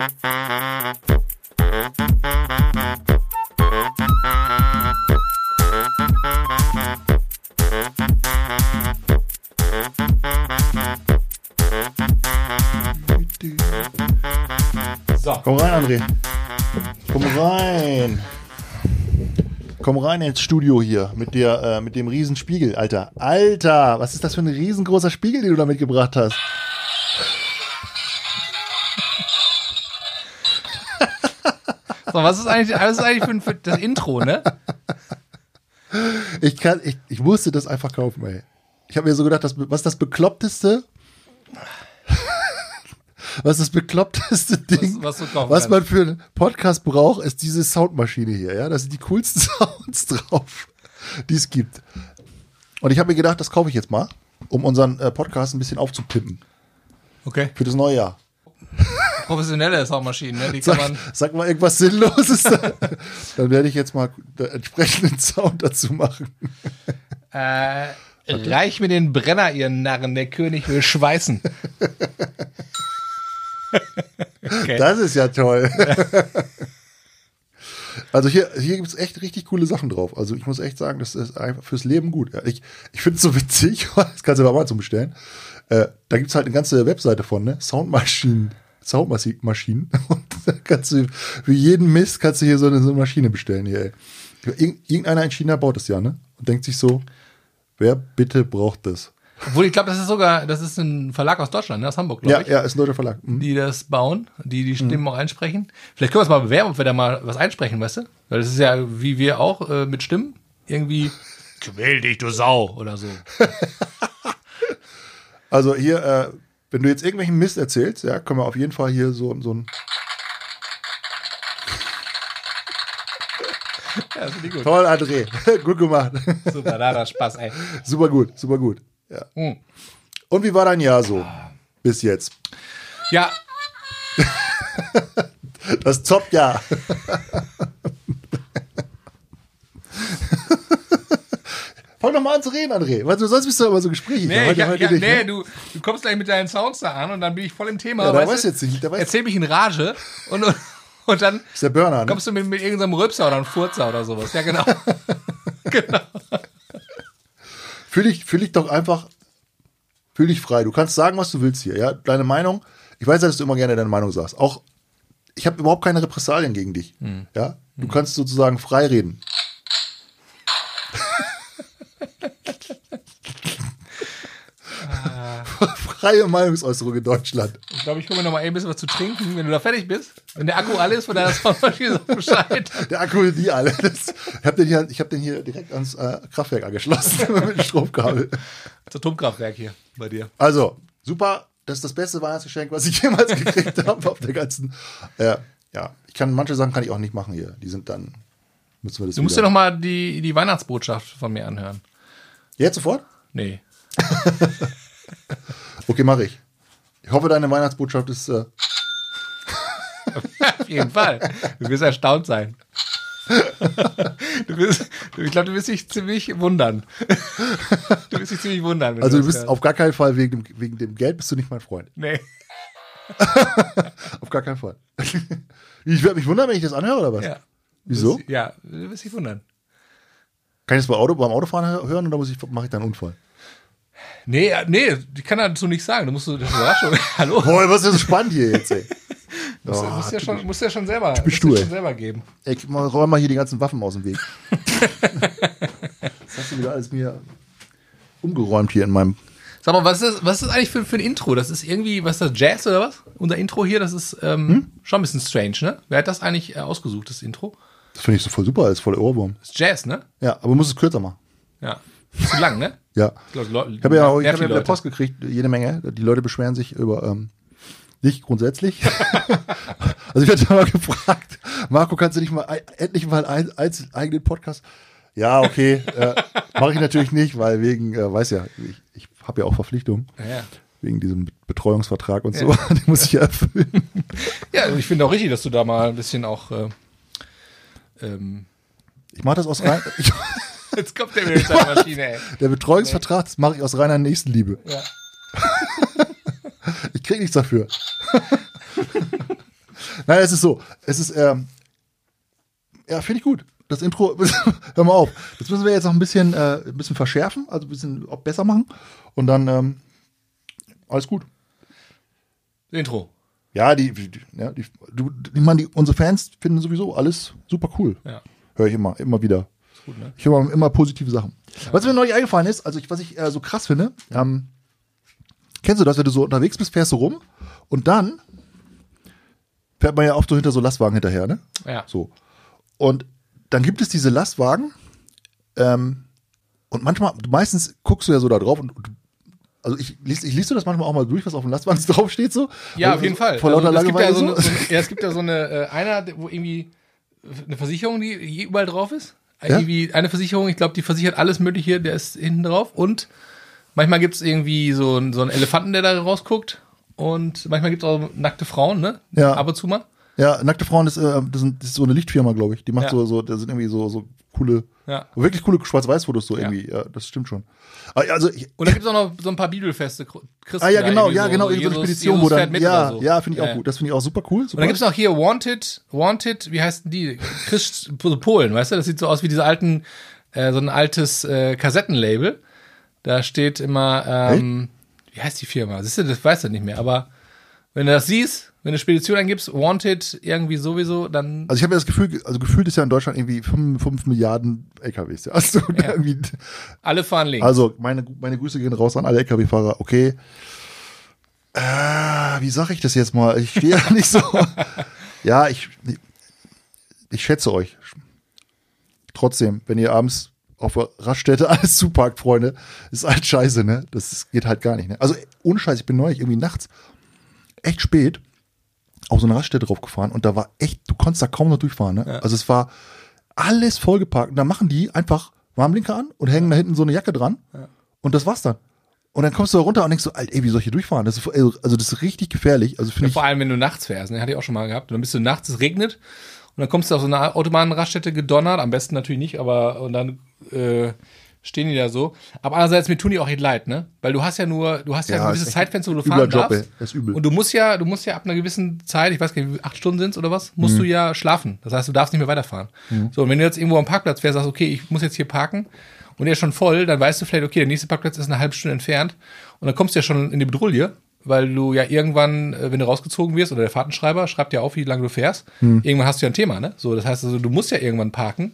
So. Komm rein, André. Komm rein. Komm rein ins Studio hier mit der, äh, mit dem Riesenspiegel, Alter. Alter, was ist das für ein riesengroßer Spiegel, den du da mitgebracht hast? So, was ist eigentlich, was ist eigentlich für, für das Intro, ne? Ich kann, ich, ich musste das einfach kaufen, ey. Ich habe mir so gedacht, das, was das bekloppteste, was das bekloppteste Ding, was was kannst. man für einen Podcast braucht, ist diese Soundmaschine hier, ja. Das sind die coolsten Sounds drauf, die es gibt. Und ich habe mir gedacht, das kaufe ich jetzt mal, um unseren äh, Podcast ein bisschen aufzupimpen Okay. für das neue Jahr. Professionelle Soundmaschinen, ne? Die kann Sag, man. sag mal irgendwas Sinnloses, dann, werde ich jetzt mal den entsprechenden Sound dazu machen. Äh, reich mir den Brenner, ihr Narren, der König will schweißen. okay. Das ist ja toll. Also hier, hier gibt es echt richtig coole Sachen drauf. Also ich muss echt sagen, das ist einfach fürs Leben gut. Ich ich finde es so witzig, das kannst du bei Amazon bestellen. Äh, da gibt es halt eine ganze Webseite von, ne? Soundmaschinen. Soundmaschinen. Und da kannst du, für jeden Mist kannst du hier so eine, so eine Maschine bestellen hier, ey. Irgend, irgendeiner in China baut das ja, ne? Und denkt sich so, wer bitte braucht das? Obwohl, ich glaube, das ist sogar, das ist ein Verlag aus Deutschland, ne? aus Hamburg, glaube Ja, ich. ja, ist ein deutscher Verlag. Mhm. die das bauen, die die Stimmen auch einsprechen. Vielleicht können wir uns mal bewerben, ob wir da mal was einsprechen, weißt du? Weil das ist ja wie wir auch äh, mit Stimmen irgendwie quäl dich du Sau oder so. Also hier, äh, wenn du jetzt irgendwelchen Mist erzählst, ja, können wir auf jeden Fall hier so, so ein Ja, gut. Toll, André. gut gemacht. Super, da hat Spaß, ey. super gut, super gut. Ja. Hm. Und wie war dein Jahr so? Bis jetzt. Ja, Das Top-Jahr. Fang doch mal an zu reden, André. Weil du sonst bist du immer so gesprächig. nee, heute, ich, heute ja, nicht, nee ne? du, du kommst gleich mit deinen Sounds da an und dann bin ich voll im Thema. Ja, da weißt weiß du? jetzt nicht. Da weiß, Erzähl mich in Rage und, und, und dann ist der Burner, ne? kommst du mit, mit irgendeinem Rülpser oder einem Furzer oder sowas. Ja, genau. genau. Fühl dich, fühl dich doch einfach, fühl dich frei. Du kannst sagen, was du willst hier. Ja, deine Meinung. Ich weiß ja, dass du immer gerne deine Meinung sagst. Auch, ich habe überhaupt keine Repressalien gegen dich. Hm. Ja, du kannst sozusagen frei reden. Freie Meinungsäußerung in Deutschland. Ich glaube, ich hole mir noch mal ein bisschen was zu trinken, wenn du da fertig bist. Wenn der Akku alle ist von deiner Soundmaschine, sag Bescheid. Der Akku ist nie alle. Das, ich habe den, hier- ich hab den hier direkt ans äh, Kraftwerk angeschlossen mit dem Stromkabel. Das Atomkraftwerk hier bei dir. Also, super. Das ist das beste Weihnachtsgeschenk, was ich jemals gekriegt habe auf der ganzen. Äh, ja, ich kann manche Sachen kann ich auch nicht machen hier. Die sind dann. Müssen wir das Du musst dir noch mal die, die Weihnachtsbotschaft von mir anhören. Jetzt sofort? Nee. Okay, mache ich. Ich hoffe, deine Weihnachtsbotschaft ist. Äh, Auf jeden Fall. Du wirst erstaunt sein. Du wirst, ich glaube, du wirst dich ziemlich wundern. Du wirst dich ziemlich wundern. also, du bist hörst. auf gar keinen Fall wegen dem, wegen dem Geld bist du nicht mein Freund. Nee. Auf gar keinen Fall. Ich würde mich wundern, wenn ich das anhöre oder was? Ja. Wieso? Du wirst- Ja, du wirst dich wundern. Kann ich das bei Auto, beim Autofahren hören oder muss ich, mache ich da einen Unfall? Nee, äh, nee, ich kann dazu nichts sagen. Du musst du, das Überraschung. Hallo. Boah, was ist das so spannend hier jetzt, ey? Du musst, Oh, musst, ja schon, musst ja schon selber, musst ja schon selber geben. Ey, mal- räum mal hier die ganzen Waffen aus dem Weg. das hast du wieder alles mir umgeräumt hier in meinem. Sag mal, was ist das, was ist das eigentlich für, für ein Intro? Das ist irgendwie, was ist das, Jazz oder was? Unser Intro hier, das ist ähm, Hm? schon ein bisschen strange, ne? Wer hat das eigentlich äh, ausgesucht, das Intro? Das finde ich so voll super, das ist voll Ohrwurm. Das ist Jazz, ne? Ja, aber du musst es kürzer machen. Ja. Zu lang, ne? Ja. Ich glaub, Ich habe ja, auch- ich hab ja wieder Leute. Post gekriegt, jede Menge. Die Leute beschweren sich über ähm, dich grundsätzlich. also ich werde mal gefragt, Marco, kannst du nicht mal endlich mal einen ein, eigenen Podcast? Ja, okay. Äh, Mache ich natürlich nicht, weil wegen, äh, weiß ja, ich, ich habe ja auch Verpflichtungen. Ja, ja. Wegen diesem Betreuungsvertrag und so. Den muss ich ja erfüllen. Ja, also ich finde auch richtig, dass du da mal ein bisschen auch. Äh, ähm, Ich mache das aus rein. Jetzt kommt der mit seiner Maschine, ey. der Betreuungsvertrag, das mache ich aus reiner Nächstenliebe. Ja. Ich krieg nichts dafür. Nein, es ist so. Es ist, ähm, ja, finde ich gut. Das Intro, hör mal auf. Das müssen wir jetzt noch ein bisschen, äh, ein bisschen verschärfen, also ein bisschen besser machen. Und dann, ähm, alles gut. Intro. Ja, die, die, ja, die, du, ich meine, die, unsere Fans finden sowieso alles super cool. Ja. Höre ich immer, immer wieder. Gut, ne? Ich höre immer, positive Sachen. Was mir neulich eingefallen ist, also ich, was ich äh, so krass finde, ähm, kennst du das, wenn du so unterwegs bist, fährst du rum und dann fährt man ja oft so hinter so Lastwagen hinterher, ne? Ja. So. Und dann gibt es diese Lastwagen, ähm, und manchmal, meistens guckst du ja so da drauf und, und also ich liest, ich liest du das manchmal auch mal durch, was auf dem Lastwagen draufsteht so? Ja, Also auf jeden Fall. Vor lauter Also, es gibt ja Langeweile so, so. so ja, es gibt ja so eine, äh, einer, wo irgendwie eine Versicherung, die die überall drauf ist. Ja? Irgendwie eine Versicherung, ich glaube, die versichert alles Mögliche, der ist hinten drauf. Und manchmal gibt es irgendwie so, einen- so einen Elefanten, der da rausguckt. Und manchmal gibt es auch nackte Frauen, ne? Ja. Ab und zu mal. Ja, Nackte Frauen ist, äh, das, sind, das ist so eine Lichtfirma, glaube ich. Die macht Ja. so, so, da sind irgendwie so, so coole, Ja. wirklich coole Schwarz-Weiß-Fotos so irgendwie. Ja, das stimmt schon. Ah, Also, ich, Und da gibt es auch noch so ein paar Bibelfeste. Christen ah ja, da genau, irgendwie ja, genau, so, irgendeine Jesus- Spedition, Jesus wo dann, ja, so. ja, finde ich auch gut. Das finde ich auch super cool. Und Super. dann gibt's noch hier Wanted, Wanted, wie heißen die? Christ, so Polen, weißt du? Das sieht so aus wie diese alten, äh, so ein altes äh, Kassettenlabel. Da steht immer, ähm, wie heißt die Firma? Siehst du, das weißt du nicht mehr. Aber wenn du das siehst, wenn du Spedition eingibst, Wanted irgendwie sowieso, dann also ich habe ja das Gefühl, also gefühlt ist ja in Deutschland irgendwie 5, 5 Milliarden LKWs. Ja. Also, irgendwie, alle fahren links. also meine, meine Grüße gehen raus an alle LKW-Fahrer. Okay. Äh, wie sage ich das jetzt mal? Ich stehe ja nicht so. ja, ich, ich schätze euch. Trotzdem, wenn ihr abends auf der Raststätte alles zuparkt, Freunde, ist halt scheiße, ne? Das geht halt gar nicht, ne? Also ohne Scheiß, ich bin neulich irgendwie nachts echt spät auf so eine Raststätte draufgefahren und da war echt, du konntest da kaum noch durchfahren, ne? Also es war alles vollgeparkt und da machen die einfach Warnblinker an und hängen da hinten so eine Jacke dran und das war's dann. Und dann kommst du da runter und denkst so, Alter, ey, wie soll ich hier durchfahren? Das ist, also also das ist richtig gefährlich. Also ich, Vor allem, wenn du nachts fährst, ne? Hatte ich auch schon mal gehabt. Und dann bist du nachts, es regnet. Und dann kommst du auf so eine Autobahnraststätte gedonnert. Am besten natürlich nicht, aber und dann äh, stehen die da so. Aber andererseits, mir tun die auch echt leid, ne? Weil du hast ja nur, du hast ja, Ja, ein gewisses Zeitfenster, wo du fahren Job, darfst. ey. Das ist übel. Und du musst ja, du musst ja ab einer gewissen Zeit, ich weiß gar nicht, acht Stunden sind's oder was, musst Mhm. du ja schlafen. Das heißt, du darfst nicht mehr weiterfahren. So, und wenn du jetzt irgendwo am Parkplatz fährst, sagst, okay, ich muss jetzt hier parken und der ist schon voll, dann weißt du vielleicht, okay, der nächste Parkplatz ist eine halbe Stunde entfernt und dann kommst du ja schon in die Bedrulle, weil du ja irgendwann, äh, wenn du rausgezogen wirst oder der Fahrtenschreiber schreibt ja auf, wie lange du fährst, Hm. irgendwann hast du ja ein Thema, ne? So, das heißt also, du musst ja irgendwann parken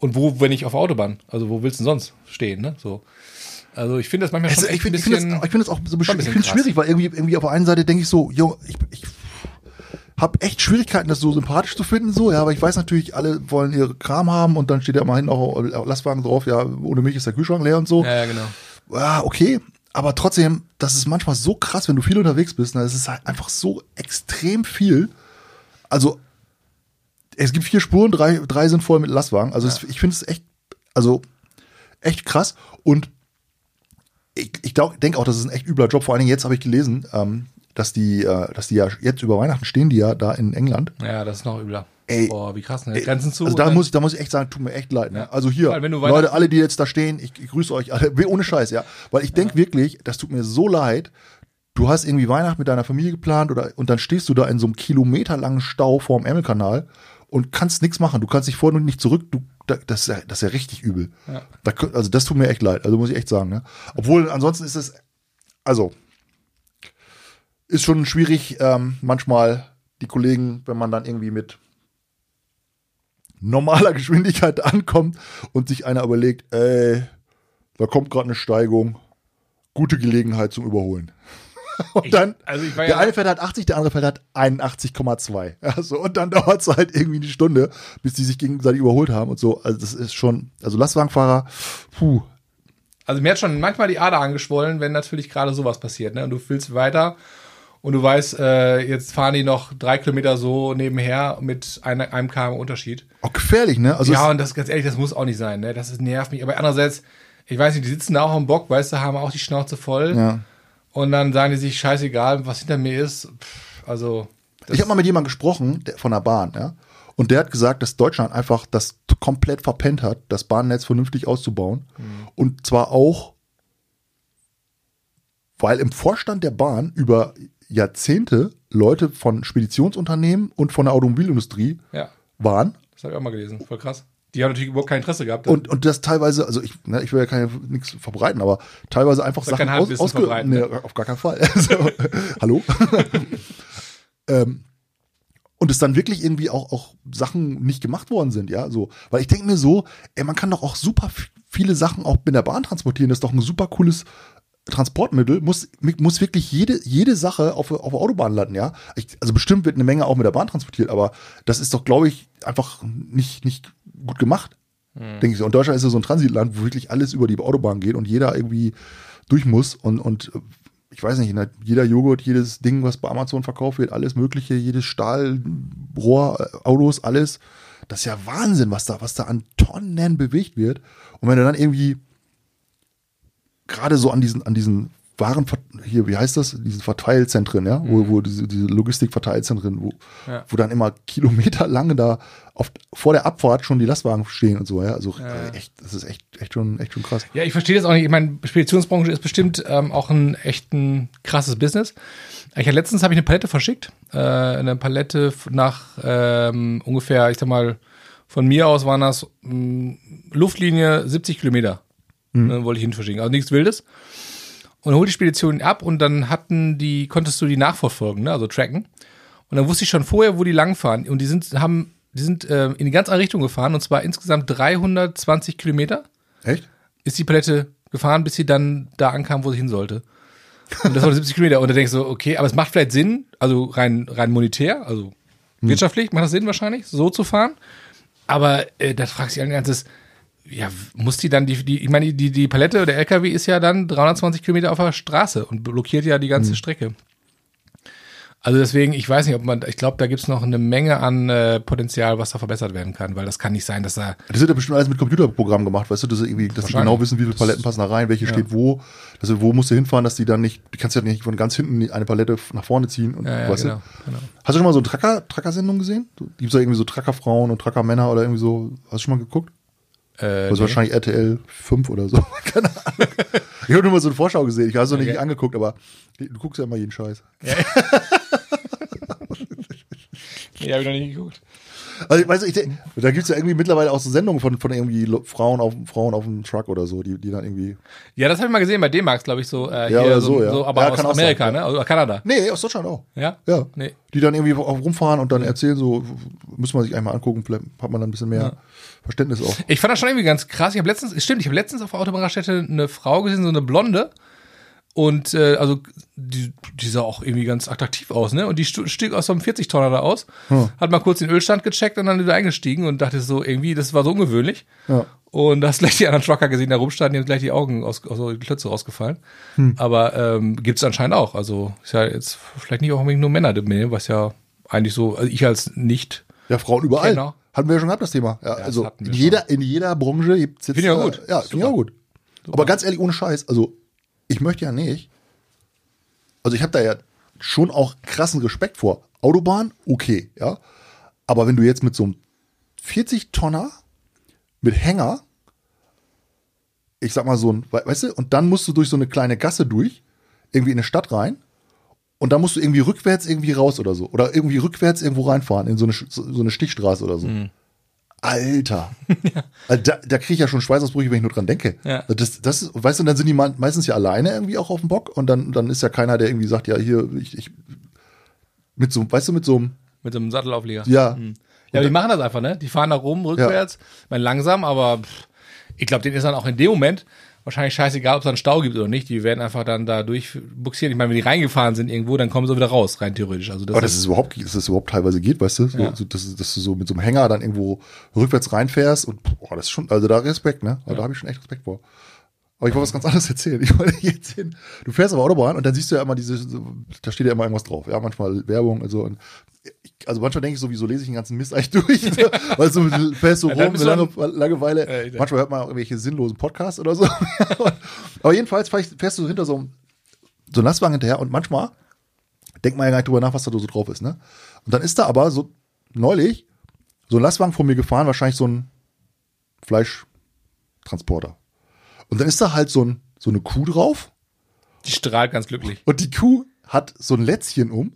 und wo, wenn nicht auf der Autobahn? Also, wo willst du denn sonst stehen, ne? So. Also, ich finde das manchmal Also schon ich echt ein finde ich find bisschen. das, ich find das auch so besch- ich bisschen finde schwierig, weil irgendwie, irgendwie auf der einen Seite denke ich so, jo, ich, ich habe echt Schwierigkeiten, das so sympathisch zu finden, so, ja, aber ich weiß natürlich, alle wollen ihre Kram haben und dann steht ja immer hinten auch auch Lastwagen drauf, ja, ohne mich ist der Kühlschrank leer und so. ja, ja, genau. Ja, okay, aber trotzdem, das ist manchmal so krass, wenn du viel unterwegs bist, ne, das ist halt einfach so extrem viel. Also, es gibt vier Spuren, drei, drei sind voll mit Lastwagen. Also, es, ich finde es echt, also, echt krass. Und ich, ich denke auch, das ist ein echt übler Job. Vor allen Dingen jetzt habe ich gelesen, ähm, dass die, äh, dass die ja jetzt über Weihnachten stehen, die ja da in England. Ja, das ist noch übler. Ey, Boah, wie krass, ne? Grenzen zu. Also da muss, ich, da muss ich echt sagen, tut mir echt leid. Ne? Ja. Also hier, Leute, alle, die jetzt da stehen, ich, ich grüße euch alle, ohne Scheiß, ja. Weil ich denke wirklich, das tut mir so leid. Du hast irgendwie Weihnachten mit deiner Familie geplant oder und dann stehst du da in so einem kilometerlangen Stau vorm Ärmelkanal und kannst nichts machen. Du kannst dich vor und nicht zurück. Du, da, das, ist ja, das ist ja richtig übel. Ja. Da, also das tut mir echt leid. Also muss ich echt sagen. Ne? Obwohl ansonsten ist es, also ist schon schwierig ähm, manchmal die Kollegen, wenn man dann irgendwie mit normaler Geschwindigkeit ankommt und sich einer überlegt, ey, da kommt gerade eine Steigung, gute Gelegenheit zum Überholen. Und Ich- dann, also der ja- eine fährt halt 80, der andere fährt halt 81,2. Ja, so, und dann dauert es halt irgendwie eine Stunde, bis die sich gegenseitig überholt haben und so. Also das ist schon, also Lastwagenfahrer, puh, Also mir hat schon manchmal die Ader angeschwollen, wenn natürlich gerade sowas passiert, ne? Und du willst weiter und du weißt, äh, jetzt fahren die noch drei Kilometer so nebenher mit einer, einem km Unterschied. auch gefährlich, ne? Also ja, und das ganz ehrlich, das muss auch nicht sein, ne? Das ist, nervt mich. Aber andererseits, ich weiß nicht, die sitzen da auch am Bock, weißt du, haben auch die Schnauze voll. ja. Und dann sagen die sich, scheißegal, was hinter mir ist. Pff, also, Ich habe mal mit jemandem gesprochen, der, von der Bahn, ja. Und der hat gesagt, dass Deutschland einfach das komplett verpennt hat, das Bahnnetz vernünftig auszubauen. Und zwar auch, weil im Vorstand der Bahn über Jahrzehnte Leute von Speditionsunternehmen und von der Automobilindustrie Ja, waren. das habe ich auch mal gelesen. Voll krass. Die haben natürlich überhaupt kein Interesse gehabt. Und, und das teilweise, also ich, ne, ich will ja keine nichts verbreiten, aber teilweise einfach Sachen kein Halbwissen verbreiten, nee, auf gar keinen Fall. Also, hallo? ähm, und es dann wirklich irgendwie auch, auch Sachen nicht gemacht worden sind, ja, so. Weil ich denke mir so, ey, man kann doch auch super viele Sachen auch mit der Bahn transportieren. Das ist doch ein super cooles Transportmittel. Muss, muss wirklich jede, jede Sache auf, auf der Autobahn landen, ja. Ich, also bestimmt wird eine Menge auch mit der Bahn transportiert, aber das ist doch, glaube ich, einfach nicht, nicht gut gemacht. Denke ich so. Und Deutschland ist ja so ein Transitland, wo wirklich alles über die Autobahn geht und jeder irgendwie durch muss und, und äh, ich weiß nicht, ne, jeder Joghurt, jedes Ding, was bei Amazon verkauft wird, alles Mögliche, jedes Stahl, Rohr, äh, Autos, alles. Das ist ja Wahnsinn, was da, was da an Tonnen bewegt wird. Und wenn du dann irgendwie gerade so an diesen, an diesen Waren, hier, wie heißt das? Diese Verteilzentren, ja, wo, wo diese, diese Logistikverteilzentren, wo, Ja. wo dann immer kilometerlang da oft vor der Abfahrt schon die Lastwagen stehen und so, ja. Also äh, echt, das ist echt, echt schon, echt schon krass. Ja, ich verstehe das auch nicht. Ich meine, Speditionsbranche ist bestimmt ähm, auch ein echt ein krasses Business. Ich hatte letztens habe ich eine Palette verschickt. Äh, eine Palette nach ähm, ungefähr, ich sag mal, von mir aus waren das mh, Luftlinie 70 Kilometer. Ne, wollte ich hin verschicken. Also nichts Wildes. Und dann holte die Spedition ab und dann hatten die, konntest du die nachverfolgen, ne? also tracken. Und dann wusste ich schon vorher, wo die langfahren. Und die sind, haben, die sind äh, in die ganz andere Richtung gefahren und zwar insgesamt 320 Kilometer Echt? ist die Palette gefahren, bis sie dann da ankam, wo sie hin sollte. Und das waren 70 Kilometer. Und da denkst du, okay, aber es macht vielleicht Sinn, also rein, rein monetär, also wirtschaftlich macht das Sinn wahrscheinlich, so zu fahren. Aber äh, da fragst du dich allen Ernstes, ja, muss die dann, die, die, ich meine, die, die Palette oder der LKW ist ja dann 320 Kilometer auf der Straße und blockiert ja die ganze Strecke. Also deswegen, ich weiß nicht, ob man, ich glaube, da gibt's noch eine Menge an äh, Potenzial, was da verbessert werden kann, weil das kann nicht sein, dass da Das wird ja bestimmt alles mit Computerprogrammen gemacht, weißt du, dass, sie irgendwie, dass Wahrscheinlich. genau wissen, wie viele Paletten passen da rein, welche steht wo, also wo musst du hinfahren, dass die dann nicht, du kannst ja nicht von ganz hinten eine Palette nach vorne ziehen und ja, ja, weißt genau, du. genau. Hast du schon mal so eine Tracker, Tracker-Sendung gesehen? Gibt es da irgendwie so Trackerfrauen und Trackermänner oder irgendwie so, hast du schon mal geguckt? Äh, Das ist wahrscheinlich RTL 5 oder so. Keine Ahnung. Ich habe nur mal so eine Vorschau gesehen. Ich habe es noch nicht Okay. angeguckt, aber du guckst ja immer jeden Scheiß. nee, habe ich noch nicht geguckt. Also, weißt du, ich, da gibt es ja irgendwie mittlerweile auch so Sendungen von, von irgendwie Frauen auf, Frauen auf dem Truck oder so, die, die dann irgendwie. Ja, das habe ich mal gesehen bei D-Max, glaube ich, so. Äh, Ja, oder so, ja. aber Ja, aus Amerika, sein, ne? Also Kanada. Nee, aus Deutschland auch. Ja? Ja. Nee. Die dann irgendwie rumfahren und dann erzählen, so, muss man sich einmal angucken, vielleicht hat man dann ein bisschen mehr Verständnis auch. Ich fand das schon irgendwie ganz krass. Ich habe letztens, stimmt, ich habe letztens auf der Autobahnraststätte eine Frau gesehen, so eine Blonde. Und äh, also die, die sah auch irgendwie ganz attraktiv aus, ne? Und die stieg aus so einem 40-Tonner da aus, hat mal kurz den Ölstand gecheckt und dann wieder eingestiegen und dachte so, irgendwie, das war so ungewöhnlich. Ja. Und da hast gleich die anderen Trucker gesehen, da rumstanden, die haben gleich die Augen aus, aus so die Klötze rausgefallen. Hm. Aber ähm, gibt's anscheinend auch. Also ist ja jetzt vielleicht nicht auch unbedingt nur Männer, was ja eigentlich so, also ich als nicht Ja, Frauen überall. Genau. Hatten wir ja schon gehabt, das Thema. Ja, das also in jeder, in jeder Branche gibt's jetzt. Finde ich auch äh, gut. Ja, finde ich auch gut. Aber ganz ehrlich, ohne Scheiß, also ich möchte ja nicht. Also ich habe da ja schon auch krassen Respekt vor. Autobahn, okay, ja. Aber wenn du jetzt mit so einem 40-Tonner mit Hänger, ich sag mal so ein, we- weißt du, und dann musst du durch so eine kleine Gasse durch, irgendwie in eine Stadt rein, und dann musst du irgendwie rückwärts irgendwie raus oder so. Oder irgendwie rückwärts irgendwo reinfahren, in so eine, so eine Stichstraße oder so. Alter. Also da da kriege ich ja schon Schweißausbrüche, wenn ich nur dran denke. Ja. Das, das ist, weißt du, dann sind die me- meistens ja alleine irgendwie auch auf dem Bock und dann, dann ist ja keiner, der irgendwie sagt, ja, hier, ich, ich mit so, weißt du, mit so einem, mit so einem Sattelauflieger. ja, Ja, aber die machen das einfach, ne? Die fahren da rum, rückwärts. Ich meine, langsam, aber pff, ich glaube, denen ist dann auch in dem Moment wahrscheinlich scheißegal, ob es einen Stau gibt oder nicht. Die werden einfach dann da durchbuxieren. Ich meine, wenn die reingefahren sind irgendwo, dann kommen sie wieder raus, rein theoretisch. Also das, aber das ist überhaupt, dass das überhaupt teilweise geht, weißt du, so, Ja. so, dass, dass du so mit so einem Hänger dann irgendwo rückwärts reinfährst und, boah, das ist schon, also da Respekt, ne? Also Da habe ich schon echt Respekt vor. Aber ich wollte was ganz anderes erzählen. Ich wollte jetzt hin. Du fährst auf der Autobahn und dann siehst du ja immer diese, da steht ja immer irgendwas drauf. Ja, manchmal Werbung und so. Und also manchmal denke ich so, wieso lese ich den ganzen Mist eigentlich durch? Weil so, du fährst dann rum, du lange, Langeweile. Ich- manchmal hört man auch irgendwelche sinnlosen Podcasts oder so. Aber jedenfalls fährst du hinter so einem, so einem Lastwagen hinterher und manchmal denkt man ja gar nicht drüber nach, was da so drauf ist, ne? Und dann ist da aber so neulich so ein Lastwagen vor mir gefahren, wahrscheinlich so ein Fleischtransporter. Und dann ist da halt so, ein, so eine Kuh drauf die strahlt ganz glücklich. und die Kuh hat so ein Lätzchen um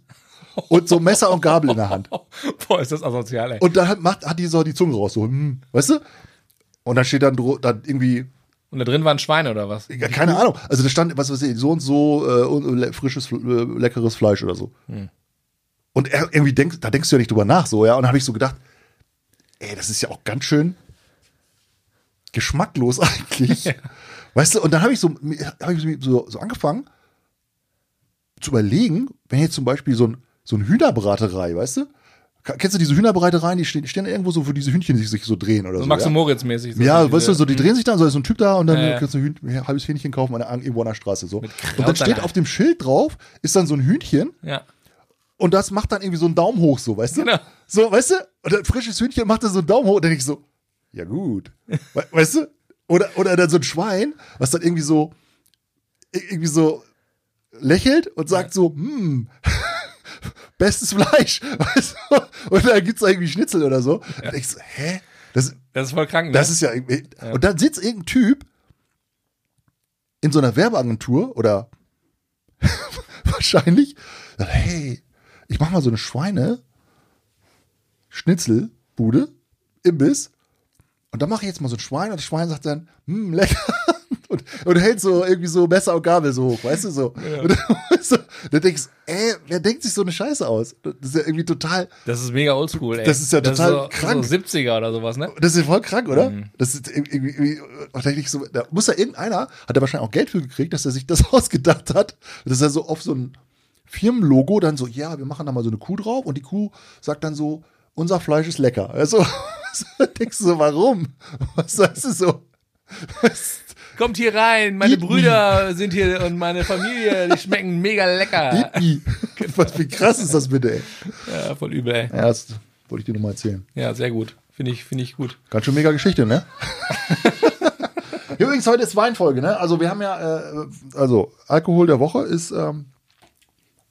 und so Messer und Gabel in der Hand. Boah, ist das asozial, ey. Und dann hat, macht, hat die so die Zunge raus, so, hm, weißt du? Und dann steht dann, dann irgendwie, Und da drin war ein Schwein oder was? ja, keine Ahnung, also da stand, was weiß ich, so und so äh, und, frisches, äh, leckeres Fleisch oder so. Und er, irgendwie denkst, da denkst du ja nicht drüber nach, so, ja. Und dann habe ich so gedacht, ey, das ist ja auch ganz schön geschmacklos eigentlich. Weißt du, und dann habe ich so, hab ich so, so angefangen zu überlegen, wenn jetzt zum Beispiel so ein, so ein Hühnerbraterei, weißt du? Kennst du diese Hühnerbratereien, die stehen, die stehen irgendwo so, wo diese Hühnchen sich, sich so drehen oder So so? Max ja? und Moritz mäßig. So Ja, diese- weißt du, so die drehen sich dann, so ist so ein Typ da und dann Ja, ja. kannst du ein, Hühn, ein halbes Hähnchen kaufen an, der Straße so. Und dann steht auf dem Schild drauf, ist dann so ein Hühnchen Ja. und das macht dann irgendwie so einen Daumen hoch, so, weißt du? Genau. So, weißt du? Und ein frisches Hühnchen macht dann so einen Daumen hoch und dann denk ich so, ja gut. We weißt du? Oder, oder dann so ein Schwein, was dann irgendwie so, irgendwie so lächelt und sagt so, hm, bestes Fleisch. Weißt du? Und dann gibt's da irgendwie Schnitzel oder so. Und ich so, hä? Das, Das ist voll krank, ne? das ist ja irgendwie. Und dann sitzt irgendein Typ in so einer Werbeagentur oder wahrscheinlich, sagt, hey, ich mach mal so eine Schweine Schnitzelbude, Imbiss. Und dann mache ich jetzt mal so ein Schwein und das Schwein sagt dann, hm, lecker. Und, und hält so irgendwie so Messer und Gabel so hoch, weißt du so. Und dann, du, dann denkst du, ey, wer denkt sich so eine Scheiße aus? Das ist ja irgendwie total, Das ist mega oldschool, ey. Das ist ja total so, krank. So 70er oder sowas, ne? Das ist voll krank, oder? Mhm. Das ist irgendwie, irgendwie da denk ich so, da muss ja irgendeiner, hat er wahrscheinlich auch Geld für gekriegt, dass er sich das ausgedacht hat, dass er so auf so ein Firmenlogo dann so, ja, wir machen da mal so eine Kuh drauf und die Kuh sagt dann so, unser Fleisch ist lecker. Also, so denkst du so, warum? Was sagst du so? Was, Kommt hier rein, meine Eat me. Brüder sind hier und meine Familie, die schmecken mega lecker. Was, wie krass ist das bitte, ey? Ja, voll übel, ey. Ja, das wollte ich dir nochmal erzählen. Ja, sehr gut. Finde ich, finde ich gut. Ganz schön mega Geschichte, ne? Übrigens, heute ist Weinfolge, ne? Also wir haben ja, äh, also Alkohol der Woche ist ähm,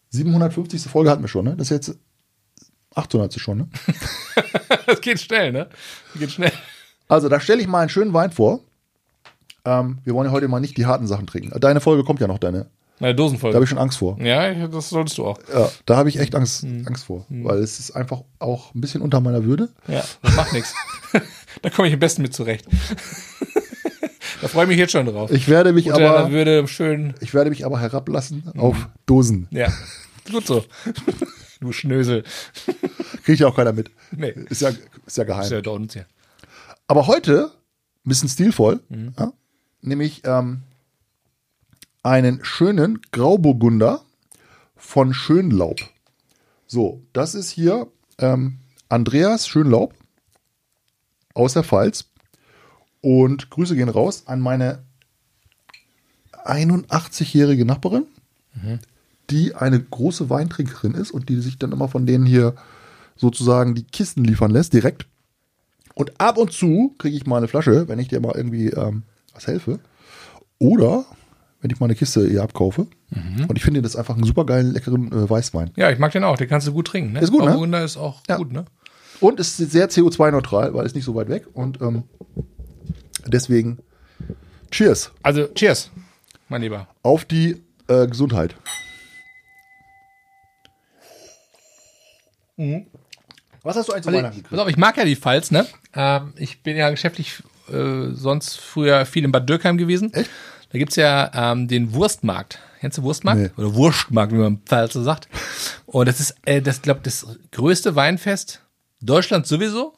750. Folge hatten wir schon, ne? Das ist jetzt 800. schon, ne? Das geht schnell, ne? Geht schnell. Also da stelle ich mal einen schönen Wein vor. Ähm, wir wollen ja heute mal nicht die harten Sachen trinken. Deine Folge kommt ja noch, deine. Meine Da Dosenfolge. habe ich schon Angst vor. Ja, das solltest du auch. Ja, da habe ich echt Angst, Angst vor, weil es ist einfach auch ein bisschen unter meiner Würde. Ja, das macht nichts. Da komme ich am besten mit zurecht. Da freue ich mich jetzt schon drauf. Ich werde mich Unter aber, Würde schön. ich werde mich aber herablassen auf Dosen. Ja, gut so. Du Schnösel. Kriegt ja auch keiner mit. Nee. Ist ja, ist ja geheim. Ist ja da uns hier. Aber heute, ein bisschen stilvoll, ja, nämlich ähm, einen schönen Grauburgunder von Schönlaub. So, das ist hier ähm, Andreas Schönlaub aus der Pfalz. Und Grüße gehen raus an meine 81-jährige Nachbarin, die eine große Weintrinkerin ist und die sich dann immer von denen hier sozusagen die Kisten liefern lässt, direkt. Und ab und zu kriege ich mal eine Flasche, wenn ich dir mal irgendwie ähm, was helfe. Oder wenn ich mal eine Kiste ihr abkaufe. Und ich finde das einfach einen super geilen, leckeren äh, Weißwein. Ja, ich mag den auch. Den kannst du gut trinken. Ne? Ist gut, ne? Grauburgunder ist auch Ja. gut, ne? Und ist sehr CO2-neutral, weil es nicht so weit weg. Und ähm, deswegen Cheers Also, cheers, mein Lieber. auf die äh, Gesundheit. Was hast du eigentlich zu Also, Weihnachten pass gekriegt? auf, ich mag ja die Pfalz, ne? Ähm, ich bin ja geschäftlich äh, sonst früher viel in Bad Dürkheim gewesen. Echt? Da gibt's ja ähm, den Wurstmarkt. Kennst du Wurstmarkt? Nee. Oder Wurstmarkt, wie man Pfalz so sagt. Und das ist, äh, das glaube das größte Weinfest Deutschlands sowieso.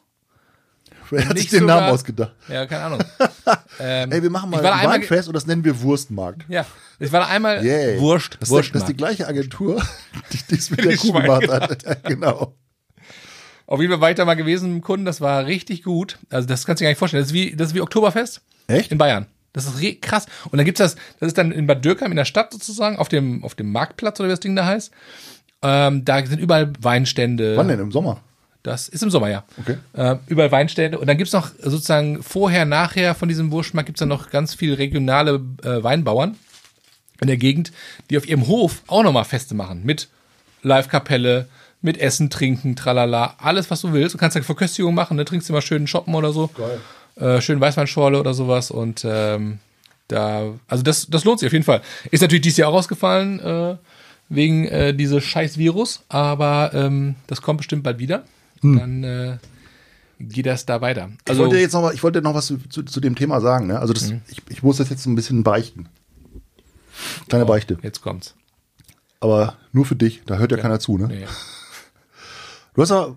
Wer hat sich den sogar- Namen ausgedacht? Ja, keine Ahnung. ähm, Ey, wir machen mal ein Weinfest und das nennen wir Wurstmarkt. ja, ich war da einmal Yay. Wurst, das, ist, das ist Wurstmarkt. die gleiche Agentur, die es mit der Kuh gemacht hat. genau. Auf jeden Fall weiter mal gewesen mit dem Kunden, das war richtig gut. Also das kannst du dir gar nicht vorstellen. Das ist wie, das ist wie Oktoberfest. Echt? In Bayern. Das ist krass. Und dann gibt's das, das ist dann in Bad Dürkheim in der Stadt sozusagen, auf dem, auf dem Marktplatz oder wie das Ding da heißt. Ähm, da sind überall Weinstände. Wann denn? Im Sommer? Das ist im Sommer, ja. Okay. Äh, überall Weinstände. Und dann gibt's noch sozusagen vorher, nachher von diesem Wurstmarkt gibt's dann noch ganz viel regionale äh, Weinbauern in der Gegend, die auf ihrem Hof auch nochmal Feste machen. Mit Live-Kapelle, mit Essen, Trinken, tralala, alles, was du willst. Du kannst ja Verköstigung machen, ne? trinkst immer schön Shoppen oder so. Geil. Äh, schön Weißweinschorle oder sowas. Und ähm, da, also das, das lohnt sich auf jeden Fall. Ist natürlich dieses Jahr auch ausgefallen, äh, wegen äh, dieses scheiß Virus, aber ähm, das kommt bestimmt bald wieder. Dann äh, geht das da weiter. ich Also wollte jetzt noch, mal- ich wollte noch was zu, zu, zu dem Thema sagen. Ne? Also das, ich, ich muss das jetzt ein bisschen beichten. Kleine Beichte. jetzt kommt's. Aber nur für dich, da hört ja, keiner zu. Ne? Nee. Du hast ja.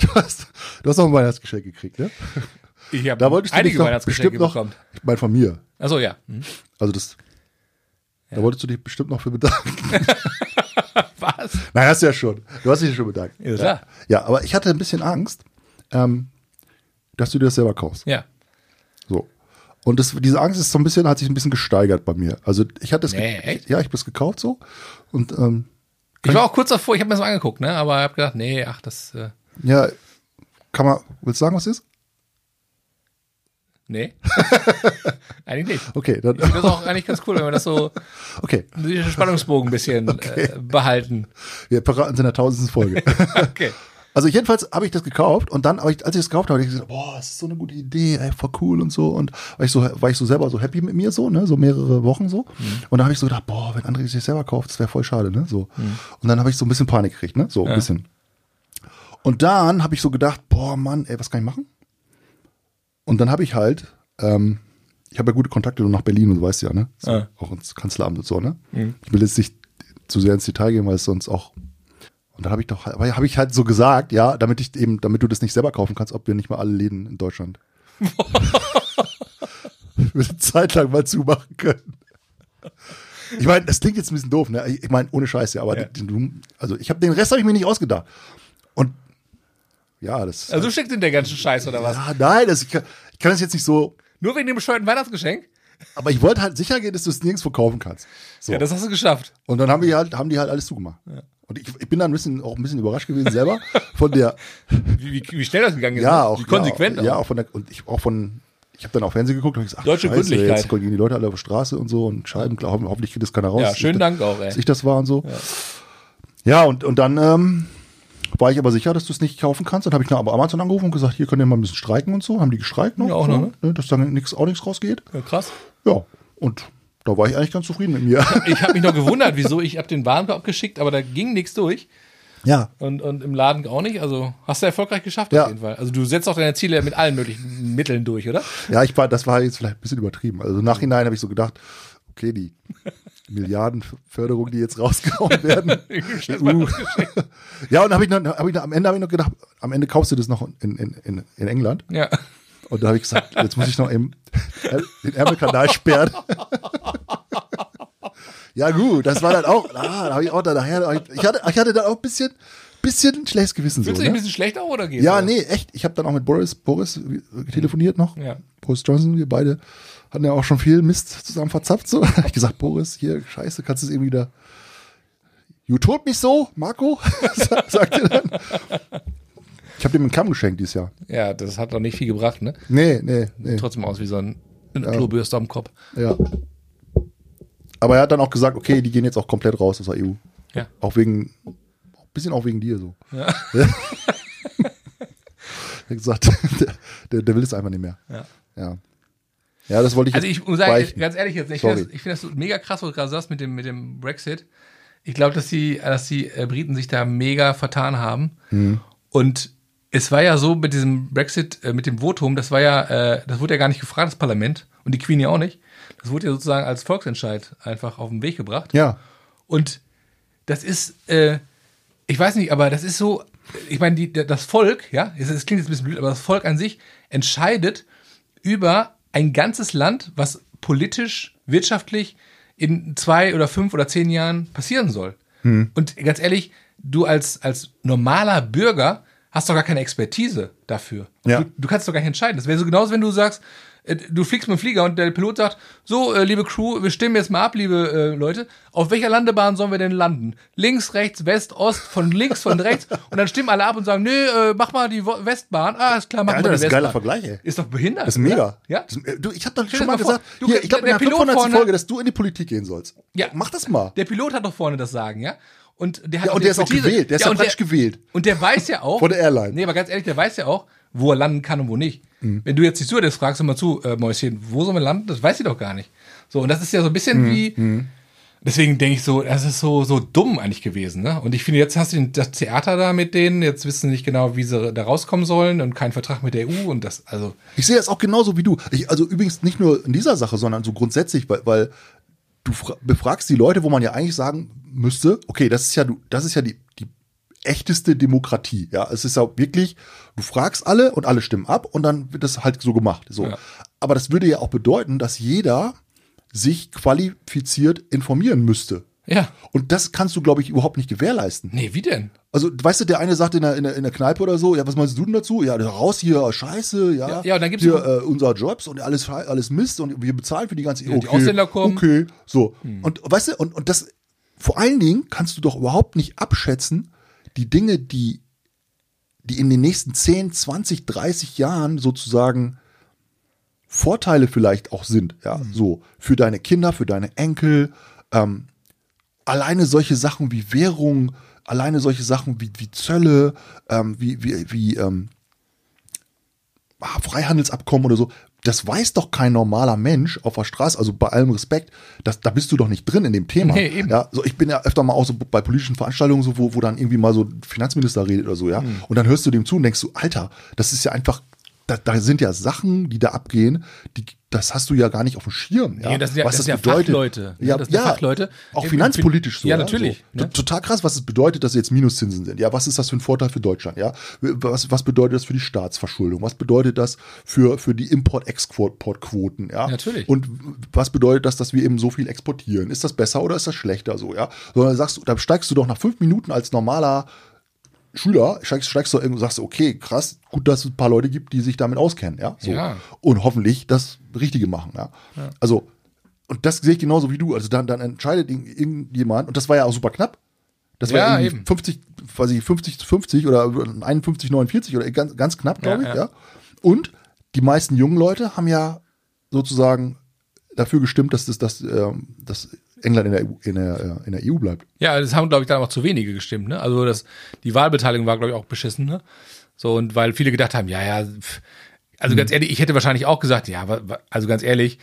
du hast, du hast auch ein Weihnachtsgeschenk gekriegt, ne? Ich habe Da wolltest du einige dich doch Weihnachtsgeschenke bestimmt noch. bekommen. Ich meine von mir. Achso, ja. Hm. Also das. Da wolltest du dich bestimmt noch für bedanken. Was? Nein, hast du ja schon. Du hast dich ja schon bedankt. Ja, klar. Ja, aber ich hatte ein bisschen Angst, ähm, dass du dir das selber kaufst. Ja. So. Und das, diese Angst ist so ein bisschen, hat sich ein bisschen gesteigert bei mir. Also ich hatte es, Nee, echt? ja, ich habe es gekauft so. Und ähm, Ich war auch kurz davor, ich habe mir das mal angeguckt, ne? Aber ich habe gedacht, nee, ach, das. Äh, ja, kann man, willst du sagen, was ist? nee. Eigentlich nicht. Okay, dann, Ich finde das auch eigentlich ganz cool, wenn wir das so okay. den Spannungsbogen ein bisschen äh, behalten. Wir verraten es in der tausendsten Folge. Okay. Also jedenfalls habe ich das gekauft und dann, als ich das gekauft habe, habe ich gesagt, boah, das ist so eine gute Idee, ey, voll cool und so. Und war ich so, war ich so selber so happy mit mir so, ne, so mehrere Wochen so. Und dann habe ich so gedacht, boah, wenn André sich selber kauft, das wäre voll schade, ne, so. Und dann habe ich so ein bisschen Panik gekriegt, ne, so ein bisschen. Und dann habe ich so gedacht, boah, Mann, ey, was kann ich machen? Und dann habe ich halt, ähm, ich habe ja gute Kontakte nach Berlin und du weißt ja, ne, so, Ah. auch ins Kanzleramt und so, ne. Ich will jetzt nicht zu sehr ins Detail gehen, weil es sonst auch und dann habe ich doch, habe ich halt so gesagt, ja, damit ich eben, damit du das nicht selber kaufen kannst, ob wir nicht mal alle Läden in Deutschland eine Zeit lang mal zumachen können. Ich meine, das klingt jetzt ein bisschen doof, ne? Ich meine, ohne Scheiß, ja, aber Ja. du, also ich habe den Rest habe ich mir nicht ausgedacht. Und ja, das. Also du steckst in der ganzen Scheiß oder was? ja, nein, das, ich, kann, ich kann das jetzt nicht so. Nur wegen dem bescheuerten Weihnachtsgeschenk? Aber ich wollte halt sicher gehen, dass du es nirgendwo kaufen kannst. So. Ja, das hast du geschafft. Und dann haben die halt, haben die halt alles zugemacht. Und ich, ich bin dann ein bisschen, auch ein bisschen überrascht gewesen selber von der, Wie, wie, schnell das gegangen ist. ja, ne? auch Wie konsequent ja, auch. ja, auch von der, und ich auch von, ich habe dann auch Fernsehen geguckt und gesagt, ach, Deutsche Scheiße, Gründlichkeit. jetzt gehen die Leute alle auf die Straße und so und Scheiben, klar, ho- hoffentlich kriegt das keiner raus. Ja, dass schönen ich, Dank auch, Dass ey. ich das war und so. Ja, und, und dann ähm, war ich aber sicher, dass du es nicht kaufen kannst. Dann habe ich nach Amazon angerufen und gesagt, hier könnt ihr mal ein bisschen streiken und so. Haben die gestreikt noch? Ja, auch so, noch, ne? Dass dann nix, auch nichts rausgeht. Ja, krass. Ja, und da war ich eigentlich ganz zufrieden mit mir. Ich habe mich noch gewundert, wieso ich habe den Warenkorb geschickt, aber da ging nichts durch. ja, Und, und im Laden auch nicht. Also hast du erfolgreich geschafft Ja. auf jeden Fall. Also du setzt auch deine Ziele mit allen möglichen Mitteln durch, oder? Ja, ich war, das war jetzt vielleicht ein bisschen übertrieben. Also im Nachhinein habe ich so gedacht, okay, die Milliardenförderungen, die jetzt rausgehauen werden. uh. Ja, und hab ich noch, hab ich noch, am Ende habe ich noch gedacht, am Ende kaufst du das noch in, in, in, in England. Ja. Und da habe ich gesagt, jetzt muss ich noch eben den Ärmelkanal sperren. ja, gut, das war dann auch, ah, da habe ich auch da nachher, ich hatte, ich hatte da auch ein bisschen, bisschen schlechtes Gewissen. Fühlst so, du dich ein ne? bisschen schlecht auch oder geht's? Ja, oder? nee, echt. Ich habe dann auch mit Boris, Boris äh, telefoniert noch. Ja. Boris Johnson, wir beide hatten ja auch schon viel Mist zusammen verzapft. So. hab ich gesagt, Boris, hier, scheiße, kannst du es irgendwie wieder. You told mich so, Marco, sagt er dann. Ich habe dem einen Kamm geschenkt dieses Jahr. Ja, das hat doch nicht viel gebracht, ne? Nee, nee, nee. Trotzdem aus wie so ein eine Klobürste am Kopf. Ja. Aber er hat dann auch gesagt, okay, die gehen jetzt auch komplett raus aus der EU. Ja. Auch wegen, ein bisschen auch wegen dir so. Ja. er hat gesagt, der, der, der will es einfach nicht mehr. Ja. Ja. Ja, das wollte ich Also ich muss sagen, beichten. ganz ehrlich jetzt, ich finde das, find das mega krass, was du gerade sagst mit dem, mit dem Brexit. Ich glaube, dass die, dass die äh, Briten sich da mega vertan haben. Mhm. Und es war ja so mit diesem Brexit, äh, mit dem Votum, das war ja, äh, das wurde ja gar nicht gefragt, das Parlament und die Queen ja auch nicht. Das wurde ja sozusagen als Volksentscheid einfach auf den Weg gebracht. Ja. Und das ist, äh, ich weiß nicht, aber das ist so, ich meine, die, das Volk, ja, es, es klingt jetzt ein bisschen blöd, aber das Volk an sich entscheidet über ein ganzes Land, was politisch, wirtschaftlich in zwei oder fünf oder zehn Jahren passieren soll. Und ganz ehrlich, du als, als normaler Bürger hast doch gar keine Expertise dafür. Ja. Du, du kannst doch gar nicht entscheiden. Das wäre so genauso, wenn du sagst, äh, du fliegst mit dem Flieger und der Pilot sagt, so, äh, liebe Crew, wir stimmen jetzt mal ab, liebe äh, Leute, auf welcher Landebahn sollen wir denn landen? Links, rechts, West, Ost, von links, von rechts. Und dann stimmen alle ab und sagen, nö, äh, mach mal die Westbahn. Ah, ist klar, mach Alter, mal die das ist ein Westbahn. geiler Vergleich, ey. Ist doch behindert. Das ist mega. Oder? Ja? Das, äh, du, ich habe doch Stell schon mal mal gesagt, du- hier, ich glaube in der der Pilot 500. vorne- Folge, dass du in die Politik gehen sollst. Ja. Mach das mal. Der Pilot hat doch vorne das Sagen, ja? Und der hat Ja, und der ist auch gewählt. Der ist ja und praktisch gewählt. Und der weiß ja auch. Von der Airline. Nee, aber ganz ehrlich, der weiß ja auch, wo er landen kann und wo nicht. Mhm. Wenn du jetzt die Stewardess fragst, mal zu, äh, Mäuschen, wo sollen wir landen? Das weiß sie doch gar nicht. So, und das ist ja so ein bisschen Mhm. wie, Deswegen denke ich so, das ist so, so dumm eigentlich gewesen, ne? Und ich finde, jetzt hast du das Theater da mit denen, jetzt wissen sie nicht genau, wie sie da rauskommen sollen und keinen Vertrag mit der EU und das, also. Ich sehe das auch genauso wie du. Ich, also übrigens nicht nur in dieser Sache, sondern so grundsätzlich, weil, weil du befragst die Leute, wo man ja eigentlich sagen müsste, okay, das ist ja, das ist ja die, die echteste Demokratie. Ja, es ist ja wirklich, du fragst alle und alle stimmen ab und dann wird das halt so gemacht. So. Ja. Aber das würde ja auch bedeuten, dass jeder sich qualifiziert informieren müsste. Ja. Und das kannst du, glaube ich, überhaupt nicht gewährleisten. Nee, wie denn? Also, weißt du, der eine sagt in der, in der, in der Kneipe oder so, ja, was meinst du denn dazu? Ja, raus hier, scheiße, ja. Ja, ja und dann gibt's hier äh, unser Jobs und alles, alles Mist und wir bezahlen für die ganze, ja, okay, die Ausländer kommen. Okay, so. Hm. Und, weißt du, und, und das, vor allen Dingen kannst du doch überhaupt nicht abschätzen, die Dinge, die, die in den nächsten 10, 20, 30 Jahren sozusagen Vorteile vielleicht auch sind, ja, mhm. so für deine Kinder, für deine Enkel, ähm, alleine solche Sachen wie Währung, alleine solche Sachen wie, wie Zölle, ähm, wie, wie, wie ähm, ah, Freihandelsabkommen oder so, das weiß doch kein normaler Mensch auf der Straße, also bei allem Respekt, das, da bist du doch nicht drin in dem Thema. Nee, eben. Ja, so ich bin ja öfter mal auch so bei politischen Veranstaltungen so, wo, wo dann irgendwie mal so Finanzminister redet oder so, ja. Mhm. Und dann hörst du dem zu und denkst du, Alter, das ist ja einfach da, da sind ja Sachen, die da abgehen, die, das hast du ja gar nicht auf dem Schirm. Ja? Nee, das sind ja, was das das ja Fachleute. Ja, das ja, Fachleute. Auch finanzpolitisch so. Ja, natürlich. So. Ne? Total krass, was es bedeutet, dass jetzt Minuszinsen sind. Ja, was ist das für ein Vorteil für Deutschland? Ja, was, was bedeutet das für die Staatsverschuldung? Was bedeutet das für, für die Import-Export-Quoten? Ja, natürlich. Und was bedeutet das, dass wir eben so viel exportieren? Ist das besser oder ist das schlechter so? Ja, sondern sagst du, da steigst du doch nach fünf Minuten als normaler Schüler, steigst, steigst du irgendwo und sagst, okay, krass, gut, dass es ein paar Leute gibt, die sich damit auskennen, ja. So. ja. Und hoffentlich das Richtige machen, ja. ja. Also, und das sehe ich genauso wie du. Also dann, dann entscheidet irgendjemand, und das war ja auch super knapp. Das war ja eben 50, quasi 50 zu 50 oder 51, 49 oder ganz, ganz knapp, glaube ja, ich, ja. Und die meisten jungen Leute haben ja sozusagen dafür gestimmt, dass das, das, ähm, das England in der, EU, in der, äh, in der EU bleibt. Ja, das haben, glaube ich, dann auch zu wenige gestimmt. Ne? Also das, die Wahlbeteiligung war, glaube ich, auch beschissen. Ne? So, und weil viele gedacht haben, ja, ja, also mhm. ganz ehrlich, ich hätte wahrscheinlich auch gesagt, ja, also ganz ehrlich,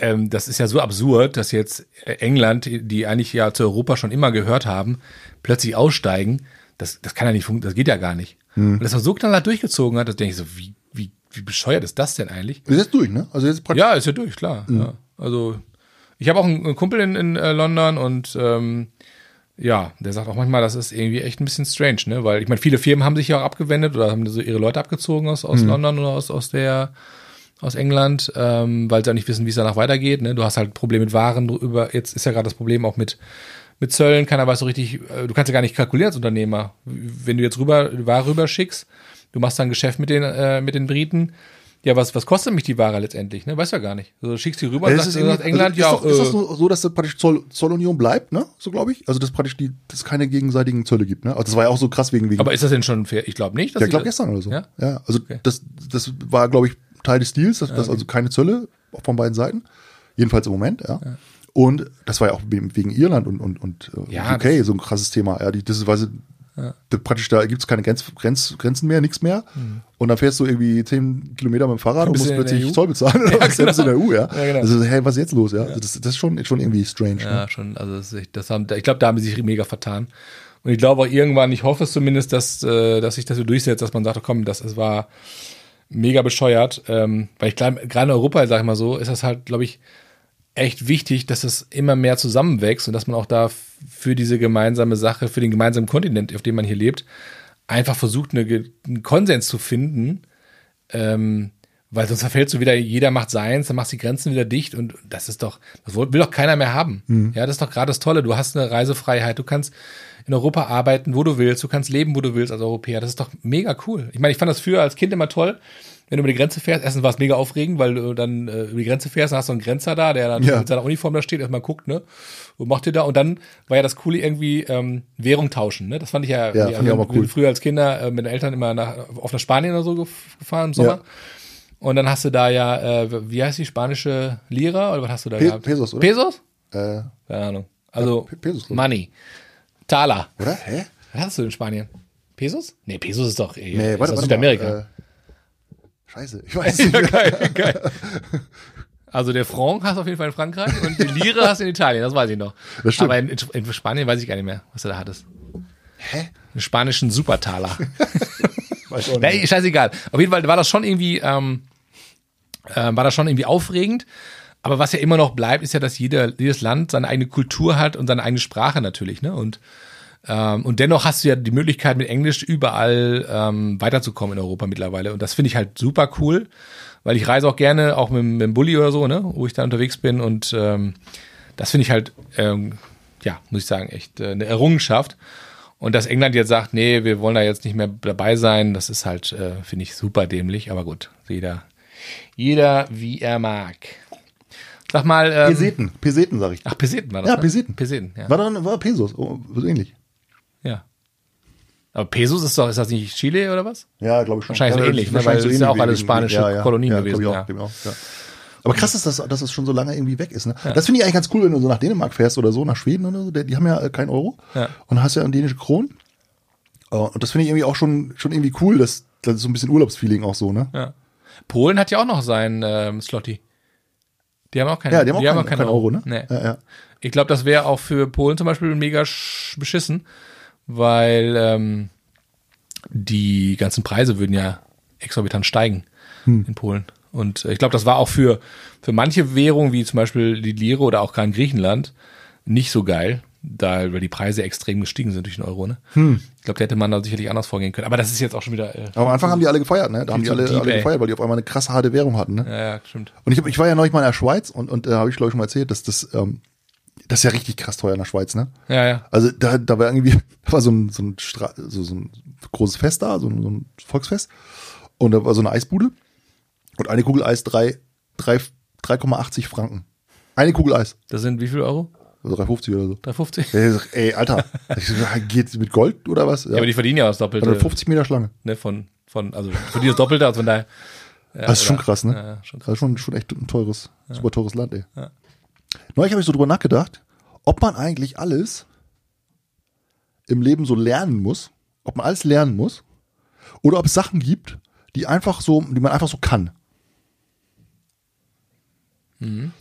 ähm, das ist ja so absurd, dass jetzt England, die eigentlich ja zu Europa schon immer gehört haben, plötzlich aussteigen. Das, das kann ja nicht funktionieren, das geht ja gar nicht. Mhm. Und das war so knallhart durchgezogen hat, dass denke ich so, wie, wie, wie bescheuert ist das denn eigentlich? Ist jetzt durch, ne? Also jetzt praktisch. Ja, ist ja durch, klar. Mhm. Ja. Also ich habe auch einen, Kumpel in, in äh, London und ähm, ja, der sagt auch manchmal, das ist irgendwie echt ein bisschen strange, ne? Weil ich meine, viele Firmen haben sich ja auch abgewendet oder haben so ihre Leute abgezogen aus, aus mhm. London oder aus, aus der aus England, ähm, weil sie auch nicht wissen, wie es danach weitergeht. Ne? Du hast halt ein Problem mit Waren drüber. Jetzt ist ja gerade das Problem auch mit mit Zöllen. Keiner weiß so richtig. Äh, du kannst ja gar nicht kalkulieren als Unternehmer, wenn du jetzt rüber Ware rüber schickst. Du machst dann Geschäft mit den äh, mit den Briten ja, was, was kostet mich die Ware letztendlich? Ne? Weiß ja gar nicht. Also schickst sie rüber, ja, sagt, sagt England, also ist ja. Doch, äh, ist das nur so, dass das praktisch Zoll, Zollunion bleibt, ne? So glaube ich. Also dass praktisch die, dass keine gegenseitigen Zölle gibt, ne? Also das war ja auch so krass wegen wegen. Aber ist das denn schon fair? Ich glaube nicht. ja, ich glaube gestern oder so. Ja, ja also okay. das, das war, glaube ich, Teil des Deals, dass, ja, okay. dass also keine Zölle von beiden Seiten. Jedenfalls im Moment, ja. ja. Und das war ja auch wegen Irland und, und, und äh, ja, UK so ein krasses Thema. Ja, die, das ist, weil sie ja. Praktisch, da gibt es keine Grenz, Grenz, Grenzen mehr, nichts mehr. Mhm. Und dann fährst du irgendwie 10 Kilometer mit dem Fahrrad und musst plötzlich Zoll bezahlen. Ja, genau. in der EU, ja. ja genau. Also, hey, was ist jetzt los? Ja, also das, das ist schon, schon irgendwie strange. Ja, ne? schon. Also, das, das haben, ich glaube, da haben sie sich mega vertan. Und ich glaube auch irgendwann, ich hoffe es zumindest, dass, äh, dass sich das so durchsetzt, dass man sagt, oh, komm, das, das war mega bescheuert. Ähm, weil ich glaube, gerade in Europa, sag ich mal so, ist das halt, glaube ich, echt wichtig, dass es immer mehr zusammenwächst und dass man auch da für diese gemeinsame Sache, für den gemeinsamen Kontinent, auf dem man hier lebt, einfach versucht, eine, einen Konsens zu finden, ähm, weil sonst verfällt so wieder, jeder macht seins, dann machst du die Grenzen wieder dicht und das ist doch, das will doch keiner mehr haben. Mhm. Ja, das ist doch gerade das Tolle. Du hast eine Reisefreiheit, du kannst in Europa arbeiten, wo du willst, du kannst leben, wo du willst als Europäer. Das ist doch mega cool. Ich meine, ich fand das früher als Kind immer toll, wenn du über die Grenze fährst, erstens war es mega aufregend, weil du dann äh, über die Grenze fährst, dann hast du einen Grenzer da, der dann ja. mit seiner Uniform da steht, erstmal guckt, ne? Und macht dir da. Und dann war ja das Coole irgendwie ähm, Währung tauschen, ne? Das fand ich ja, ja fand ich auch mal cool. früher als Kinder äh, mit den Eltern immer nach, auf nach Spanien oder so gefahren im Sommer. Ja. Und dann hast du da ja, äh, wie heißt die spanische Lira oder was hast du da Pe gehabt? Pesos, oder? Pesos? Äh, Keine Ahnung. Also ja, Pesos, Money. Taler. Oder? Hä? Was hast du in Spanien? Pesos? Nee, Pesos ist doch eh, nee, warte, ist warte, Südamerika. Mal, äh, Scheiße, ich weiß nicht. ja, geil, geil. Also der Franc hast du auf jeden Fall in Frankreich und die Lire hast du in Italien, das weiß ich noch. Das stimmt. Aber in, in Spanien weiß ich gar nicht mehr, was du da hattest. Hä? Einen spanischen Supertaler. Weiß auch nicht. Nee, scheißegal. Auf jeden Fall war das schon irgendwie, ähm, äh, war das schon irgendwie aufregend. Aber was ja immer noch bleibt, ist ja, dass jeder, jedes Land seine eigene Kultur hat und seine eigene Sprache natürlich, ne? Und ähm, und dennoch hast du ja die Möglichkeit, mit Englisch überall ähm, weiterzukommen in Europa mittlerweile. Und das finde ich halt super cool, weil ich reise auch gerne, auch mit, mit dem Bulli oder so, ne, wo ich da unterwegs bin. Und ähm, das finde ich halt, ähm, ja, muss ich sagen, echt äh, eine Errungenschaft. Und dass England jetzt sagt, nee, wir wollen da jetzt nicht mehr dabei sein, das ist halt, äh, finde ich, super dämlich. Aber gut, jeder, jeder wie er mag. Sag mal, ähm, Peseten, Peseten, sag ich. ach, Peseten war das, Ja, ne? Peseten. Peseten, ja. War dann, war Pesos, oh, so ähnlich. Ja. Aber Pesos ist doch, ist das nicht Chile oder was? Ja, glaube ich schon. Wahrscheinlich so ja, ähnlich, ne? wahrscheinlich Weil es ist ja auch alles spanische Kolonien gewesen, ja. auch, glaub ich auch, ja. Aber krass ist, dass, dass es schon so lange irgendwie weg ist. Ne? Das finde ich eigentlich ganz cool, wenn du so nach Dänemark fährst oder so, nach Schweden oder so. Die, die haben ja äh, keinen Euro Ja. und hast ja eine dänische Kronen. Äh, Und das finde ich irgendwie auch schon, schon irgendwie cool, dass das ist so ein bisschen Urlaubsfeeling auch so, ne? Ja. Polen hat ja auch noch seinen ähm, Slotty. Die haben auch keinen, Ja, die haben auch keinen- keinen keinen Euro, ne? Nee. Ja, ja. Ich glaube, das wäre auch für Polen zum Beispiel mega sch- beschissen, weil ähm, die ganzen Preise würden ja exorbitant steigen Hm. in Polen. Und äh, ich glaube, das war auch für, für manche Währungen, wie zum Beispiel die Lire oder auch gerade in Griechenland, nicht so geil, da weil die Preise extrem gestiegen sind durch den Euro. Ne? Hm. Ich glaube, da hätte man da sicherlich anders vorgehen können. Aber das ist jetzt auch schon wieder. Äh, Aber am Anfang haben die alle gefeiert, ne? Da haben die alle, deep, alle gefeiert, weil die auf einmal eine krasse harte Währung hatten, ne? ja, ja, stimmt. Und ich, hab, ich war ja neulich mal in der Schweiz und, und da habe ich, glaube ich, schon mal erzählt, dass das, ähm, das ist ja richtig krass teuer in der Schweiz, ne? Ja, ja. Also da, da war irgendwie, da war so ein, so, ein Stra so, so ein großes Fest da, so ein, so ein Volksfest. Und da war so eine Eisbude. Und eine Kugel Eis drei- drei- 3,80 Franken. Eine Kugel Eis. Das sind wie viel Euro? Also 3,50 oder so. 350? Ey, Alter, ich so, geht mit Gold oder was? Ja, aber die verdienen ja das Doppelte. Oder 50 Meter Schlange. ne, von, von, also für die das Doppelte, also von daher. Ja, Das ist schon oder- krass, ne? Ja, ja, schon krass. Das ist schon, schon echt ein teures, super teures Land, ey. Neulich habe ich so drüber nachgedacht, ob man eigentlich alles im Leben so lernen muss, ob man alles lernen muss, oder ob es Sachen gibt, die einfach so, die man einfach so kann.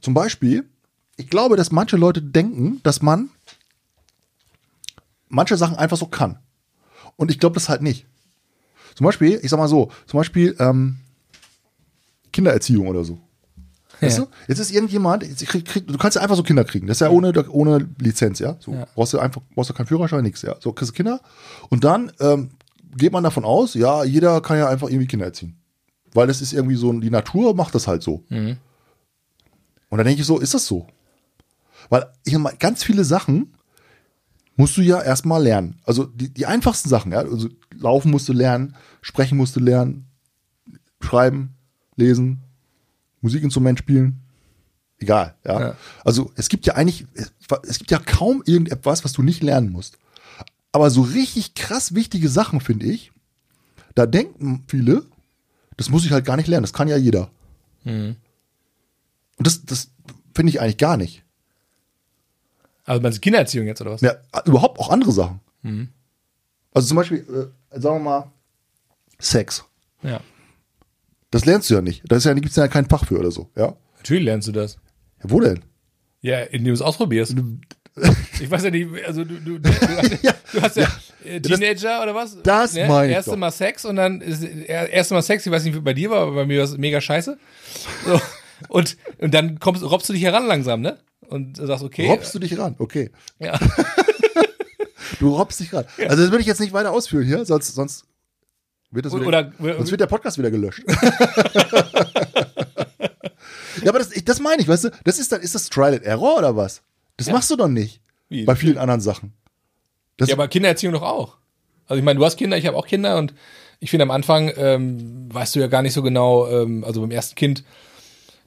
Zum Beispiel, ich glaube, dass manche Leute denken, dass man manche Sachen einfach so kann. Und ich glaube das halt nicht. Zum Beispiel, ich sag mal so, zum Beispiel ähm, Kindererziehung oder so. Weißt Ja. du? Jetzt ist irgendjemand, jetzt krieg, krieg, du kannst ja einfach so Kinder kriegen. Das ist ja ohne, ohne Lizenz, ja. So Ja. brauchst du einfach, brauchst du keinen Führerschein, nichts, ja. So kriegst du Kinder. Und dann ähm, geht man davon aus, ja, jeder kann ja einfach irgendwie Kinder erziehen. Weil das ist irgendwie so, die Natur macht das halt so. Mhm. Und dann denke ich so, ist das so? Weil ich meine, ganz viele Sachen musst du ja erstmal lernen. Also die, die einfachsten Sachen, ja. Also laufen musst du lernen, sprechen musst du lernen, schreiben, lesen, Musikinstrument spielen. Egal, ja. Ja. Also es gibt ja eigentlich, es, es gibt ja kaum irgendetwas, was du nicht lernen musst. Aber so richtig krass wichtige Sachen, finde ich, da denken viele, das muss ich halt gar nicht lernen, das kann ja jeder. Mhm. Und das, das finde ich eigentlich gar nicht. Also meinst du Kindererziehung jetzt oder was? Ja, überhaupt auch andere Sachen. Also zum Beispiel, äh, sagen wir mal, Sex. Ja. Das lernst du ja nicht. Da ist ja, gibt's ja kein Fach für oder so. Ja? Natürlich lernst du das. ja wo denn? Ja, indem du es ausprobierst. Ich weiß ja nicht, also du, du, du, hast, Ja. du hast ja, äh, Teenager oder was? das ne? meine ich Erste doch. Mal Sex und dann ist er- erste Mal Sex, ich weiß nicht, wie bei dir war, aber bei mir war es mega scheiße. So. Und, und dann kommst, robbst du dich heran langsam, ne? Und sagst, okay. Robbst du dich ran, okay. Ja. Du robbst dich ran. Also das würde ich jetzt nicht weiter ausführen hier, sonst, sonst wird das wieder, Oder, sonst wird der Podcast wieder gelöscht. ja, aber das, ich, das meine ich, weißt du, das ist dann, ist das Trial and Error oder was? Das machst du doch nicht. Wie? Bei vielen anderen Sachen. Das, Ja, aber Kindererziehung doch auch. Also ich meine, du hast Kinder, ich habe auch Kinder und ich finde am Anfang ähm, weißt du ja gar nicht so genau, ähm, also beim ersten Kind,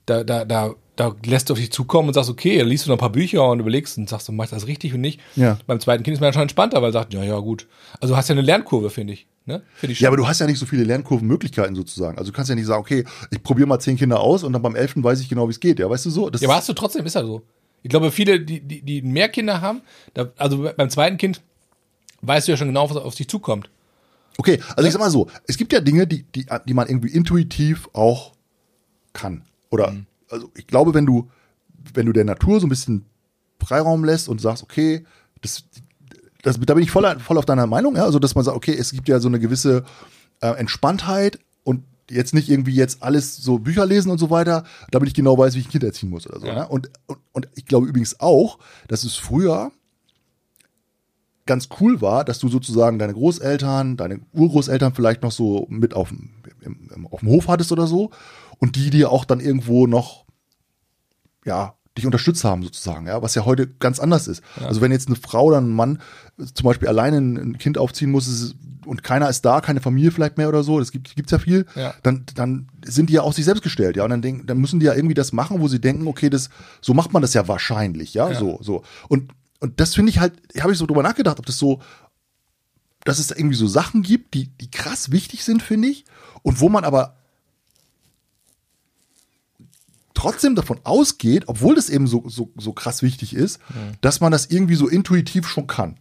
da, da, da, da lässt du auf dich zukommen und sagst, okay, dann liest du noch ein paar Bücher und überlegst und sagst, du machst das richtig und nicht. Ja. Beim zweiten Kind ist man schon entspannter, weil er sagt, ja, ja, gut. Also du hast ja eine Lernkurve, finde ich. Ne? Ja, aber du hast ja nicht so viele Lernkurvenmöglichkeiten sozusagen. Also du kannst ja nicht sagen, okay, ich probiere mal zehn Kinder aus und dann beim elften weiß ich genau, wie es geht. Ja, weißt du so? Das ja, aber hast du trotzdem, ist ja so. Ich glaube, viele, die, die, die mehr Kinder haben, da, also beim zweiten Kind weißt du ja schon genau, was auf dich zukommt. okay, also ich sag mal so, es gibt ja Dinge, die, die, die man irgendwie intuitiv auch kann. Oder also ich glaube, wenn du, wenn du der Natur so ein bisschen Freiraum lässt und sagst, okay, das, das, da bin ich voll, voll auf deiner Meinung, ja, also dass man sagt, okay, es gibt ja so eine gewisse äh, Entspanntheit und jetzt nicht irgendwie jetzt alles so Bücher lesen und so weiter, damit ich genau weiß, wie ich ein Kind erziehen muss oder so. Ja. Ne? Und, und, und ich glaube übrigens auch, dass es früher ganz cool war, dass du sozusagen deine Großeltern, deine Urgroßeltern vielleicht noch so mit auf dem, im, auf dem Hof hattest oder so und die dir auch dann irgendwo noch, ja, dich unterstützt haben sozusagen, ja, was ja heute ganz anders ist. Also wenn jetzt eine Frau oder ein Mann zum Beispiel alleine ein ein Kind aufziehen muss es- und keiner ist da, keine Familie vielleicht mehr oder so, das gibt gibt's ja viel, Ja. dann, dann sind die ja auf sich selbst gestellt, ja, und dann denken, dann müssen die ja irgendwie das machen, wo sie denken, okay, das, so macht man das ja wahrscheinlich, ja, Ja. so, so. Und, und das finde ich halt, habe ich so drüber nachgedacht, ob das so, dass es irgendwie so Sachen gibt, die, die krass wichtig sind, finde ich, und wo man aber trotzdem davon ausgeht, obwohl das eben so, so, so krass wichtig ist, dass man das irgendwie so intuitiv schon kann.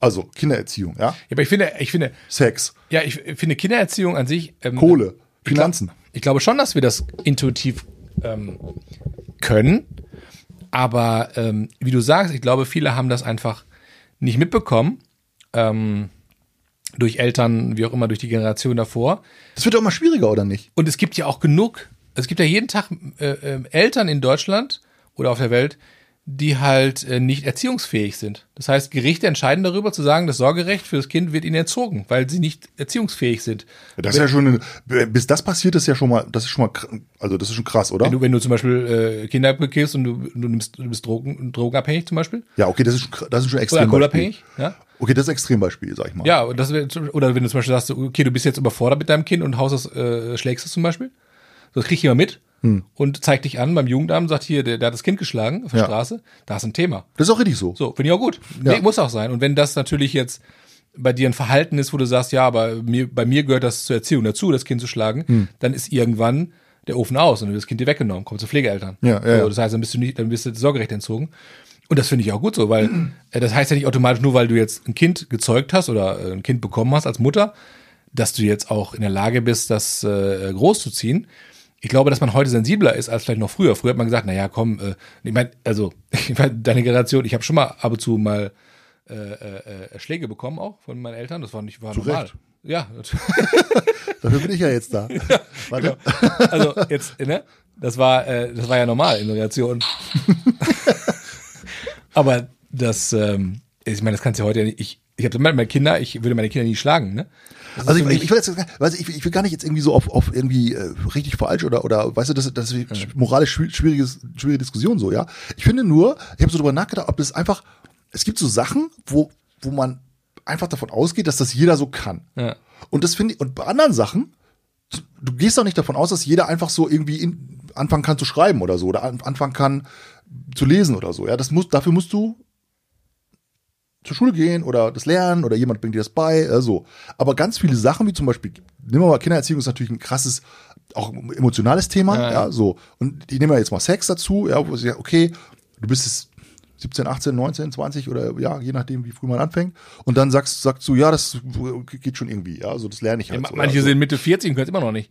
Also Kindererziehung, ja, Ja, aber ich finde, ich finde, Sex, ja, ich finde Kindererziehung an sich. Ähm, Kohle, ich Finanzen. Glaub, ich glaube schon, dass wir das intuitiv ähm, können. Aber ähm, wie du sagst, ich glaube, viele haben das einfach nicht mitbekommen. Ähm, durch Eltern, wie auch immer, durch die Generation davor. Das wird doch immer schwieriger, oder nicht? Und es gibt ja auch genug, es gibt ja jeden Tag äh, äh, Eltern in Deutschland oder auf der Welt, die halt äh, nicht erziehungsfähig sind. Das heißt, Gerichte entscheiden darüber zu sagen, das Sorgerecht für das Kind wird ihnen entzogen, weil sie nicht erziehungsfähig sind. Das ist ja schon, eine, bis das passiert, ist ja schon mal, das ist schon mal, also das ist schon krass, oder? Wenn du, wenn du zum Beispiel äh, Kinder bekiffst und du, du, nimmst, du bist Drogen, drogenabhängig zum Beispiel ja, okay, das ist schon, das ist schon oder extrem. alkoholabhängig, ja. Okay, das ist ein Extrembeispiel, sag ich mal. Ja, und das oder wenn du zum Beispiel sagst, okay, du bist jetzt überfordert mit deinem Kind und haust es, äh, schlägst es zum Beispiel. So, das krieg ich immer mit und zeig dich an beim Jugendamt, sagt hier, der, der hat das Kind geschlagen auf der Ja. Straße, da ist ein Thema. Das ist auch richtig so. So, finde ich auch gut. Ja. Nee, muss auch sein. Und wenn das natürlich jetzt bei dir ein Verhalten ist, wo du sagst, ja, aber mir, bei mir gehört das zur Erziehung dazu, das Kind zu schlagen, Hm. dann ist irgendwann der Ofen aus und wird das Kind dir weggenommen, kommt zu Pflegeeltern. Ja, ja, so. Das heißt, dann bist du nicht, dann bist du das Sorgerecht entzogen. Und das finde ich auch gut so, weil äh, das heißt ja nicht automatisch nur, weil du jetzt ein Kind gezeugt hast oder äh, ein Kind bekommen hast als Mutter, dass du jetzt auch in der Lage bist, das äh, großzuziehen. Ich glaube, dass man heute sensibler ist als vielleicht noch früher. Früher hat man gesagt, na ja, komm, äh, ich meine, also ich mein, deine Generation, ich habe schon mal ab und zu mal äh, äh, äh, Schläge bekommen auch von meinen Eltern. Das war nicht war Zu normal. Recht. Ja, Dafür bin ich ja jetzt da. Warte. also jetzt, ne? Das war, äh, das war ja normal in der Relation. Aber das, ähm, ich meine, das kannst du ja heute ja nicht. Ich, ich habe meine Kinder, ich würde meine Kinder nie schlagen, ne? Das Also ich, ich, will jetzt, weiß ich, ich will gar nicht jetzt irgendwie so auf, auf irgendwie äh, richtig falsch oder oder weißt du, das, das ist moralisch schwi- schwieriges, schwierige Diskussion so, ja. Ich finde nur, ich habe so drüber nachgedacht, ob das einfach, es gibt so Sachen, wo wo man einfach davon ausgeht, dass das jeder so kann. Ja. Und das finde ich, und bei anderen Sachen, du gehst doch nicht davon aus, dass jeder einfach so irgendwie in, anfangen kann zu schreiben oder so oder an, anfangen kann zu lesen oder so. Ja, das muss, dafür musst du zur Schule gehen oder das lernen oder jemand bringt dir das bei, äh, so. Aber ganz viele Sachen, wie zum Beispiel, nehmen wir mal Kindererziehung, ist natürlich ein krasses, auch emotionales Thema, Ja, ja, ja. so. Und ich nehme jetzt mal Sex dazu, ja, wo sie ja, okay, du bist es 17, 18, 19, 20 oder ja, je nachdem, wie früh man anfängt. Und dann sagst, sagst du, ja, das geht schon irgendwie, ja, so das lerne ich Ja, halt. so, manche ja, so. sind Mitte 40 und können es immer noch nicht.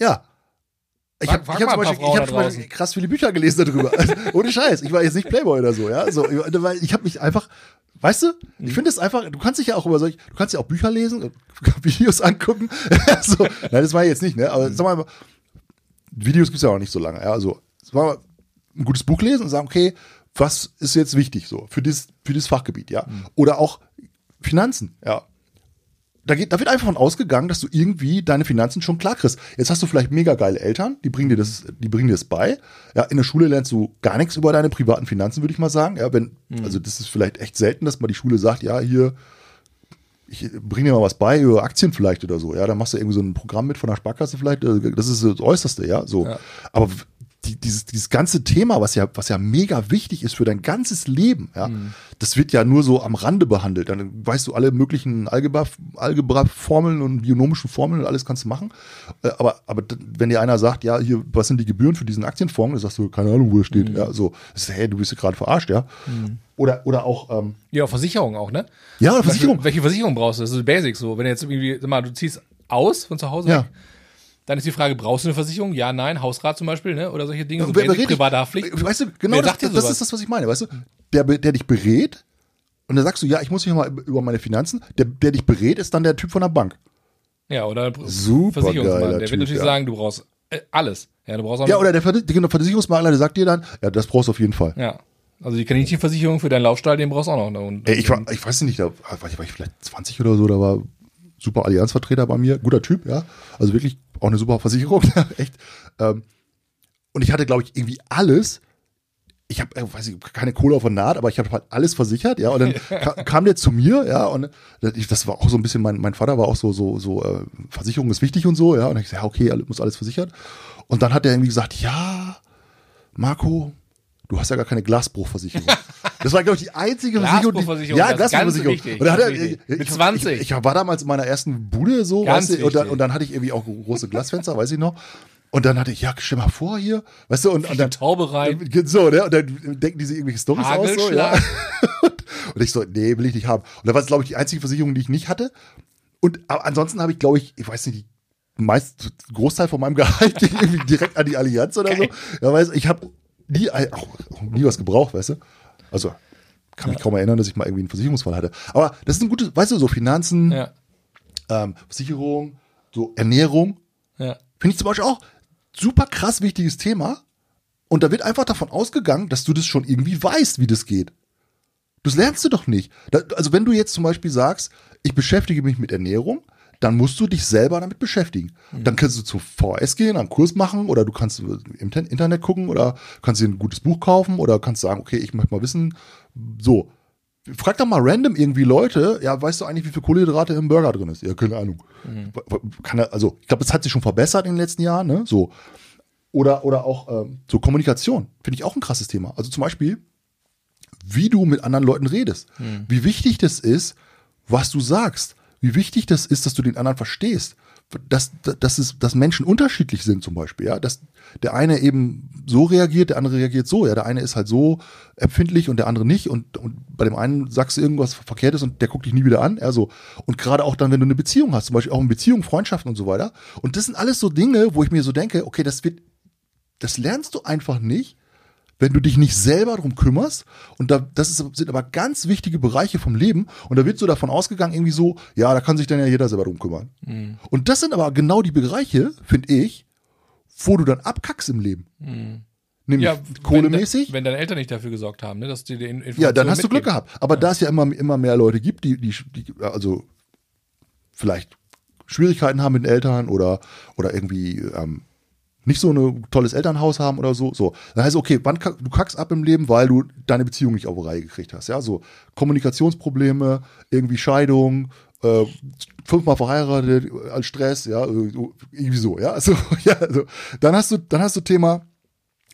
Ja. Ich habe hab mal zum ein paar Beispiel, ich hab zum Beispiel krass viele Bücher gelesen darüber. Also, ohne Scheiß. Ich war jetzt nicht Playboy oder so, ja. So, weil ich habe mich einfach, weißt du, Mhm. ich finde es einfach, du kannst dich ja auch über solche, du kannst ja auch Bücher lesen, Videos angucken. so, nein, das war jetzt nicht, ne? Mhm. Aber sag mal, Videos gibt's ja auch nicht so lange, ja. Also, es war ein gutes Buch lesen und sagen, okay, was ist jetzt wichtig so für dieses, für dieses Fachgebiet, ja. Mhm. Oder auch Finanzen, ja da, geht, da wird einfach von ausgegangen, dass du irgendwie deine Finanzen schon klar kriegst. Jetzt hast du vielleicht mega geile Eltern, die bringen dir das, die bringen dir das bei. Ja, in der Schule lernst du gar nichts über deine privaten Finanzen, würde ich mal sagen. Ja, wenn, also das ist vielleicht echt selten, dass mal die Schule sagt, ja, hier, ich bring dir mal was bei über Aktien vielleicht oder so. Ja, dann machst du irgendwie so ein Programm mit von der Sparkasse vielleicht. Das ist das Äußerste, ja, so. Ja. Aber die, dieses, dieses ganze Thema, was ja, was ja mega wichtig ist für dein ganzes Leben, ja, das wird ja nur so am Rande behandelt. Dann weißt du alle möglichen Algebra, Algebra-Formeln und bionomischen Formeln und alles kannst du machen. Äh, Aber, aber wenn dir einer sagt, ja, hier, was sind die Gebühren für diesen Aktienfonds, dann sagst du, keine Ahnung, wo er steht. Ja, so, das ist, hey, du bist ja gerade verarscht, ja. Oder, oder auch, ähm, Ja, Versicherung auch, ne? ja, oder Versicherung. Welche Versicherung brauchst du? Das ist Basic so. Wenn du jetzt irgendwie, sag mal, du ziehst aus von zu Hause Ja. weg, Dann ist die Frage, brauchst du eine Versicherung? Ja, nein, Hausrat zum Beispiel, ne? Oder solche Dinge, so wer private Haftpflicht. Äh, Weißt du, genau Wer das, das ist das, was ich meine, weißt du? Der, der dich berät und dann sagst du, ja, ich muss mich mal über meine Finanzen, der, der dich berät, ist dann der Typ von der Bank. Ja, oder Super Versicherungsmann. Der wird Typ, natürlich ja. sagen, du brauchst äh, alles. Ja, du brauchst auch Ja, oder der, der Versicherungsmakler, der sagt dir dann, ja, das brauchst du auf jeden Fall. ja. Also die Kaninchenversicherung für deinen Laufstall, den brauchst du auch noch. Und, Ey, ich, war, ich weiß nicht, da war ich, war ich vielleicht 20 oder so, da war super Allianzvertreter bei mir, guter Typ, ja. Also wirklich auch eine super Versicherung, echt. Ähm, und ich hatte, glaube ich, irgendwie alles. Ich habe, äh, weiß ich, keine Kohle auf der Naht, aber ich habe halt alles versichert, ja. Und dann ka kam der zu mir, ja, und das- war auch so ein bisschen, mein, mein Vater war auch so, so, so, äh, Versicherung ist wichtig und so, ja. Und ich gesagt, ja, okay, alles- muss alles versichert. Und dann hat er irgendwie gesagt, ja, Marco, du hast ja gar keine Glasbruchversicherung. Das war, glaube ich, die einzige Versicherung. Die, Glasbruchversicherung, ja, das ganz Glasbruchversicherung. wichtig, Und dann hat er, ganz ich, Mit ich, 20. Ich, ich war damals in meiner ersten Bude so, Ganz weißt du, und dann, und dann hatte ich irgendwie auch große Glasfenster, weiß ich noch. Und dann hatte ich, ja, stell mal vor hier, weißt du, und, und dann, Taube rein. so, ne, und dann denken diese irgendwelche Storys aus, so, ja. Und ich so, nee, will ich nicht haben. Und da war es, glaube ich, die einzige Versicherung, die ich nicht hatte. Und aber ansonsten habe ich, glaube ich, ich weiß nicht, die meist Großteil von meinem Gehalt ging irgendwie direkt an die Allianz oder so. Ja, weißt, du, ich habe nie, auch nie was gebraucht, weißt du? Also kann mich kaum erinnern, dass ich mal irgendwie einen Versicherungsfall hatte. Aber das ist ein gutes, weißt du, so Finanzen, Ja. ähm, Versicherung, so Ernährung, Ja. finde ich zum Beispiel auch super krass wichtiges Thema. Und da wird einfach davon ausgegangen, dass du das schon irgendwie weißt, wie das geht. Das lernst du doch nicht. Da, also wenn du jetzt zum Beispiel sagst, ich beschäftige mich mit Ernährung, dann musst du dich selber damit beschäftigen. Dann kannst du zu VS gehen, einen Kurs machen oder du kannst im Inter- Internet gucken oder kannst dir ein gutes Buch kaufen oder kannst sagen, okay, ich möchte mal wissen, so. Frag doch mal random irgendwie Leute, ja, weißt du eigentlich, wie viel Kohlenhydrate im Burger drin ist? Ja, keine Ahnung. Kann er, also, ich glaube, das hat sich schon verbessert in den letzten Jahren, ne? So. Oder, oder auch ähm, so Kommunikation, finde ich auch ein krasses Thema. Also zum Beispiel, wie du mit anderen Leuten redest. Wie wichtig das ist, was du sagst. Wie wichtig das ist, dass du den anderen verstehst. Dass, dass, es, dass Menschen unterschiedlich sind zum Beispiel, ja. Dass der eine eben so reagiert, der andere reagiert so, ja. Der eine ist halt so empfindlich und der andere nicht. Und, und bei dem einen sagst du irgendwas Verkehrtes und der guckt dich nie wieder an. Ja, so. Und gerade auch dann, wenn du eine Beziehung hast, zum Beispiel auch in Beziehung, Freundschaften und so weiter. Und das sind alles so Dinge, wo ich mir so denke, okay, das wird, das lernst du einfach nicht, wenn du dich nicht selber drum kümmerst. Und da, das ist, sind aber ganz wichtige Bereiche vom Leben. Und da wird so davon ausgegangen, irgendwie so, ja, da kann sich dann ja jeder selber drum kümmern. Und das sind aber genau die Bereiche, finde ich, wo du dann abkackst im Leben. Nämlich Ja, kohlemäßig. Wenn, wenn deine Eltern nicht dafür gesorgt haben, ne, dass die den Ja, dann hast du Glück gehabt. Aber da es ja immer, immer mehr Leute gibt, die, die, die also vielleicht Schwierigkeiten haben mit den Eltern oder, oder irgendwie ähm, nicht so ein tolles Elternhaus haben oder so, so. Dann heißt es, okay, wann kack, du kackst ab im Leben, weil du deine Beziehung nicht auf die Reihe gekriegt hast. Ja, so Kommunikationsprobleme, irgendwie Scheidung, äh, fünfmal verheiratet äh, als Stress, ja, so, irgendwie so, ja. Also, ja, also, dann hast du, dann hast du Thema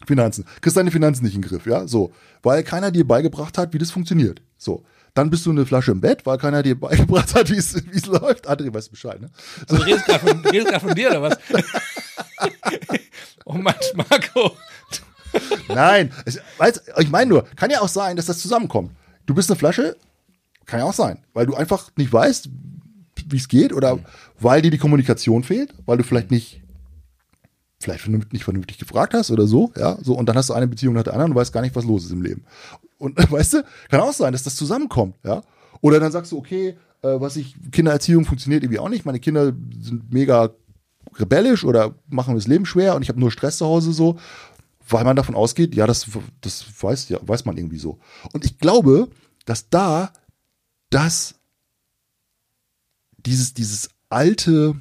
Finanzen. Kriegst deine Finanzen nicht in den Griff, ja, so. Weil keiner dir beigebracht hat, wie das funktioniert. So. Dann bist du eine Flasche im Bett, weil keiner dir beigebracht hat, wie es wie es läuft. André weiß Bescheid, ne? Du redest gerade von, redest von dir, oder was? oh Mann, Marco. Nein, es, weißt, ich meine nur, kann ja auch sein, dass das zusammenkommt. Du bist eine Flasche, kann ja auch sein, weil du einfach nicht weißt, wie es geht oder weil dir die Kommunikation fehlt, weil du vielleicht nicht vielleicht vernünftig- nicht vernünftig gefragt hast oder so, ja, so und dann hast du eine Beziehung nach der anderen und weißt gar nicht, was los ist im Leben. Und weißt du, kann auch sein, dass das zusammenkommt, ja? Oder dann sagst du, okay, äh, was ich Kindererziehung funktioniert irgendwie auch nicht, meine Kinder sind mega rebellisch oder machen mir das Leben schwer und ich habe nur Stress zu Hause so, weil man davon ausgeht, ja, das, das weiß, ja, weiß man irgendwie so. Und ich glaube, dass da das dieses, dieses alte,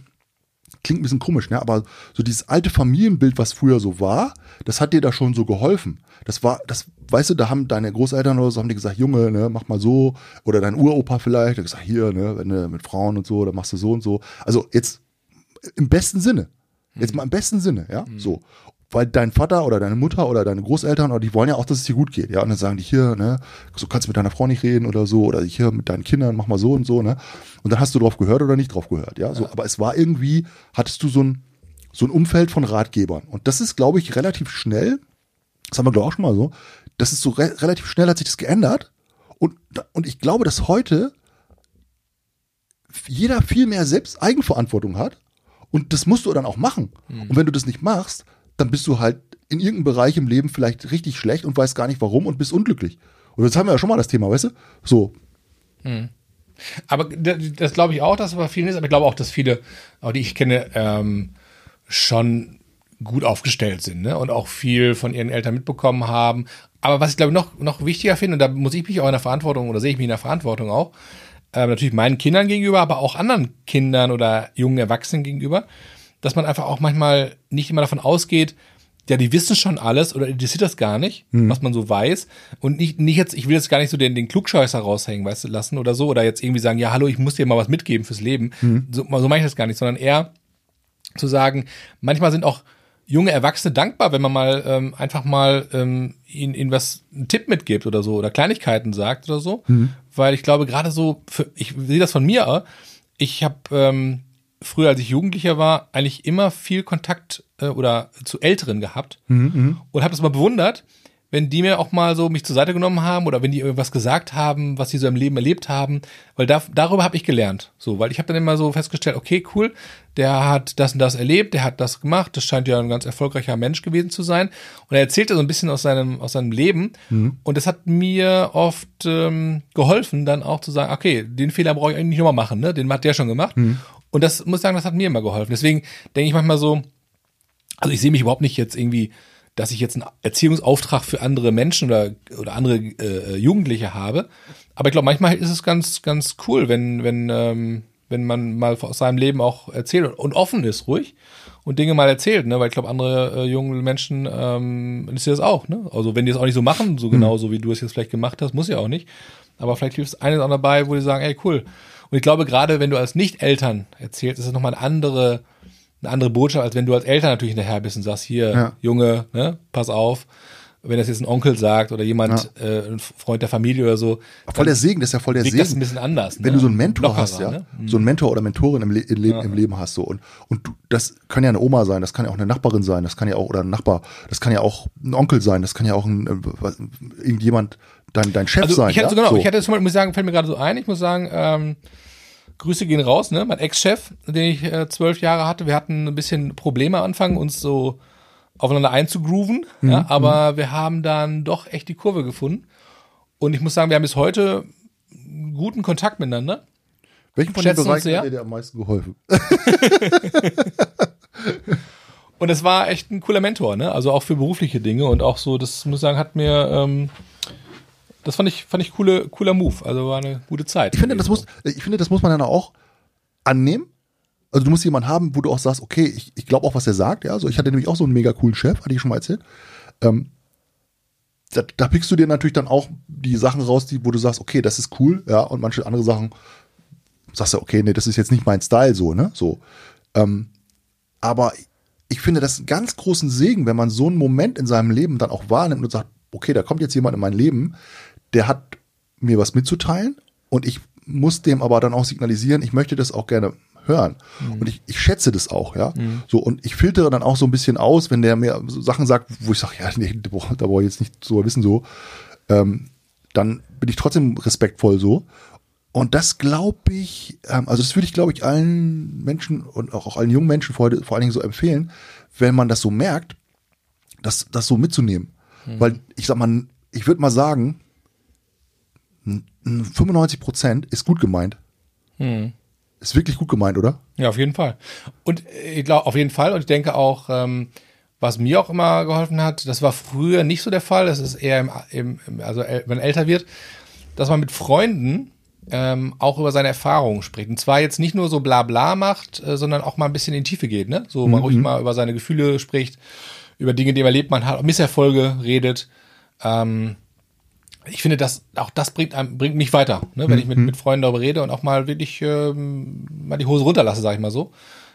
klingt ein bisschen komisch, ne? aber so dieses alte Familienbild, was früher so war, das hat dir da schon so geholfen. Das war, das, weißt du, da haben deine Großeltern oder so, haben die gesagt, Junge, ne, mach mal so, oder dein Uropa vielleicht, der gesagt, hier, ne, wenn du mit Frauen und so, dann machst du so und so. Also jetzt im besten Sinne. Jetzt mal im besten Sinne, ja, so. Weil dein Vater oder deine Mutter oder deine Großeltern, oder die wollen ja auch, dass es dir gut geht, ja. Und dann sagen die hier, ne, so kannst du mit deiner Frau nicht reden oder so, oder hier mit deinen Kindern, mach mal so und so, ne. Und dann hast du drauf gehört oder nicht drauf gehört, ja. So, aber es war irgendwie, hattest du so ein, so ein Umfeld von Ratgebern. Und das ist, glaube ich, relativ schnell, das haben wir, glaube ich, auch schon mal so, das ist so re relativ schnell hat sich das geändert. Und, und ich glaube, dass heute jeder viel mehr selbst Eigenverantwortung hat Und das musst du dann auch machen. Und wenn du das nicht machst, dann bist du halt in irgendeinem Bereich im Leben vielleicht richtig schlecht und weißt gar nicht warum und bist unglücklich. Und jetzt haben wir ja schon mal das Thema, weißt du? So. Aber das, das glaube ich auch, dass es bei vielen ist, aber ich glaube auch, dass viele, auch die ich kenne, ähm, schon gut aufgestellt sind ne? und auch viel von ihren Eltern mitbekommen haben. Aber was ich glaube noch, noch wichtiger finde, und da muss ich mich auch in der Verantwortung oder sehe ich mich in der Verantwortung auch, ähm, natürlich meinen Kindern gegenüber, aber auch anderen Kindern oder jungen Erwachsenen gegenüber, dass man einfach auch manchmal nicht immer davon ausgeht, ja, die wissen schon alles oder interessiert das gar nicht, was man so weiß. Und nicht, nicht jetzt, ich will jetzt gar nicht so den, den Klugscheißer raushängen, weißt du, lassen oder so, oder jetzt irgendwie sagen, ja, hallo, ich muss dir mal was mitgeben fürs Leben. So, so meine ich das gar nicht, sondern eher zu sagen, manchmal sind auch junge Erwachsene dankbar, wenn man mal ähm, einfach mal ähm, ihnen, ihnen was einen Tipp mitgibt oder so oder Kleinigkeiten sagt oder so, weil ich glaube gerade so, für, ich sehe das von mir, ich habe ähm, früher, als ich Jugendlicher war, eigentlich immer viel Kontakt äh, oder zu Älteren gehabt und habe das mal bewundert, wenn die mir auch mal so mich zur Seite genommen haben oder wenn die irgendwas gesagt haben, was sie so im Leben erlebt haben, weil da, darüber habe ich gelernt. So, weil ich habe dann immer so festgestellt, okay, cool, der hat das und das erlebt, der hat das gemacht, das scheint ja ein ganz erfolgreicher Mensch gewesen zu sein. Und er erzählte so ein bisschen aus seinem, aus seinem Leben. Und das hat mir oft ähm, geholfen, dann auch zu sagen, okay, den Fehler brauche ich eigentlich nicht nochmal machen, ne? Den hat der schon gemacht. Und das muss ich sagen, das hat mir immer geholfen. Deswegen denke ich manchmal so, also ich sehe mich überhaupt nicht jetzt irgendwie, dass ich jetzt einen Erziehungsauftrag für andere Menschen oder, oder andere äh, Jugendliche habe. Aber ich glaube, manchmal ist es ganz, ganz cool, wenn, wenn, ähm, wenn man mal aus seinem Leben auch erzählt und, und offen ist, ruhig und Dinge mal erzählt, ne? Weil ich glaube, andere äh, junge Menschen ähm, ist das auch, ne? Also wenn die es auch nicht so machen, so genau so wie du es jetzt vielleicht gemacht hast, muss ja auch nicht. Aber vielleicht hilft es eines auch dabei, wo die sagen, ey, cool. Und ich glaube, gerade wenn du als Nicht-Eltern erzählst, ist es nochmal eine andere, eine andere Botschaft, als wenn du als Eltern natürlich hinterher bist und sagst, hier, Ja. Junge, ne, pass auf. Wenn das jetzt ein Onkel sagt oder jemand, äh, ein Freund der Familie oder so, Voll der Segen, das ist ja voll der wirkt das ein Segen. bisschen anders. Wenn ne? du so einen Mentor Lockerer, hast, ja, Ne? so einen Mentor oder Mentorin im, Le im, Leben, im Leben hast, so und und du, das kann ja eine Oma sein, das kann ja auch eine Nachbarin sein, das kann ja auch oder ein Nachbar, das kann ja auch ein Onkel sein, das kann ja auch ein äh, irgendjemand dein dein Chef Also sein. ich hatte ja? so genau, so. ich hatte mal, muss ich sagen, fällt mir gerade so ein, ich muss sagen, ähm, Grüße gehen raus, ne? Mein Ex-Chef, den ich äh, zwölf Jahre hatte, wir hatten ein bisschen Probleme am Anfang, uns so aufeinander einzugrooven, Mhm, ja, aber wir haben dann doch echt die Kurve gefunden. Und ich muss sagen, wir haben bis heute guten Kontakt miteinander. Welchen von den Bereichen hat dir der am meisten geholfen? Und es war echt ein cooler Mentor, ne? Also auch für berufliche Dinge und auch so, das muss ich sagen, hat mir, ähm, das fand ich, fand ich coole, cooler Move. Also war eine gute Zeit. Ich finde, das muss, ich finde, das muss man dann auch annehmen. Also du musst jemanden haben, wo du auch sagst, okay, ich, ich glaube auch, was er sagt. Ja, so ich hatte nämlich auch so einen mega coolen Chef, hatte ich schon mal erzählt. Ähm, da, da pickst du dir natürlich dann auch die Sachen raus, die, wo du sagst, okay, das ist cool, ja, und manche andere Sachen sagst du, okay, nee, das ist jetzt nicht mein Style, so, ne, so. Ähm, aber ich finde das einen ganz großen Segen, wenn man so einen Moment in seinem Leben dann auch wahrnimmt und sagt, okay, da kommt jetzt jemand in mein Leben, der hat mir was mitzuteilen und ich muss dem aber dann auch signalisieren, ich möchte das auch gerne hören. Und ich, ich schätze das auch, ja. So, und ich filtere dann auch so ein bisschen aus, wenn der mir so Sachen sagt, wo ich sage, ja, nee, da brauch- da brauche ich jetzt nicht so wissen, so, ähm, dann bin ich trotzdem respektvoll so. Und das glaube ich, ähm, also das würde ich, glaube ich, allen Menschen und auch, auch allen jungen Menschen vor, vor allen Dingen so empfehlen, wenn man das so merkt, das, das so mitzunehmen. Weil ich sag mal, ich würde mal sagen, 95 Prozent ist gut gemeint. Ist wirklich gut gemeint, oder? Ja, auf jeden Fall. Und äh, ich glaube, auf jeden Fall. Und ich denke auch, ähm, was mir auch immer geholfen hat, das war früher nicht so der Fall, das ist eher im, im, also wenn man älter wird, dass man mit Freunden ähm, auch über seine Erfahrungen spricht. Und zwar jetzt nicht nur so bla bla macht, äh, sondern auch mal ein bisschen in die Tiefe geht, ne? So mal ruhig mal über seine Gefühle spricht, über Dinge, die man erlebt man hat, Misserfolge redet. Ähm, ich finde, das, auch das bringt, einem, bringt mich weiter, ne? wenn ich mit, mit Freunden darüber rede und auch mal wirklich ähm, mal die Hose runterlasse, sag ich mal so.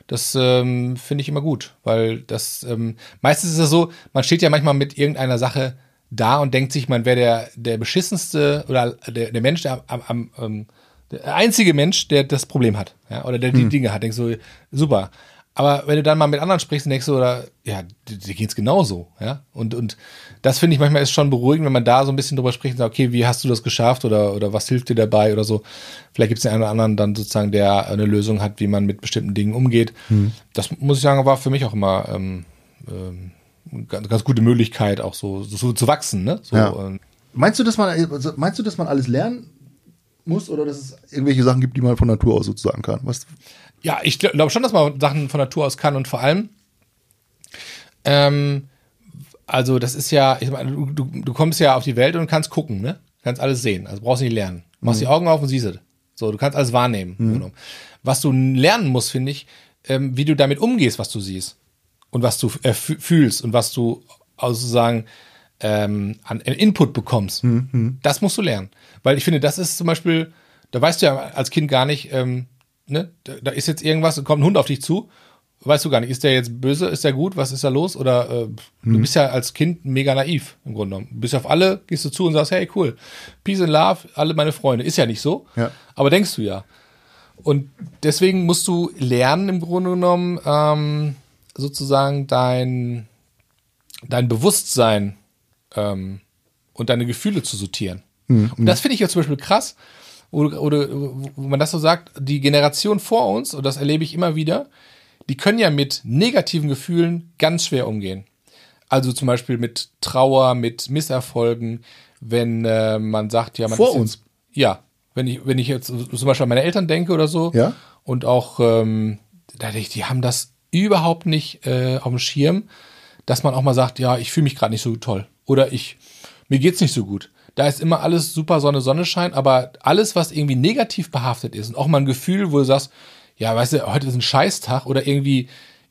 Das ähm, finde ich immer gut, weil das ähm, meistens ist es so, man steht ja manchmal mit irgendeiner Sache da und denkt sich, man wäre der, der beschissenste oder der, der Mensch, der am, am ähm, der einzige Mensch, der das Problem hat, ja, oder der die Dinge hat, denkst so, super. Aber wenn du dann mal mit anderen sprichst, denkst du, oder, ja, dir geht's genauso, ja. Und, und das finde ich manchmal ist schon beruhigend, wenn man da so ein bisschen drüber spricht und sagt, okay, wie hast du das geschafft oder, oder was hilft dir dabei oder so. Vielleicht gibt es den einen oder anderen dann sozusagen, der eine Lösung hat, wie man mit bestimmten Dingen umgeht. Hm. Das muss ich sagen, war für mich auch immer ähm, ähm, ganz, ganz gute Möglichkeit, auch so, so zu wachsen, ne? So, ja. ähm, meinst du, dass man, also meinst du, dass man alles lernen muss oder dass es irgendwelche Sachen gibt, die man von Natur aus sozusagen kann? Was? Ja, ich glaube schon, dass man Sachen von Natur aus kann und vor allem, ähm, also das ist ja, ich meine, du, du kommst ja auf die Welt und kannst gucken, ne? Kannst alles sehen, also brauchst nicht lernen. Machst mhm. die Augen auf und siehst es. So, du kannst alles wahrnehmen. Mhm. Was du lernen musst, finde ich, ähm, wie du damit umgehst, was du siehst und was du äh, fühlst und was du sozusagen ähm, an Input bekommst. Mhm. Das musst du lernen. Weil ich finde, das ist zum Beispiel, da weißt du ja als Kind gar nicht, ähm, ne, da, ist jetzt irgendwas und kommt ein Hund auf dich zu, weißt du gar nicht, ist der jetzt böse, ist der gut, was ist da los? Oder äh, mhm. du bist ja als Kind mega naiv im Grunde genommen. Du bist auf alle, gehst du zu und sagst, hey, cool, Peace and Love, alle meine Freunde. Ist ja nicht so, ja. aber denkst du ja. Und deswegen musst du lernen im Grunde genommen ähm, sozusagen dein, dein Bewusstsein ähm, und deine Gefühle zu sortieren. Mhm. Und das finde ich ja zum Beispiel krass, oder, oder wo man das so sagt, die Generation vor uns, und das erlebe ich immer wieder, die können ja mit negativen Gefühlen ganz schwer umgehen. Also zum Beispiel mit Trauer, mit Misserfolgen, wenn äh, man sagt, ja, man vor uns. ja, wenn ich, wenn ich jetzt zum Beispiel an meine Eltern denke oder so, ja? und auch, ähm, da denke ich, die haben das überhaupt nicht äh, auf dem Schirm, dass man auch mal sagt, ja, ich fühle mich gerade nicht so toll oder ich mir geht's nicht so gut da ist immer alles super Sonne, Sonnenschein, aber alles, was irgendwie negativ behaftet ist und auch mal ein Gefühl, wo du sagst, ja, weißt du, heute ist ein Scheißtag oder irgendwie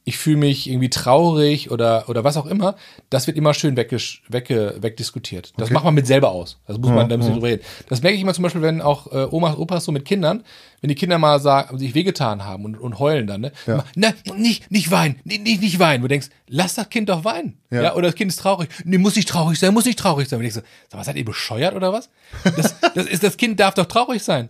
ich fühle mich irgendwie traurig oder, oder was auch immer, das wird immer schön wegge, wegge, wegdiskutiert. Das okay. macht man mit selber aus. Das muss man, ja, da müssen wir drüber reden. Das merke ich immer zum Beispiel, wenn auch äh, Omas, Opas so mit Kindern, wenn die Kinder mal sagen, sich wehgetan haben und, und heulen dann, ne? Ja. Na, nicht, nicht weinen, nicht, nicht, nicht weinen. Du denkst, lass das Kind doch weinen. Ja. ja. Oder das Kind ist traurig. Nee, muss nicht traurig sein, muss nicht traurig sein. Und ich so, sag mal, seid ihr bescheuert oder was? Das, das ist, das Kind darf doch traurig sein.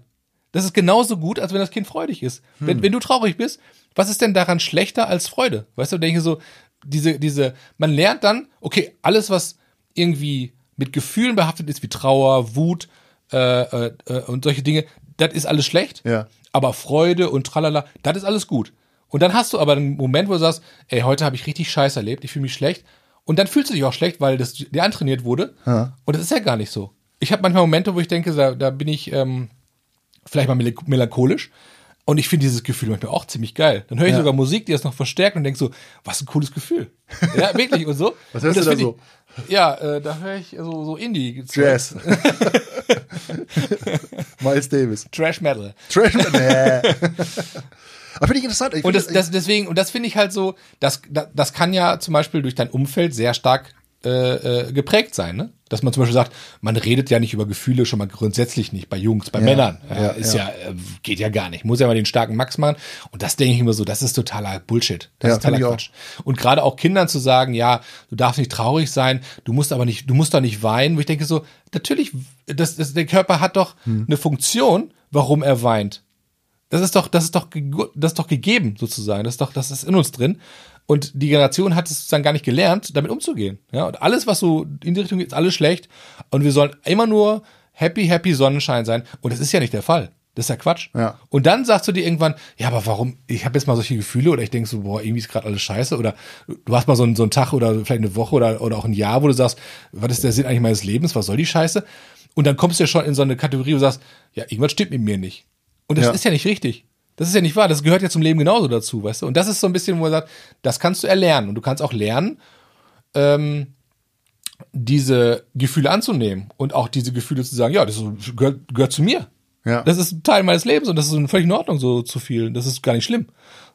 Das ist genauso gut, als wenn das Kind freudig ist. Hm. Wenn, wenn du traurig bist, was ist denn daran schlechter als Freude? Weißt du, denke so, diese, diese, man lernt dann, okay, alles, was irgendwie mit Gefühlen behaftet ist, wie Trauer, Wut äh, äh, äh, und solche Dinge, das ist alles schlecht. Ja. Aber Freude und tralala, das ist alles gut. Und dann hast du aber einen Moment, wo du sagst, ey, heute habe ich richtig Scheiß erlebt, ich fühle mich schlecht. Und dann fühlst du dich auch schlecht, weil das dir antrainiert wurde. Ja. Und das ist ja gar nicht so. Ich habe manchmal Momente, wo ich denke, da, da bin ich ähm, vielleicht mal melancholisch. Und ich finde dieses Gefühl manchmal auch ziemlich geil. Dann höre ich ja. sogar Musik, die das noch verstärkt und denke so, was ein cooles Gefühl. Ja, wirklich und so. Was hörst du da so? Ich, ja, äh, da höre ich so, so Indie. Jazz. Miles Davis. Trash Metal. Trash Metal. Aber finde ich interessant. Ich und das, das, deswegen, und das finde ich halt so, das, das kann ja zum Beispiel durch dein Umfeld sehr stark äh, äh, geprägt sein, ne? Dass man zum Beispiel sagt, man redet ja nicht über Gefühle schon mal grundsätzlich nicht bei Jungs, bei ja, Männern. Ja, ja, ist ja, äh, geht ja gar nicht. Muss ja mal den starken Max machen. Und das denke ich immer so, das ist totaler Bullshit. Das ist totaler Quatsch. Und gerade auch Kindern zu sagen, ja, du darfst nicht traurig sein, du musst aber nicht, du musst doch nicht weinen, wo ich denke so, natürlich, das, das, der Körper hat doch hm. eine Funktion, warum er weint. Das ist doch, das ist doch, das ist doch gegeben sozusagen. Das ist doch, das ist in uns drin. Und die Generation hat es sozusagen gar nicht gelernt, damit umzugehen. Ja, und alles, was so in die Richtung geht, ist alles schlecht. Und wir sollen immer nur happy, happy Sonnenschein sein. Und das ist ja nicht der Fall. Das ist ja Quatsch. Ja. Und dann sagst du dir irgendwann, ja, aber warum? Ich habe jetzt mal solche Gefühle oder ich denke so, boah, irgendwie ist gerade alles scheiße. Oder du hast mal so einen, so einen Tag oder vielleicht eine Woche oder, oder auch ein Jahr, wo du sagst, was ist der Sinn eigentlich meines Lebens? Was soll die Scheiße? Und dann kommst du ja schon in so eine Kategorie, wo du sagst, ja, irgendwas stimmt mit mir nicht. Und das ja. ist ja nicht richtig. Das ist ja nicht wahr. Das gehört ja zum Leben genauso dazu, weißt du? Und das ist so ein bisschen, wo man sagt, das kannst du erlernen. Und du kannst auch lernen, ähm, diese Gefühle anzunehmen und auch diese Gefühle zu sagen, ja, das gehört, gehört zu mir. Ja. Das ist ein Teil meines Lebens und das ist völlig in Ordnung, so zu viel. Das ist gar nicht schlimm.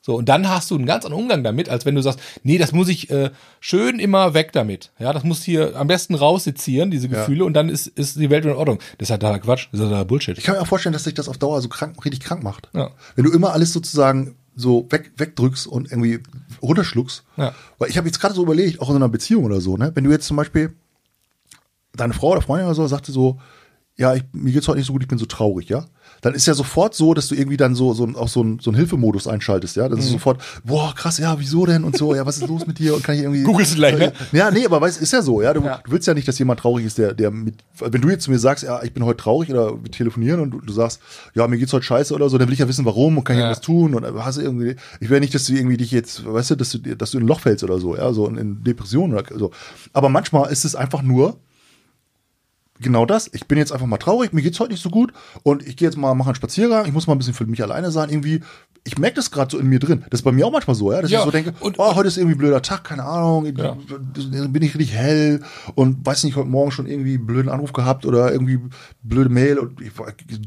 So, und dann hast du einen ganz anderen Umgang damit, als wenn du sagst, nee, das muss ich äh, schön immer weg damit. Ja, das muss hier am besten raussezieren, diese Gefühle, ja. und dann ist, ist die Welt in Ordnung. Das ist halt totaler Quatsch, das ist halt Bullshit. Ich kann mir auch vorstellen, dass sich das auf Dauer so krank, richtig krank macht. Ja. Wenn du immer alles sozusagen so weg, wegdrückst und irgendwie runterschluckst. Ja. Weil ich habe jetzt gerade so überlegt, auch in einer Beziehung oder so, ne? Wenn du jetzt zum Beispiel deine Frau oder Freundin oder so sagte so, ja, ich, mir geht's heute nicht so gut, ich bin so traurig, ja, dann ist ja sofort so, dass du irgendwie dann so, so auch so ein, so Hilfemodus einschaltest, ja. Das ist Mhm. sofort, boah, krass, ja, wieso denn und so, ja, was ist los mit dir und kann ich irgendwie. Googelst du gleich, ne? Ja, nee, aber weißt, ist ja so, ja. Du, Ja. du willst ja nicht, dass jemand traurig ist, der, der mit, wenn du jetzt zu mir sagst, ja, ich bin heute traurig oder wir telefonieren und du, du sagst, ja, mir geht's heute scheiße oder so, dann will ich ja wissen, warum und kann ich Ja. irgendwas tun und hast irgendwie, ich will nicht, dass du irgendwie dich jetzt, weißt du, dass du, dass du in ein Loch fällst oder so, ja, so in, in Depressionen oder so. Aber manchmal ist es einfach nur, genau das. Ich bin jetzt einfach mal traurig, mir geht's heute nicht so gut und ich gehe jetzt mal, mache einen Spaziergang, ich muss mal ein bisschen für mich alleine sein, irgendwie. Ich merke das gerade so in mir drin. Das ist bei mir auch manchmal so, ja, dass Ja, ich so denke, und- oh, heute ist irgendwie ein blöder Tag, keine Ahnung, Ja. bin ich richtig hell und weiß nicht, heute Morgen schon irgendwie einen blöden Anruf gehabt oder irgendwie blöde Mail und ich,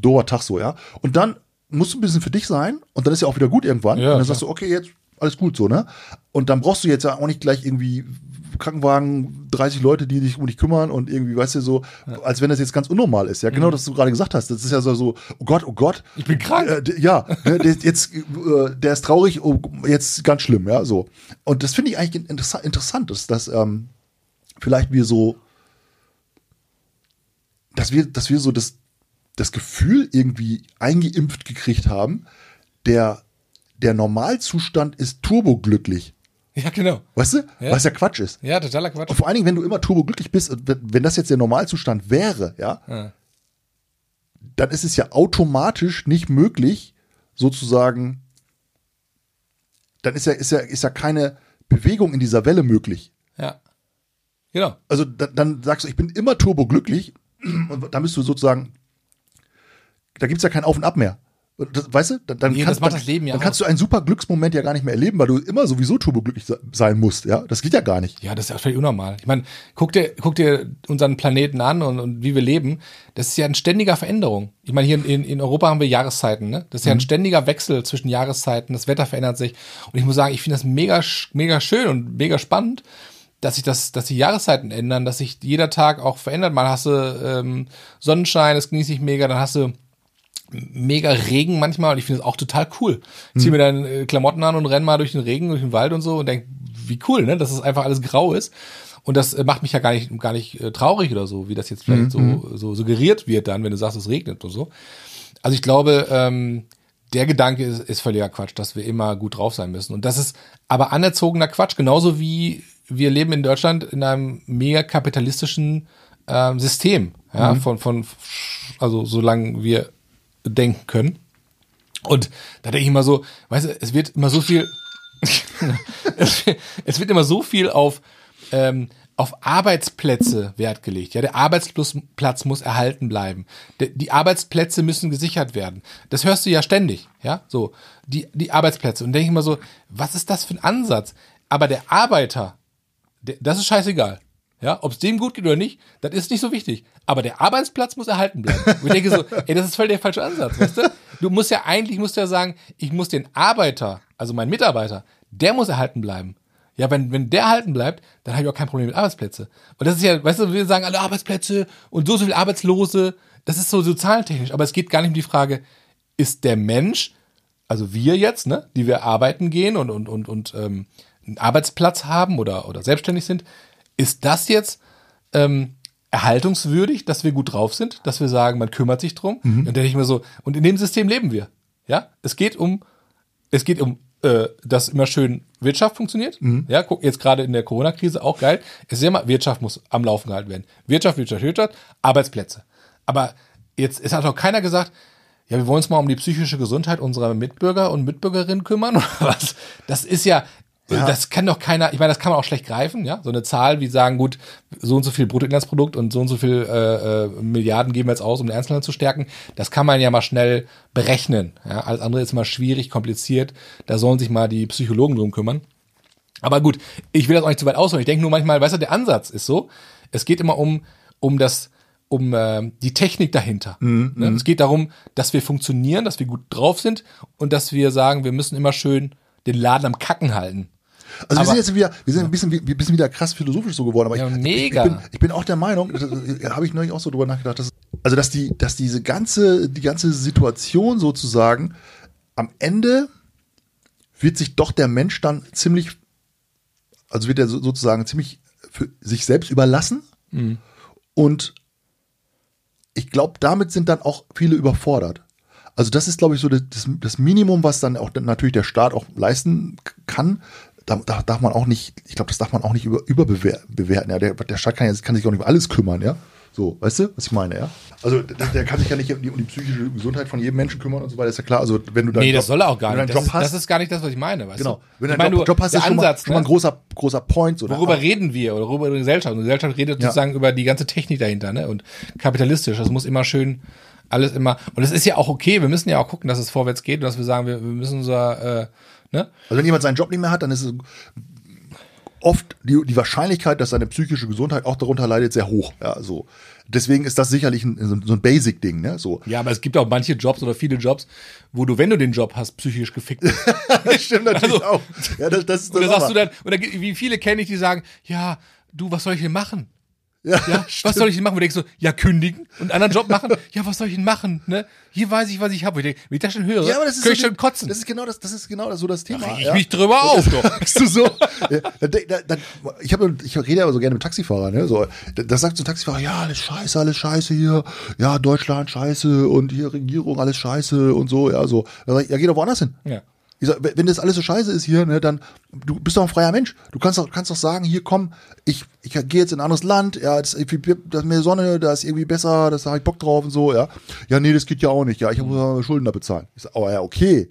doofer Tag so, ja. Und dann musst du ein bisschen für dich sein und dann ist ja auch wieder gut irgendwann. Ja, und dann sagst du, okay, jetzt alles gut so, ne? Und dann brauchst du jetzt ja auch nicht gleich irgendwie Krankenwagen, 30 Leute, die sich um dich kümmern und irgendwie, weißt du, so, als wenn das jetzt ganz unnormal ist. Ja, Mhm. genau, das du gerade gesagt hast. Das ist ja so, so oh Gott, oh Gott. Ich bin krank. Äh, ja, ne, der, ist jetzt, äh, der ist traurig, oh, jetzt ganz schlimm, ja, so. Und das finde ich eigentlich interessa interessant, dass, dass ähm, vielleicht wir so, dass wir, dass wir so das, das Gefühl irgendwie eingeimpft gekriegt haben, der, der Normalzustand ist turboglücklich. Ja, genau. Weißt du? Ja. Was ja Quatsch ist. Ja, totaler Quatsch. Und vor allen Dingen, wenn du immer turboglücklich bist, und wenn das jetzt der Normalzustand wäre, ja, Ja. dann ist es ja automatisch nicht möglich, sozusagen, dann ist ja, ist ja, ist ja keine Bewegung in dieser Welle möglich. Ja. Genau. Also da, dann sagst du, ich bin immer turboglücklich und dann bist du sozusagen, da gibt's ja kein Auf und Ab mehr. Das, weißt du, dann, dann, Nee, kannst, dann, das Leben ja dann kannst du einen super Glücksmoment ja gar nicht mehr erleben, weil du immer sowieso turboglücklich se- sein musst. Ja, das geht ja gar nicht. Ja, das ist ja völlig unnormal. Ich meine, guck dir, guck dir unseren Planeten an und, und wie wir leben. Das ist ja in ständiger Veränderung. Ich meine, hier in, in Europa haben wir Jahreszeiten, ne? Das ist ja Mhm. ein ständiger Wechsel zwischen Jahreszeiten. Das Wetter verändert sich. Und ich muss sagen, ich finde das mega, mega schön und mega spannend, dass sich das, dass die Jahreszeiten ändern, dass sich jeder Tag auch verändert. Mal hast du ähm, Sonnenschein, das genieße ich mega, dann hast du mega Regen manchmal und ich finde das auch total cool. Ich zieh mir dann äh, Klamotten an und renn mal durch den Regen, durch den Wald und so und denk, wie cool, ne, dass es einfach alles grau ist. Und das äh, macht mich ja gar nicht, gar nicht äh, traurig oder so, wie das jetzt vielleicht so, so suggeriert wird dann, wenn du sagst, es regnet oder so. Also ich glaube, ähm, der Gedanke ist, ist völliger Quatsch, dass wir immer gut drauf sein müssen. Und das ist aber anerzogener Quatsch, genauso wie wir leben in Deutschland in einem mega kapitalistischen ähm, System, ja, von, von, also solange wir denken können. Und da denke ich immer so, weißt du, es wird immer so viel, es, wird immer so viel auf, ähm, auf Arbeitsplätze Wert gelegt. Ja, der Arbeitsplatz muss erhalten bleiben. Der, die Arbeitsplätze müssen gesichert werden. Das hörst du ja ständig. Ja, so die die Arbeitsplätze. Und denke ich immer so, was ist das für ein Ansatz? Aber der Arbeiter, der, das ist scheißegal. Ja, ob es dem gut geht oder nicht, das ist nicht so wichtig. Aber der Arbeitsplatz muss erhalten bleiben. Und ich denke so, ey, das ist voll der falsche Ansatz, weißt du? Du musst ja eigentlich, musst du ja sagen, ich muss den Arbeiter, also meinen Mitarbeiter, der muss erhalten bleiben. Ja, wenn, wenn der erhalten bleibt, dann habe ich auch kein Problem mit Arbeitsplätze. Und das ist ja, weißt du, wir sagen alle Arbeitsplätze und so, so viel Arbeitslose. Das ist so sozialtechnisch. Aber es geht gar nicht um die Frage, ist der Mensch, also wir jetzt, ne, die wir arbeiten gehen und, und, und, und ähm, einen Arbeitsplatz haben oder, oder selbstständig sind, ist das jetzt ähm, erhaltungswürdig, dass wir gut drauf sind, dass wir sagen, man kümmert sich drum? Und dann denke ich mir so, und in dem System leben wir. Ja, es geht um, es geht um, äh, dass immer schön Wirtschaft funktioniert. Ja, guck, jetzt gerade in der Corona-Krise auch geil. Es ist ja immer, Wirtschaft muss am Laufen gehalten werden. Wirtschaft, Wirtschaft, Wirtschaft, Arbeitsplätze. Aber jetzt, es hat auch keiner gesagt, ja, wir wollen uns mal um die psychische Gesundheit unserer Mitbürger und Mitbürgerinnen kümmern oder was? Das ist ja, das kann doch keiner, ich meine, das kann man auch schlecht greifen, ja, so eine Zahl wie sagen, gut, so und so viel Bruttoinlandsprodukt und so und so viel äh, äh, Milliarden geben wir jetzt aus, um den Einzelhandel zu stärken, das kann man ja mal schnell berechnen, ja, alles andere ist mal schwierig, kompliziert, da sollen sich mal die Psychologen drum kümmern. Aber gut, ich will das auch nicht zu weit ausholen. Ich denke nur manchmal, weißt du, der Ansatz ist so, es geht immer um, um das, um äh, die Technik dahinter. ne? Es geht darum, dass wir funktionieren, dass wir gut drauf sind und dass wir sagen, wir müssen immer schön den Laden am Kacken halten. Also wir Aber- sind jetzt wieder, wir sind ein bisschen, ein bisschen wieder krass philosophisch so geworden, aber Ja, ich, mega. Ich, ich, bin, ich bin auch der Meinung, äh, habe ich neulich auch so drüber nachgedacht, dass, also dass die, dass diese ganze, die ganze Situation sozusagen am Ende wird sich doch der Mensch dann ziemlich, also wird er so- sozusagen ziemlich für sich selbst überlassen Mhm. und ich glaube, damit sind dann auch viele überfordert. Also das ist, glaube ich, so das, das Minimum, was dann auch natürlich der Staat auch leisten kann. Da, da darf man auch nicht, ich glaube, das darf man auch nicht über, überbewerten. Ja, der, der Staat kann, ja, kann sich auch nicht über alles kümmern, ja. So, weißt du, was ich meine, ja? Also der, der kann sich ja nicht um die, um die, psychische Gesundheit von jedem Menschen kümmern und so weiter, ist ja klar. Also wenn du dann Nee, Job, das soll er auch gar nicht. Das ist, das ist, gar nicht das, was ich meine, weißt genau. du? Wenn du einen Job, Job hast, ist schon, Ansatz, mal, schon mal ein ne? großer, großer Point. Oder? Worüber reden wir? Oder worüber die Gesellschaft? Und die Gesellschaft redet ja. sozusagen über die ganze Technik dahinter, ne? Und kapitalistisch. Das muss immer schön alles immer. Und es ist ja auch okay, wir müssen ja auch gucken, dass es vorwärts geht und dass wir sagen, wir, wir müssen unser, äh, ne? Also wenn jemand seinen Job nicht mehr hat, dann ist es oft die, die Wahrscheinlichkeit, dass seine psychische Gesundheit auch darunter leidet, sehr hoch. Ja, so. Deswegen ist das sicherlich ein, so ein Basic-Ding, ne? So. Ja, aber es gibt auch manche Jobs oder viele Jobs, wo du, wenn du den Job hast, psychisch gefickt bist. das stimmt natürlich also, auch. Ja, das, das ist das oder sagst du dann, oder wie viele kenne ich, die sagen, ja, du, was soll ich denn machen? Ja, ja was soll ich denn machen? Wo denkst du, ja, kündigen und einen anderen Job machen? ja, was soll ich denn machen? Ne? Hier weiß ich, was ich habe. Wenn ich das schon höre, ja, aber das ist so ich schon kotzen. Das ist genau das, das ist genau so das Thema. Ach, ich ja. mich drüber auf, doch. Sagst du so? ja, da, da, da, ich, hab, ich rede aber so gerne mit Taxifahrern, ne? So, da, sagt so ein Taxifahrer, ja, alles scheiße, alles scheiße hier, ja, Deutschland scheiße und hier Regierung, alles scheiße und so, ja, so. Da ja, geh doch woanders hin. Ja. Ich sag, wenn das alles so scheiße ist hier, ne, dann du bist doch ein freier Mensch. Du kannst doch, kannst doch sagen, hier komm, ich, ich gehe jetzt in ein anderes Land, ja, das, das ist mehr Sonne, da ist irgendwie besser, das habe ich Bock drauf und so, ja. Ja, nee, das geht ja auch nicht, ja, ich muss Schulden da bezahlen. Ich sag, oh ja, okay.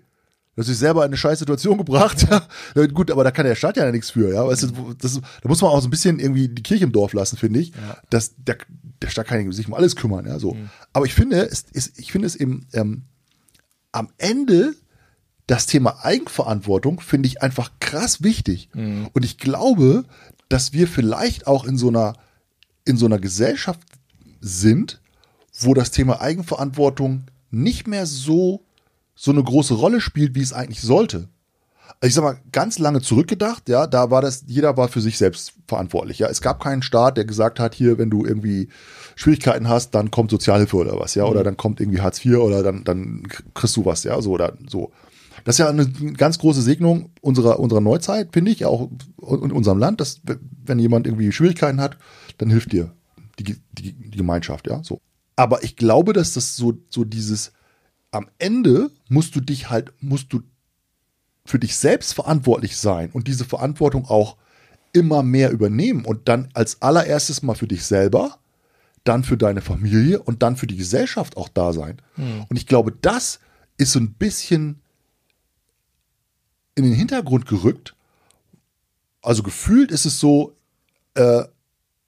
Du hast dich selber in eine scheiß Situation gebracht. Ja. Gut, aber da kann der Staat ja nichts für, ja. Weißt du, das, da muss man auch so ein bisschen irgendwie die Kirche im Dorf lassen, finde ich. Ja. Dass der, der Staat kann sich um alles kümmern, ja. So. Mhm. Aber ich finde, es ist, ich finde es eben ähm, am Ende das Thema Eigenverantwortung finde ich einfach krass wichtig. Mhm. Und ich glaube, dass wir vielleicht auch in so einer, in so einer Gesellschaft sind, wo das Thema Eigenverantwortung nicht mehr so, so eine große Rolle spielt, wie es eigentlich sollte. Also ich sag mal, ganz lange zurückgedacht, ja, da war das, jeder war für sich selbst verantwortlich, ja. Es gab keinen Staat, der gesagt hat, hier, wenn du irgendwie Schwierigkeiten hast, dann kommt Sozialhilfe oder was, ja, mhm. oder dann kommt irgendwie Hartz IV oder dann, dann kriegst du was, ja, so oder so. Das ist ja eine ganz große Segnung unserer, unserer Neuzeit, finde ich, auch in unserem Land, dass wenn jemand irgendwie Schwierigkeiten hat, dann hilft dir die, die, die Gemeinschaft, ja, so. Aber ich glaube, dass das so, so dieses, am Ende musst du dich halt, musst du für dich selbst verantwortlich sein und diese Verantwortung auch immer mehr übernehmen und dann als allererstes mal für dich selber, dann für deine Familie und dann für die Gesellschaft auch da sein. Hm. Und ich glaube, das ist so ein bisschen in den Hintergrund gerückt. Also gefühlt ist es so, äh,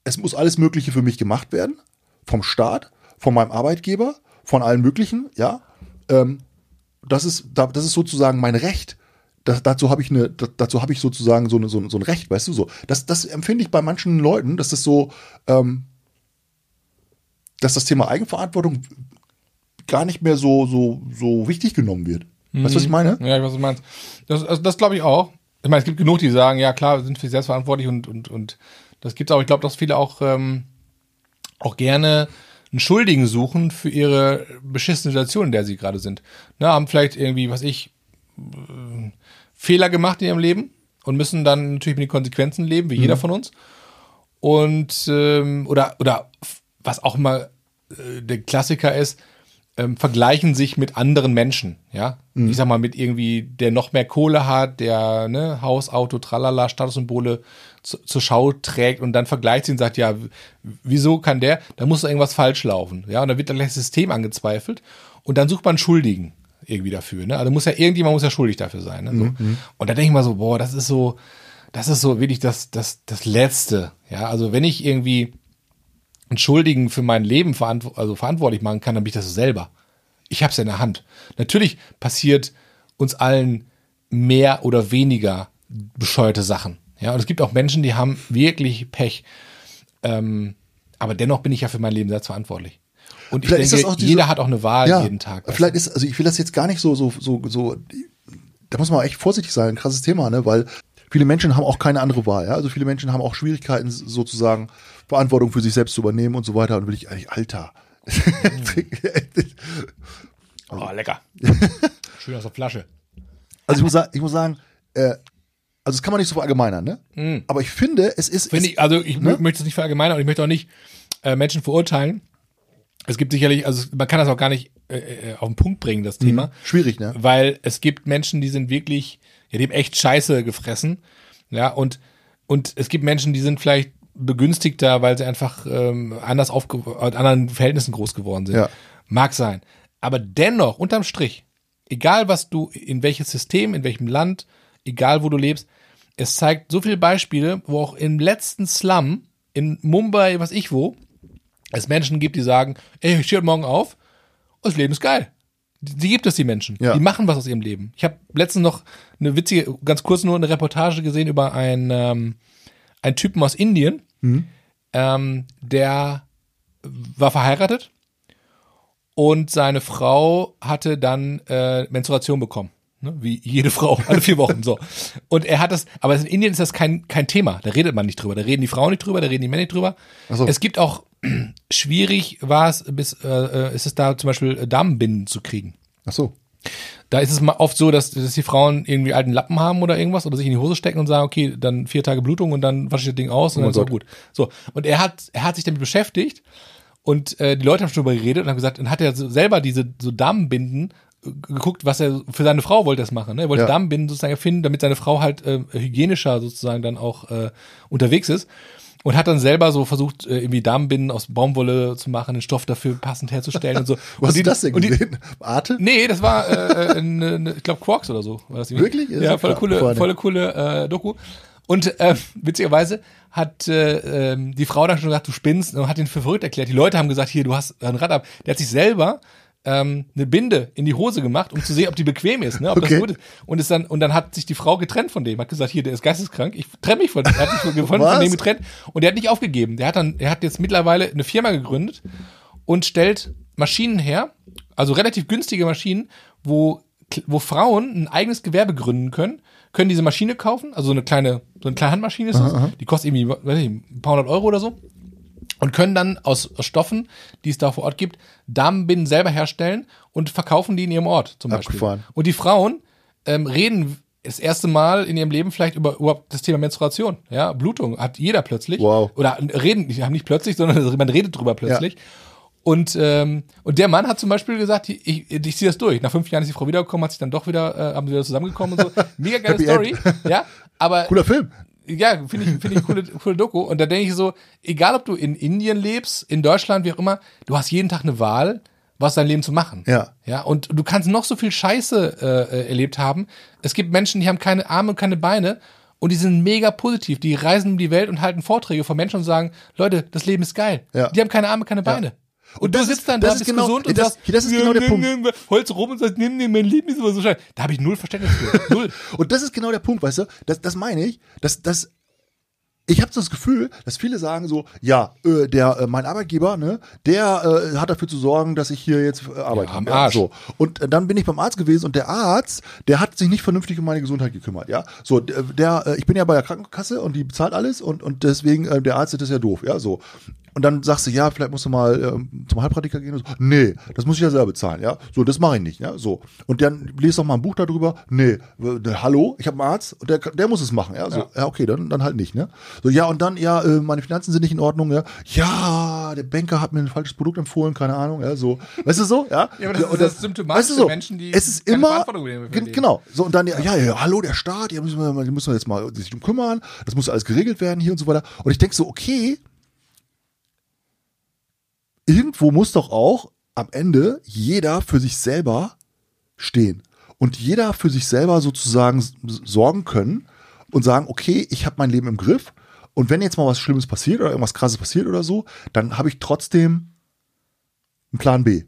es muss alles Mögliche für mich gemacht werden. Vom Staat, von meinem Arbeitgeber, von allen möglichen, ja. Ähm, das ist, das ist sozusagen mein Recht. Das, dazu habe ich eine, dazu ich sozusagen so, eine, so, ein Recht, weißt du so. Das, das empfinde ich bei manchen Leuten, dass das so, ähm, dass das Thema Eigenverantwortung gar nicht mehr so, so, so wichtig genommen wird. Mhm. Weißt du, was ich meine? Ja, ich weiß, was du meinst. Das, also das glaube ich auch. Ich meine, es gibt genug, die sagen, ja klar, wir sind für selbstverantwortlich und, und, und das gibt's auch. Ich glaube, dass viele auch, ähm, auch gerne einen Schuldigen suchen für ihre beschissene Situation, in der sie gerade sind. Ne, haben vielleicht irgendwie, was ich, äh, Fehler gemacht in ihrem Leben und müssen dann natürlich mit den Konsequenzen leben, wie mhm. jeder von uns. Und ähm, oder oder was auch immer äh, der Klassiker ist, ähm, vergleichen sich mit anderen Menschen, ja. Mhm. Ich sag mal, mit irgendwie, der noch mehr Kohle hat, der ne, Haus, Auto, tralala, Statussymbole zu, zur Schau trägt und dann vergleicht sie und sagt, ja, wieso kann der? Da muss irgendwas falsch laufen, ja. Und dann wird dann gleich das System angezweifelt und dann sucht man Schuldigen irgendwie dafür, ne? Also muss ja irgendjemand muss ja schuldig dafür sein, ne? So. Mhm. Und da denke ich mal so, boah, das ist so, das ist so wirklich das, das, das Letzte, ja. Also wenn ich irgendwie einen Schuldigen für mein Leben verantw also verantwortlich machen kann, dann bin ich das selber. Ich habe es ja in der Hand. Natürlich passiert uns allen mehr oder weniger bescheuerte Sachen. Ja, und es gibt auch Menschen, die haben wirklich Pech. Ähm, aber dennoch bin ich ja für mein Leben selbst verantwortlich. Und ich vielleicht denke, diese, jeder hat auch eine Wahl ja, jeden Tag. Vielleicht ist, also ich will das jetzt gar nicht so, so, so, so, da muss man echt vorsichtig sein, ein krasses Thema, ne, weil viele Menschen haben auch keine andere Wahl, ja. Also viele Menschen haben auch Schwierigkeiten, sozusagen Verantwortung für sich selbst zu übernehmen und so weiter. Und will ich eigentlich, Alter. oh, lecker. Schön aus der Flasche. Also ich muss sagen, ich muss sagen, äh, also das kann man nicht so verallgemeinern, ne? Mm. Aber ich finde, es ist. Finde ich, also ich ne? möchte es nicht verallgemeinern und ich möchte auch nicht äh, Menschen verurteilen, Es gibt sicherlich, also man kann das auch gar nicht äh, äh, auf den Punkt bringen, das Thema. Schwierig, ne? Weil es gibt Menschen, die sind wirklich, ja, die haben echt Scheiße gefressen. Ja, und, und es gibt Menschen, die sind vielleicht begünstigter, weil sie einfach ähm, anders aufge in anderen Verhältnissen groß geworden sind. Ja. Mag sein. Aber dennoch, unterm Strich, egal was du, in welches System, in welchem Land, egal wo du lebst, es zeigt so viele Beispiele, wo auch im letzten Slum, in Mumbai, was ich wo, es Menschen gibt, die sagen, ey, ich stehe morgen auf, das Leben ist geil. Die, die gibt es, die Menschen. Ja. Die machen was aus ihrem Leben. Ich habe letztens noch eine witzige, ganz kurz nur eine Reportage gesehen über einen, ähm, einen Typen aus Indien, ähm, der war verheiratet und seine Frau hatte dann äh, Menstruation bekommen. Ne? Wie jede Frau, alle vier Wochen so. Und er hat das, aber in Indien ist das kein, kein Thema. Da redet man nicht drüber. Da reden die Frauen nicht drüber, da reden die Männer nicht drüber. So. Es gibt auch, schwierig war es, bis, äh, äh, ist es da zum Beispiel Damenbinden zu kriegen. Ach so. Da ist es mal oft so, dass, dass die Frauen irgendwie alten Lappen haben oder irgendwas oder sich in die Hose stecken und sagen, okay, dann vier Tage Blutung und dann wasche ich das Ding aus und Oh dann ist auch gut. So. Und er hat, er hat sich damit beschäftigt und äh, die Leute haben schon darüber geredet und haben gesagt, dann hat er so selber diese so Damenbinden äh, geguckt, was er für seine Frau wollte das machen. Ne? Er wollte Ja. Damenbinden sozusagen erfinden, damit seine Frau halt äh, hygienischer sozusagen dann auch äh, unterwegs ist. Und hat dann selber so versucht, äh, irgendwie Damenbinden aus Baumwolle zu machen, den Stoff dafür passend herzustellen und so. Hast du das denn und die- gesehen? Arte? Nee, das war, äh, eine, eine, ich glaube, Quarks oder so. War das. Wirklich? Ist Ja, voll coole, voll coole äh, Doku. Und äh, witzigerweise hat äh, ähm, die Frau dann schon gesagt, du spinnst und hat ihn für verrückt erklärt. Die Leute haben gesagt, hier, du hast ein Rad ab. Der hat sich selber ähm, eine Binde in die Hose gemacht, um zu sehen, ob die bequem ist, ne? ob Okay. das gut ist. Und, ist dann, und dann hat sich die Frau getrennt von dem, hat gesagt, hier, der ist geisteskrank, ich trenne mich von dem. Er hat sich von, von dem getrennt und der hat nicht aufgegeben. Der hat dann, er hat jetzt mittlerweile eine Firma gegründet und stellt Maschinen her, also relativ günstige Maschinen, wo, wo Frauen ein eigenes Gewerbe gründen können, können diese Maschine kaufen, also so eine kleine, so eine kleine Handmaschine ist das, die kostet irgendwie, weiß ich, ein paar hundert Euro oder so, und können dann aus, Stoffen, die es da vor Ort gibt, Damenbinden selber herstellen und verkaufen die in ihrem Ort zum Beispiel. Abgefahren. Und die Frauen ähm, reden das erste Mal in ihrem Leben vielleicht über überhaupt das Thema Menstruation, ja, Blutung hat jeder plötzlich. Wow. Oder reden, die haben nicht plötzlich, sondern man redet drüber plötzlich. Und, ähm, und der Mann hat zum Beispiel gesagt, ich, ich, ich ziehe das durch. Nach fünf Jahren ist die Frau wiedergekommen, hat sich dann doch wieder, äh, haben sie wieder zusammengekommen und so. Mega geile Story. End. Ja, aber Cooler Film. Ja, finde ich, finde ich coole, coole Doku. Und da denke ich so, egal ob du in Indien lebst, in Deutschland, wie auch immer, du hast jeden Tag eine Wahl, was dein Leben zu machen. Ja. Ja, und du kannst noch so viel Scheiße äh, äh, erlebt haben. Es gibt Menschen, die haben keine Arme und keine Beine und die sind mega positiv. Die reisen um die Welt und halten Vorträge von Menschen und sagen, Leute, das Leben ist geil. Ja. Die haben keine Arme, keine Beine. Und, Und du das sitzt ist- dann das da, ist bist genau- gesund und das- sagst, das ist genau der Punkt. Holz rum und sagst, nimm, nimm, mein Leben ist immer so scheiße. Da habe ich null Verständnis für. Null. Und das ist genau der Punkt, weißt du? Das, das meine ich. Das, das, ich habe so das Gefühl, dass viele sagen so, ja, äh, der, äh, mein Arbeitgeber, ne, der äh, hat dafür zu sorgen, dass ich hier jetzt äh, arbeite. Ja, am Arsch. so. Und äh, dann bin ich beim Arzt gewesen und der Arzt, der hat sich nicht vernünftig um meine Gesundheit gekümmert, ja. So, der, äh, ich bin ja bei der Krankenkasse und die bezahlt alles und, und deswegen, äh, der Arzt das ist ja doof, ja, so. Und dann sagst du, ja, vielleicht musst du mal ähm, zum Heilpraktiker gehen. Und so. Nee, das muss ich ja selber bezahlen, ja. So, das mache ich nicht, ja. So. Und dann liest doch mal ein Buch darüber. Nee, hallo, ich habe einen Arzt und der, der muss es machen, ja. So, ja. okay, dann, dann halt nicht, ne? So, ja, und dann, ja, äh, meine Finanzen sind nicht in Ordnung, ja. Ja, der Banker hat mir ein falsches Produkt empfohlen, keine Ahnung, ja, so. Weißt du so, ja? Ja, aber das ist und das Symptomatisch für Menschen, die es ist immer, genau, so, und dann, ja, ja, ja, hallo, der Staat, ja, müssen wir, die müssen wir jetzt mal sich drum kümmern, das muss alles geregelt werden hier und so weiter. Und ich denke so, okay, irgendwo muss doch auch am Ende jeder für sich selber stehen und jeder für sich selber sozusagen sorgen können und sagen, okay, ich habe mein Leben im Griff und wenn jetzt mal was Schlimmes passiert oder irgendwas Krasses passiert oder so, dann habe ich trotzdem einen Plan B.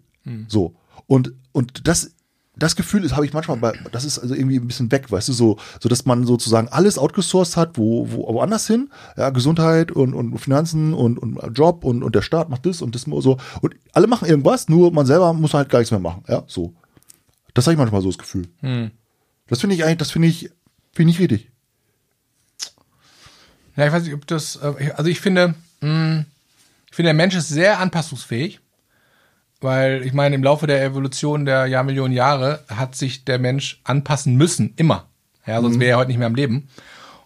So und und das das Gefühl ist, habe ich manchmal bei, das ist also irgendwie ein bisschen weg, weißt du, so, so dass man sozusagen alles outgesourced hat, wo, wo woanders hin, ja, Gesundheit und, und Finanzen und, und Job und, und der Staat macht das und das so. Und alle machen irgendwas, nur man selber muss halt gar nichts mehr machen, ja, so. Das habe ich manchmal so das Gefühl. Das finde ich eigentlich, das finde ich, finde ich richtig. Ja, ich weiß nicht, ob das, äh, also ich finde, mh, ich finde, der Mensch ist sehr anpassungsfähig, weil ich meine, im Laufe der Evolution der Jahrmillionen Jahre hat sich der Mensch anpassen müssen, immer. Ja, sonst wäre er heute nicht mehr am Leben.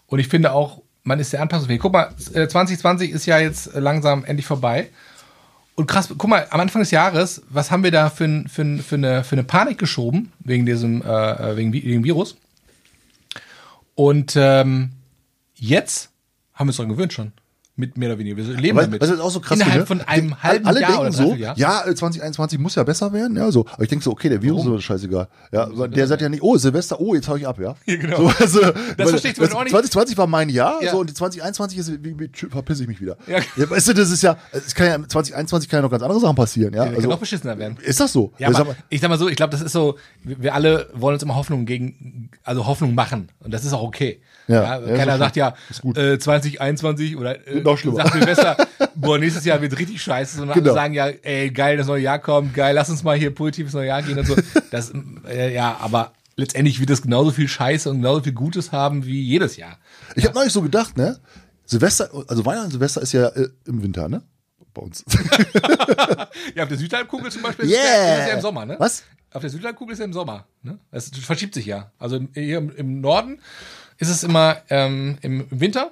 Und ich finde auch, man ist sehr anpassungsfähig. Guck mal, äh, 2020 ist ja jetzt langsam endlich vorbei. Und krass, guck mal, am Anfang des Jahres, was haben wir da für, für, für, eine, für eine Panik geschoben wegen diesem äh, wegen, Vi- wegen Virus? Und ähm, jetzt haben wir uns daran gewöhnt schon. Mit mehr oder weniger. Wir leben Weißt damit. was ich auch so krass Innerhalb finde? von einem halben alle Jahr denken so, Dreivierteljahr. ja, äh, 2021 muss ja besser werden, ja, so. Aber ich denke so, okay, der Virus ist doch scheißegal. Ja, aber der sagt ja nicht, oh, Silvester, oh, jetzt hau ich ab, ja. Ja, genau. So, also, das verstehe ich zum Beispiel auch nicht. 2020 war mein Jahr, Ja. so, und die 2021 ist, wie, wie, verpiss ich mich wieder. Ja. weißt du, das ist ja, es kann ja, 2021 kann ja noch ganz andere Sachen passieren, ja. Ja, kann Also, noch beschissener werden. ist das so? Ja, Ich sag aber mal, ich sag mal so, ich glaube, das ist so, wir alle wollen uns immer Hoffnung gegen, also Hoffnung machen. Und das ist auch okay. Ja, Ja, ja, keiner sagt ja, äh, 2021 oder äh, Noch schlimmer. sagt Silvester, boah, nächstes Jahr wird richtig scheiße, sondern Genau. alle sagen ja, ey, geil, das neue Jahr kommt, geil, lass uns mal hier positiv ins neue Jahr gehen und so. Das, äh, ja, aber letztendlich wird es genauso viel Scheiße und genauso viel Gutes haben wie jedes Jahr. ich habe neulich so gedacht, ne, Silvester, also Weihnachten und Silvester ist ja äh, im Winter, ne? Bei uns. Ja, auf der Südhalbkugel zum Beispiel Yeah. ist, ja, ist es ja im Sommer, ne? Was? Auf der Südhalbkugel ist ja im Sommer, ne? Es verschiebt sich ja. Also hier im, im Norden ist es immer ähm, im Winter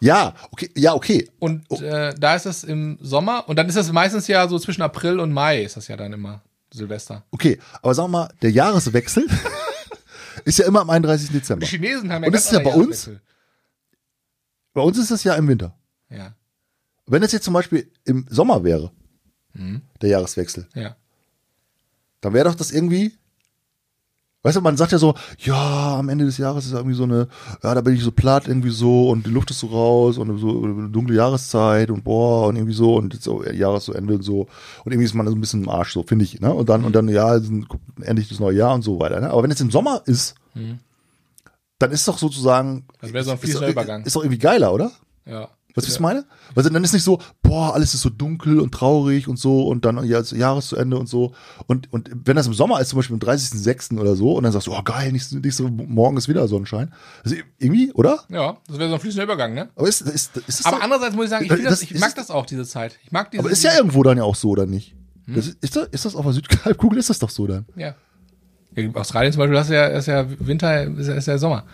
Ja, okay, ja, okay. und äh, da ist es im Sommer und dann ist es meistens ja so zwischen April und Mai ist das ja dann immer Silvester. Okay, aber sagen wir mal, der Jahreswechsel ist ja immer am 31. Dezember. Die Chinesen haben ja Und das ist ja bei uns? Bei uns ist das ja im Winter. Ja, Wenn es jetzt zum Beispiel im Sommer wäre, Mhm. der Jahreswechsel, ja. dann wäre doch das irgendwie. Weißt du, man sagt ja so, ja, am Ende des Jahres ist irgendwie so eine, ja, da bin ich so platt irgendwie so und die Luft ist so raus und so eine dunkle Jahreszeit und boah und irgendwie so und jetzt so Jahresende und so und irgendwie ist man so ein bisschen im Arsch so, finde ich, ne? Und dann und dann ja, endlich das neue Jahr und so weiter, ne? Aber wenn es im Sommer ist, dann ist doch sozusagen Das wäre so ein fließender Übergang. Ist doch irgendwie geiler, oder? Ja. Was ich meine? Weil dann ist nicht so, boah, alles ist so dunkel und traurig und so und dann ja, also Jahres zu Ende und so. Und, und wenn das im Sommer ist, zum Beispiel am 30.06. oder so, und dann sagst du, oh geil, nächste, nächste morgen ist wieder Sonnenschein. Also irgendwie, oder? Ja, das wäre so ein fließender Übergang, ne? Aber ist, ist, ist Aber doch- andererseits muss ich sagen, ich, das, Das ich mag das auch, diese Zeit. Ich mag diese aber ist ja irgendwo dann ja auch so, oder nicht? Hm? Das ist, das, ist das auf der Südhalbkugel, ist das doch so dann? Ja. in Australien zum Beispiel, das ist ja, ist ja Winter, ist ja, ist ja Sommer.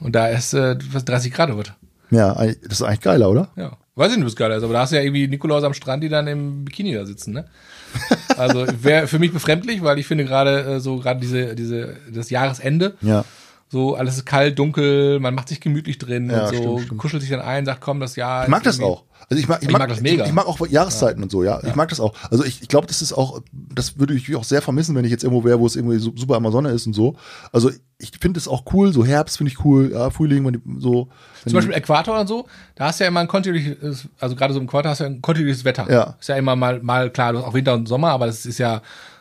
Und da ist äh, was 30 Grad wird. Ja, das ist eigentlich geiler, oder? Ja. Weiß ich nicht, was geil ist, aber da hast du ja irgendwie Nikolaus am Strand, die dann im Bikini da sitzen, ne? Also wäre für mich befremdlich, weil ich finde gerade äh, so gerade diese diese das Jahresende, Ja. So alles ist kalt, dunkel, man macht sich gemütlich drin Ja, und so stimmt, stimmt. kuschelt sich dann ein, sagt komm, das Jahr. Ich mag das auch. Also ich mag, ich Ich mag das mega. Ich, ich mag auch Jahreszeiten und so, ja. Ich mag das auch. Also ich, ich glaube, das ist auch, das würde ich auch sehr vermissen, wenn ich jetzt irgendwo wäre, wo es irgendwie so, super immer Sonne ist und so. Also ich finde es auch cool, so Herbst finde ich cool, ja, Frühling, wenn die, so. Wenn Zum Beispiel Äquator und so, da hast du ja immer ein kontinuierliches, also gerade so im Äquator hast du ja ein kontinuierliches Wetter. Ja. Ist ja immer mal, mal klar, du hast auch Winter und Sommer, aber das ist ja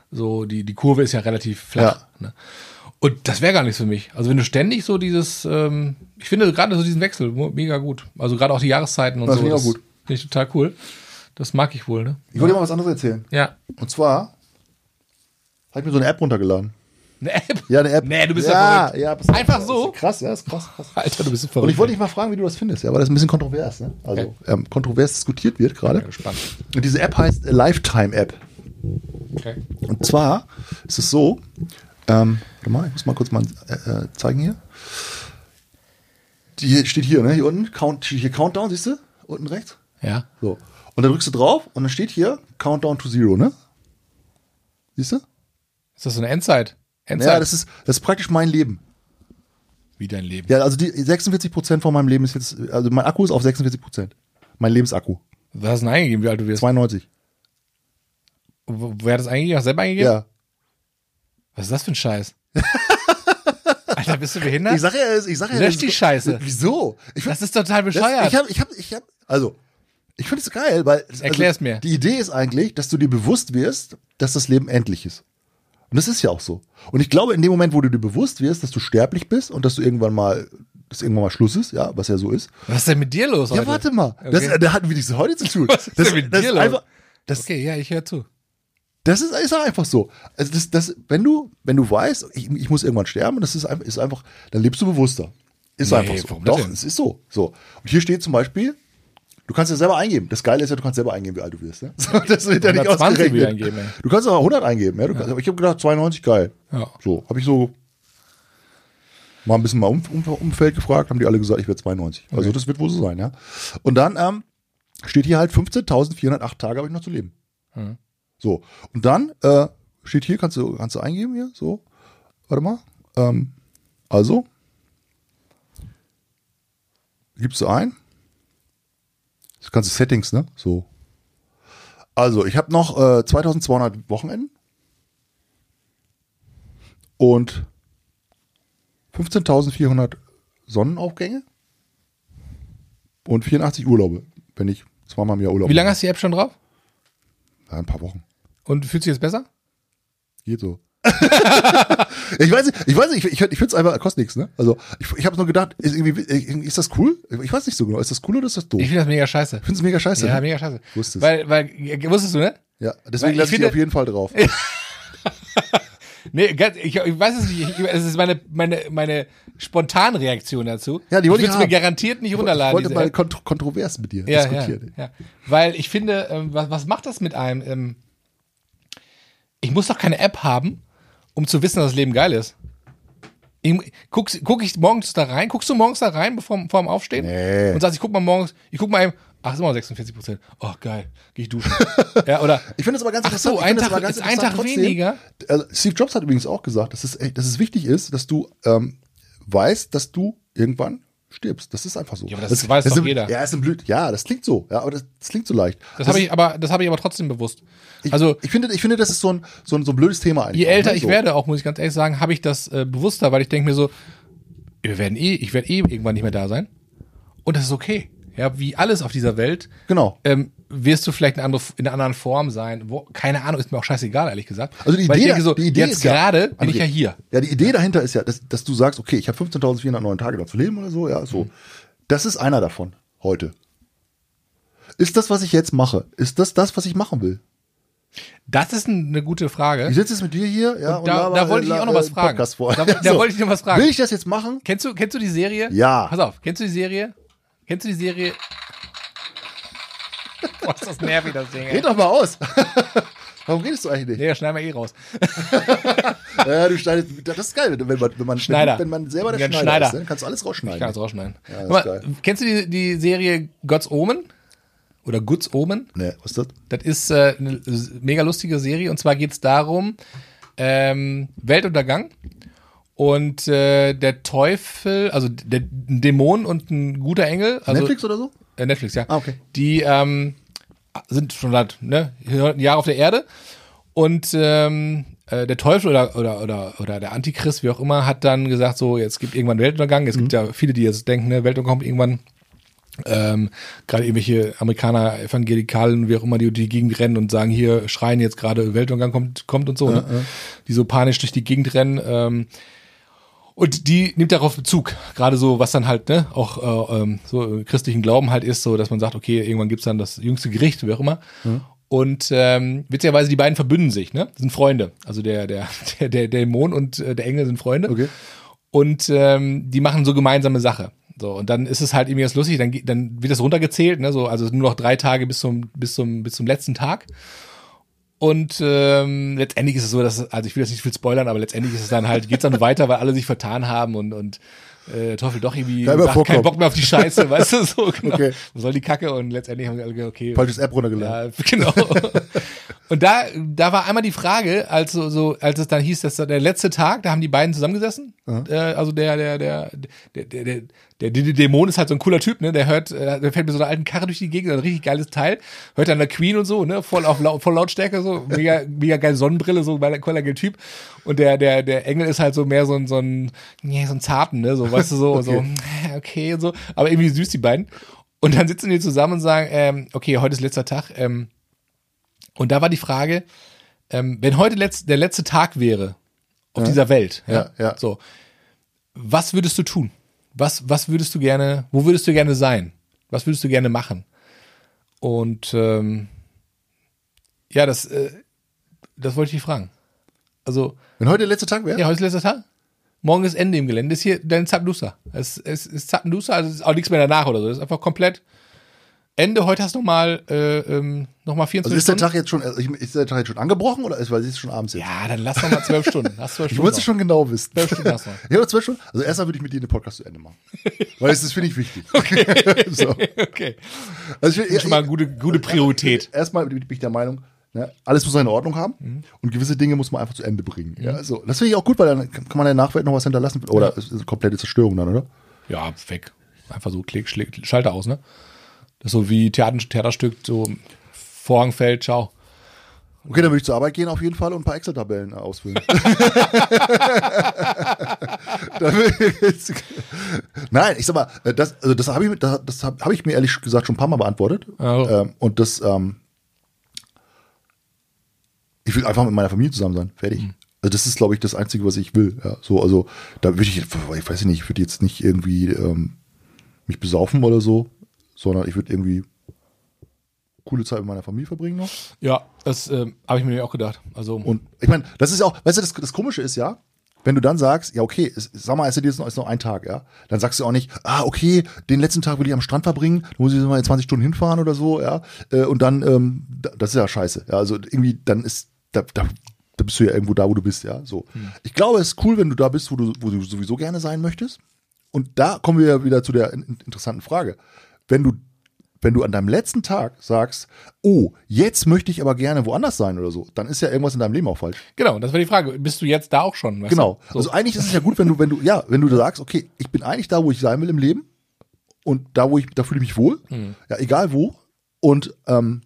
so, die, die Kurve ist ja relativ flach. Ne? Und das wäre gar nichts für mich. Also wenn du ständig so dieses, ähm, ich finde gerade so diesen Wechsel mega gut. Also gerade auch die Jahreszeiten und Das so. finde ich auch gut. Finde ich total cool. Das mag ich wohl, ne? ich wollte dir mal was anderes erzählen. Ja. Und zwar habe ich mir so eine App runtergeladen. Eine App? Ja, eine App. Nee, du bist ja, ja verrückt. ja. Einfach so? Ist krass, ja, ist krass, krass. Alter, du bist verrückt. Und ich wollte dich mal fragen, wie du das findest, ja, weil das ein bisschen kontrovers, ne? Also ähm, kontrovers diskutiert wird gerade. Spannend. Und diese App heißt Lifetime App. Okay. Und zwar ist es so, ähm, warte mal, ich muss mal kurz mal äh, äh, zeigen hier. Die steht hier, ne? Hier unten, Count, hier Countdown, siehst du? Unten rechts. Ja. So. Und dann drückst du drauf und dann steht hier Countdown to Zero, ne? Siehst du? Ist das so eine Endzeit? Endzeit? Ja, das ist, das ist praktisch mein Leben. Wie dein Leben. Ja, also die 46 Prozent von meinem Leben ist jetzt, also mein Akku ist auf 46 Prozent. Mein Lebensakku. Was hast du denn eingegeben, wie alt du wirst? 92. Wo- Wer hat das eingegeben? Hast du selber eingegeben? Ja. Was ist das für ein Scheiß? Alter, bist du behindert? Ich sag ja, ich sag ja. Lösch das- die Scheiße. Wieso? Ich find- das ist total Das, bescheuert. ich habe, ich habe, ich habe, also, ich finde es geil, weil. Also, Erklär's mir. Die Idee ist eigentlich, dass du dir bewusst wirst, dass das Leben endlich ist. Und das ist ja auch so. Und ich glaube, in dem Moment, wo du dir bewusst wirst, dass du sterblich bist und dass du irgendwann mal, dass irgendwann mal Schluss ist, ja, was ja so ist. Was ist denn mit dir los Ja, heute? warte mal. Das, Okay. da hatten wir nichts heute zu tun. Was ist das, denn mit das dir los? einfach, das, Okay, ja, ich höre zu. Das ist, ist einfach so. Also das, das, wenn du, wenn du weißt, ich, ich muss irgendwann sterben, das ist einfach, ist einfach, dann lebst du bewusster. Ist Nee, einfach so. Doch, es ist so. So. Und hier steht zum Beispiel, du kannst ja selber eingeben. Das Geile ist ja, du kannst selber eingeben, wie alt du wirst. Ne? Das wird ja nicht 120 ausgerechnet. eingeben, ey. Du kannst aber 100 eingeben. Ja? Du kannst, ich habe gedacht, 92, geil. Ja. So, habe ich so mal ein bisschen mal um, um, Umfeld gefragt, haben die alle gesagt, ich werde 92. Also das wird wohl so sein, ja. Und dann, ähm, steht hier halt 15.408 Tage habe ich noch zu leben. So, und dann äh, steht hier, kannst du, kannst du eingeben hier, so, warte mal, ähm, also, gibst du ein, das ganze Settings, ne, so. Also, ich habe noch äh, 2200 Wochenenden. Und 15.400 Sonnenaufgänge. Und 84 Urlaube, wenn ich zweimal im Jahr Urlaub Wie lange hast du die App schon drauf? Ja, ein paar Wochen. Und fühlt sich jetzt besser? Geht so. ich weiß nicht, ich weiß nicht, ich, ich, ich finde es einfach, kostet nichts, ne? Also, ich, ich habe nur gedacht, ist, irgendwie, ist das cool? Ich weiß nicht so genau, ist das cool oder ist das doof? Ich Ich finde das mega scheiße. finde es mega scheiße. Ja, ne? mega scheiße. Wusste es. Weil, weil, wusstest du, ne? ja, deswegen ich lasse ich, finde- auf jeden Fall drauf. Nee, ganz, ich, ich weiß es nicht. Ich, es ist meine, meine, meine Spontanreaktion dazu. Ja, die wollte ich ich mir garantiert nicht ich runterladen. wollte diese mal App. kont kontrovers mit dir ja, diskutieren. Ja, ja. Weil ich finde, ähm, was, was macht das mit einem? Ähm, ich muss doch keine App haben, um zu wissen, dass das Leben geil ist. Ich, guck, guck ich morgens da rein? Guckst du morgens da rein, bevor vor dem Aufstehen? Nee. Und sagst, ich guck mal morgens, ich guck mal eben, ach, ist immer noch 46 Prozent. Oh, geil, geh ich duschen. ja, oder, Ich finde es aber ganz Ach so, interessant. ich ein Tag- ist ein Tag trotzdem. weniger? Also Steve Jobs hat übrigens auch gesagt, dass es, dass es wichtig ist, dass du ähm, weißt, dass du irgendwann stirbst. Das ist einfach so. Ja, aber das weiß ist doch ein- jeder. Ja, ist ein. Ja, das klingt so. Ja, aber das, das klingt so leicht. das habe ich aber, das habe ich aber trotzdem bewusst. Ich, Also, ich finde, ich finde, das ist so ein, so ein, so ein blödes Thema eigentlich. je älter ne? ich so. werde, auch muss ich ganz ehrlich sagen, habe ich das äh, bewusster, weil ich denke mir so, wir werden eh, ich werde eh irgendwann nicht mehr da sein. Und das ist okay. Ja, wie alles auf dieser Welt, Genau. ähm, wirst du vielleicht in, andere, in einer anderen Form sein. Wo, keine Ahnung, ist mir auch scheißegal, ehrlich gesagt. Also die Idee, ich denke so, die Idee jetzt ist ja, gerade bin ich André, ja hier. Ja, die Idee dahinter ist ja, dass, dass du sagst, okay, ich habe 15.409 Tage noch zu leben oder so, ja, so. Mhm. Das ist einer davon heute. Ist das, was ich jetzt mache, ist das das, was ich machen will? Das ist ein- eine gute Frage. Ich sitze jetzt mit dir hier, ja, Und da- laber, da wollte ich auch noch was äh, fragen. Da- da wollte ich noch was fragen. Will ich das jetzt machen? Kennst du, kennst du die Serie? Ja. Pass auf, kennst du die Serie? Kennst du die Serie? Boah, ist das nervig, das Ding. ey. Red doch mal aus. Warum redest du eigentlich nicht? Nee, schneiden wir eh raus. Ja, du schneidest, das ist geil, wenn man, wenn man, Schneider. wenn man selber der Schneider, Schneider. ist, ne? kannst du alles rausschneiden. Ich kann das rausschneiden. Ja, das geil. Kennst du die, die Serie God's Omen? Oder Goods Omen? Nee, was ist das? Das ist äh, eine mega lustige Serie und zwar geht es darum, ähm, Weltuntergang und äh, der Teufel, also der ein Dämon und ein guter Engel, also Netflix oder so? Äh, Netflix, ja. Ah, okay. Die ähm, sind schon seit ne, ein Jahr auf der Erde und ähm, äh, der Teufel oder, oder, oder, oder der Antichrist, wie auch immer, hat dann gesagt, so, jetzt gibt irgendwann Weltuntergang. Es gibt ja viele, die jetzt denken, ne, Weltuntergang kommt irgendwann. Ähm, Gerade irgendwelche Amerikaner, Evangelikalen, wie auch immer, die durch die Gegend rennen und sagen, hier schreien jetzt gerade Weltuntergang kommt, kommt und so, ne? die so panisch durch die Gegend rennen. Ähm, und die nimmt darauf Bezug, gerade so, was dann halt, ne, auch äh, ähm, so im christlichen Glauben halt ist, so, dass man sagt, okay, irgendwann gibt's dann das jüngste Gericht, wie auch immer. Und ähm, witzigerweise, die beiden verbünden sich, ne? Sind Freunde. Also der, der, der, der Dämon und äh, der Engel sind Freunde. Okay. Und ähm, die machen so gemeinsame Sache. So, und dann ist es halt irgendwie ganz lustig, dann, dann wird das runtergezählt, ne? So, also nur noch drei Tage bis zum, bis zum, bis zum letzten Tag. Und ähm, letztendlich ist es so, dass, also ich will jetzt nicht viel spoilern, aber letztendlich ist es dann halt, geht's dann weiter, weil alle sich vertan haben und, und äh, Teufel doch irgendwie sagt, keinen. Bock mehr auf die Scheiße, weißt du, so, genau. Okay. Was soll die Kacke? Und letztendlich haben sie alle gesagt, okay. Falsches App runtergeladen. Ja, genau. Und da, da war einmal die Frage, als so, so, als es dann hieß, dass der letzte Tag, da haben die beiden zusammengesessen. Äh, also der, der, der, der, der, der, der, der Dämon ist halt so ein cooler Typ, ne? Der hört, äh, der fährt mit so einer alten Karre durch die Gegend, ein richtig geiles Teil, hört dann der Queen und so, ne? Voll auf voll Lautstärke, so, mega, mega geile Sonnenbrille, so ein cooler Typ. Und der, der, der Engel ist halt so mehr so ein, so ein, nee, so ein Zarten, ne? So, weißt du, so, so, okay, und so. Aber irgendwie süß, die beiden. Und dann sitzen die zusammen und sagen, ähm, okay, heute ist letzter Tag, ähm, und da war die Frage, ähm, wenn heute letz, der letzte Tag wäre auf dieser Welt, ja, Ja, ja. so, was würdest du tun? Was, was würdest du gerne, wo würdest du gerne sein? Was würdest du gerne machen? Und ähm, ja, das, äh, das wollte ich dich fragen. Also, Wenn heute der letzte Tag wäre? ja, heute ist letzter Tag. Morgen ist Ende im Gelände. Das ist hier dein Zappenduster. Es, es ist Zappenduster, also es ist auch nichts mehr danach oder so. Das ist einfach komplett Ende, heute hast du nochmal äh, ähm, noch mal 24 Also ist der Stunden. Tag jetzt schon, also ich- ist der Tag jetzt schon angebrochen oder ist, weil es ist schon abends jetzt? ja, dann lass noch mal zwölf Stunden. Zwölf Ich Stunden. wollte es schon genau wissen. Zwölf Stunden hast du noch. Ja, zwölf Stunden. Also erstmal würde ich mit dir den Podcast zu Ende machen. Weil das, das finde ich wichtig. so. noch. Okay. Also ich, Schon mal eine gute, gute Priorität. Erstmal bin ich der Meinung, ne, alles muss seine Ordnung haben Mhm. und gewisse Dinge muss man einfach zu Ende bringen. Ja, so. Das finde ich auch gut, weil dann kann man der Nachwelt noch was hinterlassen. Oder ist komplette Zerstörung dann, oder? Ja, weg. Einfach so klick, schlägt, Schalter aus, ne? Das ist so wie Theater, Theaterstück, so Vorhang fällt, ciao. Okay, dann würde ich zur Arbeit gehen auf jeden Fall und ein paar Excel-Tabellen äh, ausfüllen. Nein, ich sag mal, äh, das, also das habe ich, mir- das, das habe hab ich mir ehrlich gesagt schon ein paar Mal beantwortet. Oh. Und das, ähm, ich will einfach mit meiner Familie zusammen sein. Fertig. Mhm. Also das ist, glaube ich, das Einzige, was ich will. Ja, so, also da würde ich, ich weiß nicht, ich würde jetzt nicht irgendwie ähm, mich besaufen oder so, sondern ich würde irgendwie coole Zeit mit meiner Familie verbringen noch. Ja, das ähm, habe ich mir auch gedacht. Also, Und ich meine, das ist ja auch, weißt du, das, das Komische ist ja, wenn du dann sagst, ja, okay, es, sag mal, es ist jetzt noch, ist noch ein Tag, ja, dann sagst du auch nicht, ah, okay, den letzten Tag will ich am Strand verbringen, dann muss ich mal in 20 Stunden hinfahren oder so, ja, äh, und dann, ähm, da- das ist ja scheiße, ja, also irgendwie, dann ist, da, da, da bist du ja irgendwo da, wo du bist, ja, so. Ich glaube, es ist cool, wenn du da bist, wo du, wo du sowieso gerne sein möchtest. Und da kommen wir ja wieder zu der in- interessanten Frage. Wenn du wenn du an deinem letzten Tag sagst, oh, jetzt möchte ich aber gerne woanders sein oder so, dann ist ja irgendwas in deinem Leben auch falsch. genau, das wäre die Frage. Bist du jetzt da auch schon? Genau. So. Also eigentlich ist es ja gut, wenn du, wenn du, ja, wenn du sagst, okay, ich bin eigentlich da, wo ich sein will im Leben und da, wo ich, da fühle ich mich wohl, Hm. ja, egal wo. Und ähm,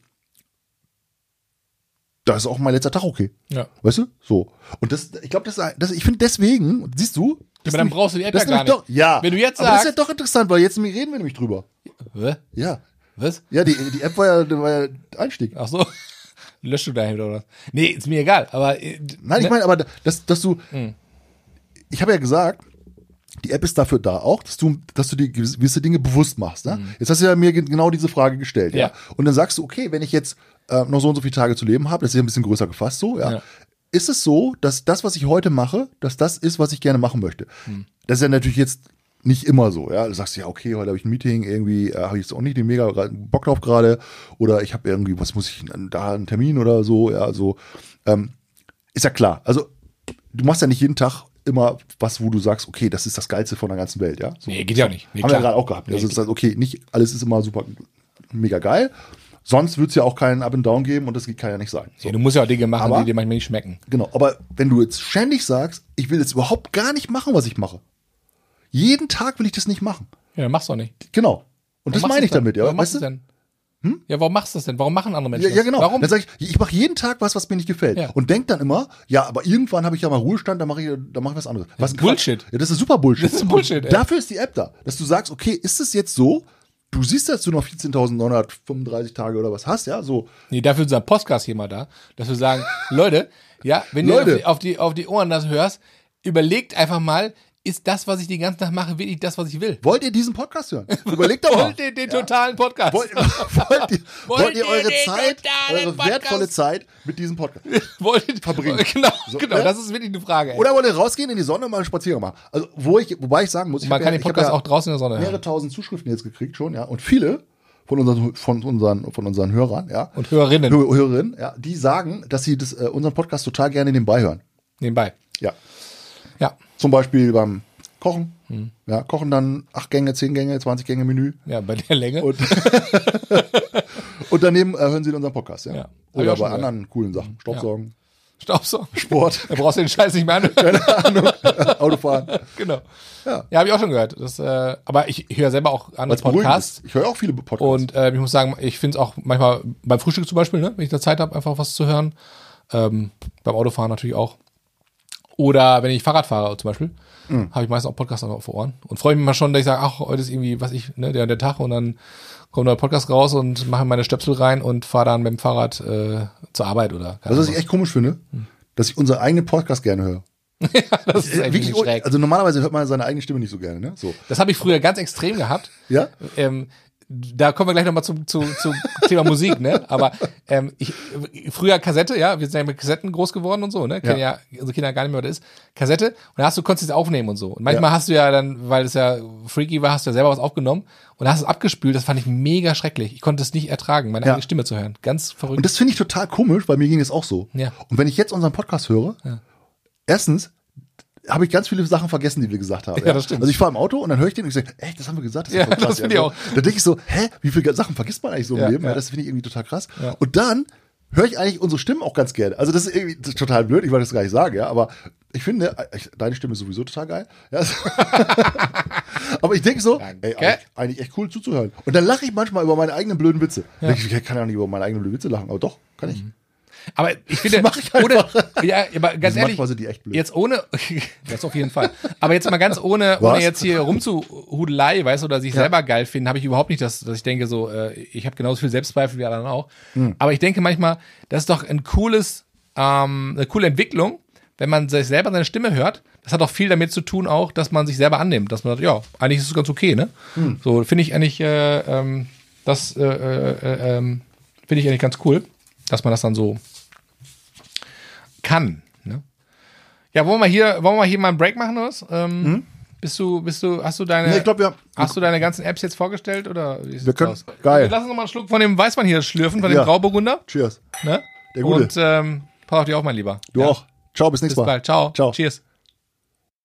da ist auch mein letzter Tag okay. ja. Weißt du? So. Und das, ich glaube, das, das, ich finde deswegen, siehst du? Das aber dann brauchst du die App das ja gar nicht. Doch, ja. Wenn du jetzt aber das ist ja sagst- doch interessant, weil jetzt reden wir nämlich drüber. Hä? Ja. Was? Ja, die, die App war ja, war ja Einstieg. Ach so. Löschst du dahinter oder was? Nee, ist mir egal. Aber äh, Nein, ich ne? meine, aber dass, dass du, ich habe ja gesagt, die App ist dafür da auch, dass du, dass du dir gewisse Dinge bewusst machst. Ne? Jetzt hast du ja mir ge- genau diese Frage gestellt, ja. Ja. Und dann sagst du, okay, wenn ich jetzt äh, noch so und so viele Tage zu leben habe, das ist ja ein bisschen größer gefasst, so, ja. Ja. Ist es so, dass das, was ich heute mache, dass das ist, was ich gerne machen möchte? Das ist ja natürlich jetzt nicht immer so, ja. Du sagst ja, okay, heute habe ich ein Meeting, irgendwie äh, habe ich jetzt auch nicht den mega Bock drauf gerade, oder ich habe irgendwie, was muss ich, da einen Termin oder so, ja, so. Ähm, ist ja klar. Also, du machst ja nicht jeden Tag immer was, wo du sagst, okay, das ist das Geilste von der ganzen Welt, ja? So. Nee, geht ja nicht. Nee, Haben wir ja klar. gerade auch gehabt. Nee, Also, ist halt, okay, nicht alles ist immer super, mega geil. Sonst wird es ja auch keinen Up and Down geben und das kann ja nicht sein. So. Nee, du musst ja auch Dinge machen, Aber- die dir manchmal nicht schmecken. Genau, aber wenn du jetzt ständig sagst, ich will jetzt überhaupt gar nicht machen, was ich mache. Jeden Tag will ich das nicht machen. Ja, machst du auch nicht. Genau. Und das Warum meine machst ich damit, ja. Warum machst Weißt du du? denn? Ja, warum machst du das denn? Warum machen andere Menschen Ja, ja, genau. das? Warum? Dann sage ich, ich mache jeden Tag was, was mir nicht gefällt. Ja. Und denk dann immer, ja, aber irgendwann habe ich ja mal Ruhestand, dann mache ich, dann mache ich was anderes. Was. Bullshit. Ja, das ist super Bullshit. Das ist Bullshit, ey. Dafür ist die App da, dass du sagst, okay, ist es jetzt so, du siehst, dass du noch 14.935 Tage oder was hast, ja, so. Nee, dafür ist unser Podcast hier mal da, dass wir sagen, Leute, ja, wenn du Leute. die, auf, die, auf die Ohren das hörst, überlegt einfach mal, ist das, was ich den ganzen Tag mache, wirklich das, was ich will? Wollt ihr diesen Podcast hören? Überlegt doch mal. Wollt ihr den totalen Podcast? Wollt, wollt, ihr, wollt ihr eure Zeit, eure wertvolle Podcast? Zeit mit diesem Podcast? Wollt ihr, verbringen. Genau, So, genau, ne? das ist wirklich eine Frage. Ey. Oder wollt ihr rausgehen in die Sonne und mal einen Spaziergang machen? Also, wo ich, wobei ich sagen muss, ich Man kann ja, den Podcast ja auch draußen in der Sonne mehrere hören. tausend Zuschriften jetzt gekriegt schon, ja. Und viele von unseren, von unseren, von unseren Hörern, ja. Und Hörerinnen Hör- Hörerinnen, ja, die sagen, dass sie das, äh, unseren Podcast total gerne nebenbei hören. nebenbei. Ja. Ja, Zum Beispiel beim Kochen. Hm. Ja, kochen dann acht Gänge, zehn Gänge, 20 Gänge Menü. ja, bei der Länge. Und, und daneben äh, hören sie unseren Podcast, ja. Ja. Ich Oder bei gehört. anderen coolen Sachen. Staubsaugen, Staubsaugen. Sport, Da brauchst du den Scheiß nicht mehr an. Autofahren. genau. Ja. Ja, habe ich auch schon gehört. Das, äh, aber ich höre selber auch andere Podcasts. Ich höre auch viele Podcasts. Und äh, ich muss sagen, ich finde es auch manchmal beim Frühstück zum Beispiel, ne, wenn ich da Zeit habe, einfach was zu hören. Ähm, beim Autofahren natürlich auch. Oder wenn ich Fahrrad fahre zum Beispiel, Mhm. habe ich meistens auch Podcasts auf Ohren. Und freue mich mal schon, dass ich sage, ach, heute ist irgendwie, was ich, ne, der, der Tag und dann kommt der Podcast raus und mache meine Stöpsel rein und fahre dann mit dem Fahrrad äh, zur Arbeit oder Also, was ich echt komisch finde, dass ich unseren eigenen Podcast gerne höre. Das ist echt Wirklich, wirklich schräg. also normalerweise hört man seine eigene Stimme nicht so gerne, ne? So. Das habe ich früher ganz extrem gehabt. Ja? Ähm, da kommen wir gleich nochmal zum, zum, zum Thema Musik, ne? Aber ähm, ich, früher Kassette, ja, wir sind ja mit Kassetten groß geworden und so, ne? Kennen ja, unsere Kinder gar nicht mehr, was das ist. Kassette, und da hast du, konntest es aufnehmen und so. Und manchmal Ja. hast du ja dann, weil es ja freaky war, hast du ja selber was aufgenommen und hast es abgespült, das fand ich mega schrecklich. Ich konnte es nicht ertragen, meine Ja. eigene Stimme zu hören. Ganz verrückt. Und das finde ich total komisch, weil mir ging es auch so. Ja. Und wenn ich jetzt unseren Podcast höre, erstens habe ich ganz viele Sachen vergessen, die wir gesagt haben. Ja, das stimmt. Also ich fahre im Auto und dann höre ich den und ich sage, ey, das haben wir gesagt, das ist Ja, krass. das finde ich ja. auch. Da denke ich so, hä, wie viele Sachen vergisst man eigentlich so im Ja, Leben? Ja, ja. das finde ich irgendwie total krass. Ja. Und dann höre ich eigentlich unsere Stimmen auch ganz gerne. Also das ist irgendwie total blöd, ich wollte das gar nicht sagen, ja, aber ich finde, äh, ich, deine Stimme ist sowieso total geil. Ja, also- aber ich denke so, ey, eigentlich, eigentlich echt cool zuzuhören. Und dann lache ich manchmal über meine eigenen blöden Witze. Ja. Ich, ich kann ja nicht über meine eigenen blöden Witze lachen, aber doch, kann ich. Aber ich finde, mach ich ohne, ja, aber ganz ehrlich, sind die echt blöd. jetzt ohne, das auf jeden Fall. Aber jetzt mal ganz ohne, Was? ohne jetzt hier rumzuhudelei, weißt du, oder sich selber geil finden, habe ich überhaupt nicht, dass, dass ich denke so, äh, ich habe genauso viel Selbstzweifel wie alle anderen auch. Hm. Aber ich denke manchmal, das ist doch ein cooles, ähm, eine coole Entwicklung, wenn man sich selber seine Stimme hört. Das hat auch viel damit zu tun, auch, dass man sich selber annimmt, dass man sagt, ja, eigentlich ist es ganz okay, ne? Hm. So finde ich eigentlich, äh, ähm, das äh, äh, äh, ähm, finde ich eigentlich ganz cool, dass man das dann so kann. Ne? Ja, wollen wir hier, wollen wir hier mal einen Break machen was? Ähm, Bist du, bist du, hast du deine, Hm? Nee, ich glaube, ja. hast du deine ganzen Apps jetzt vorgestellt oder wie Wir können- aus? geil. Lass uns noch mal einen Schluck von dem Weißwein hier schlürfen, von Ja. dem Grauburgunder. Cheers. Ne? Der Gute. Und ähm, pass auf dich auch, mein Lieber. Du Ja. auch. Ciao, bis nächstes Bis Mal. bald. Ciao. Ciao. Cheers.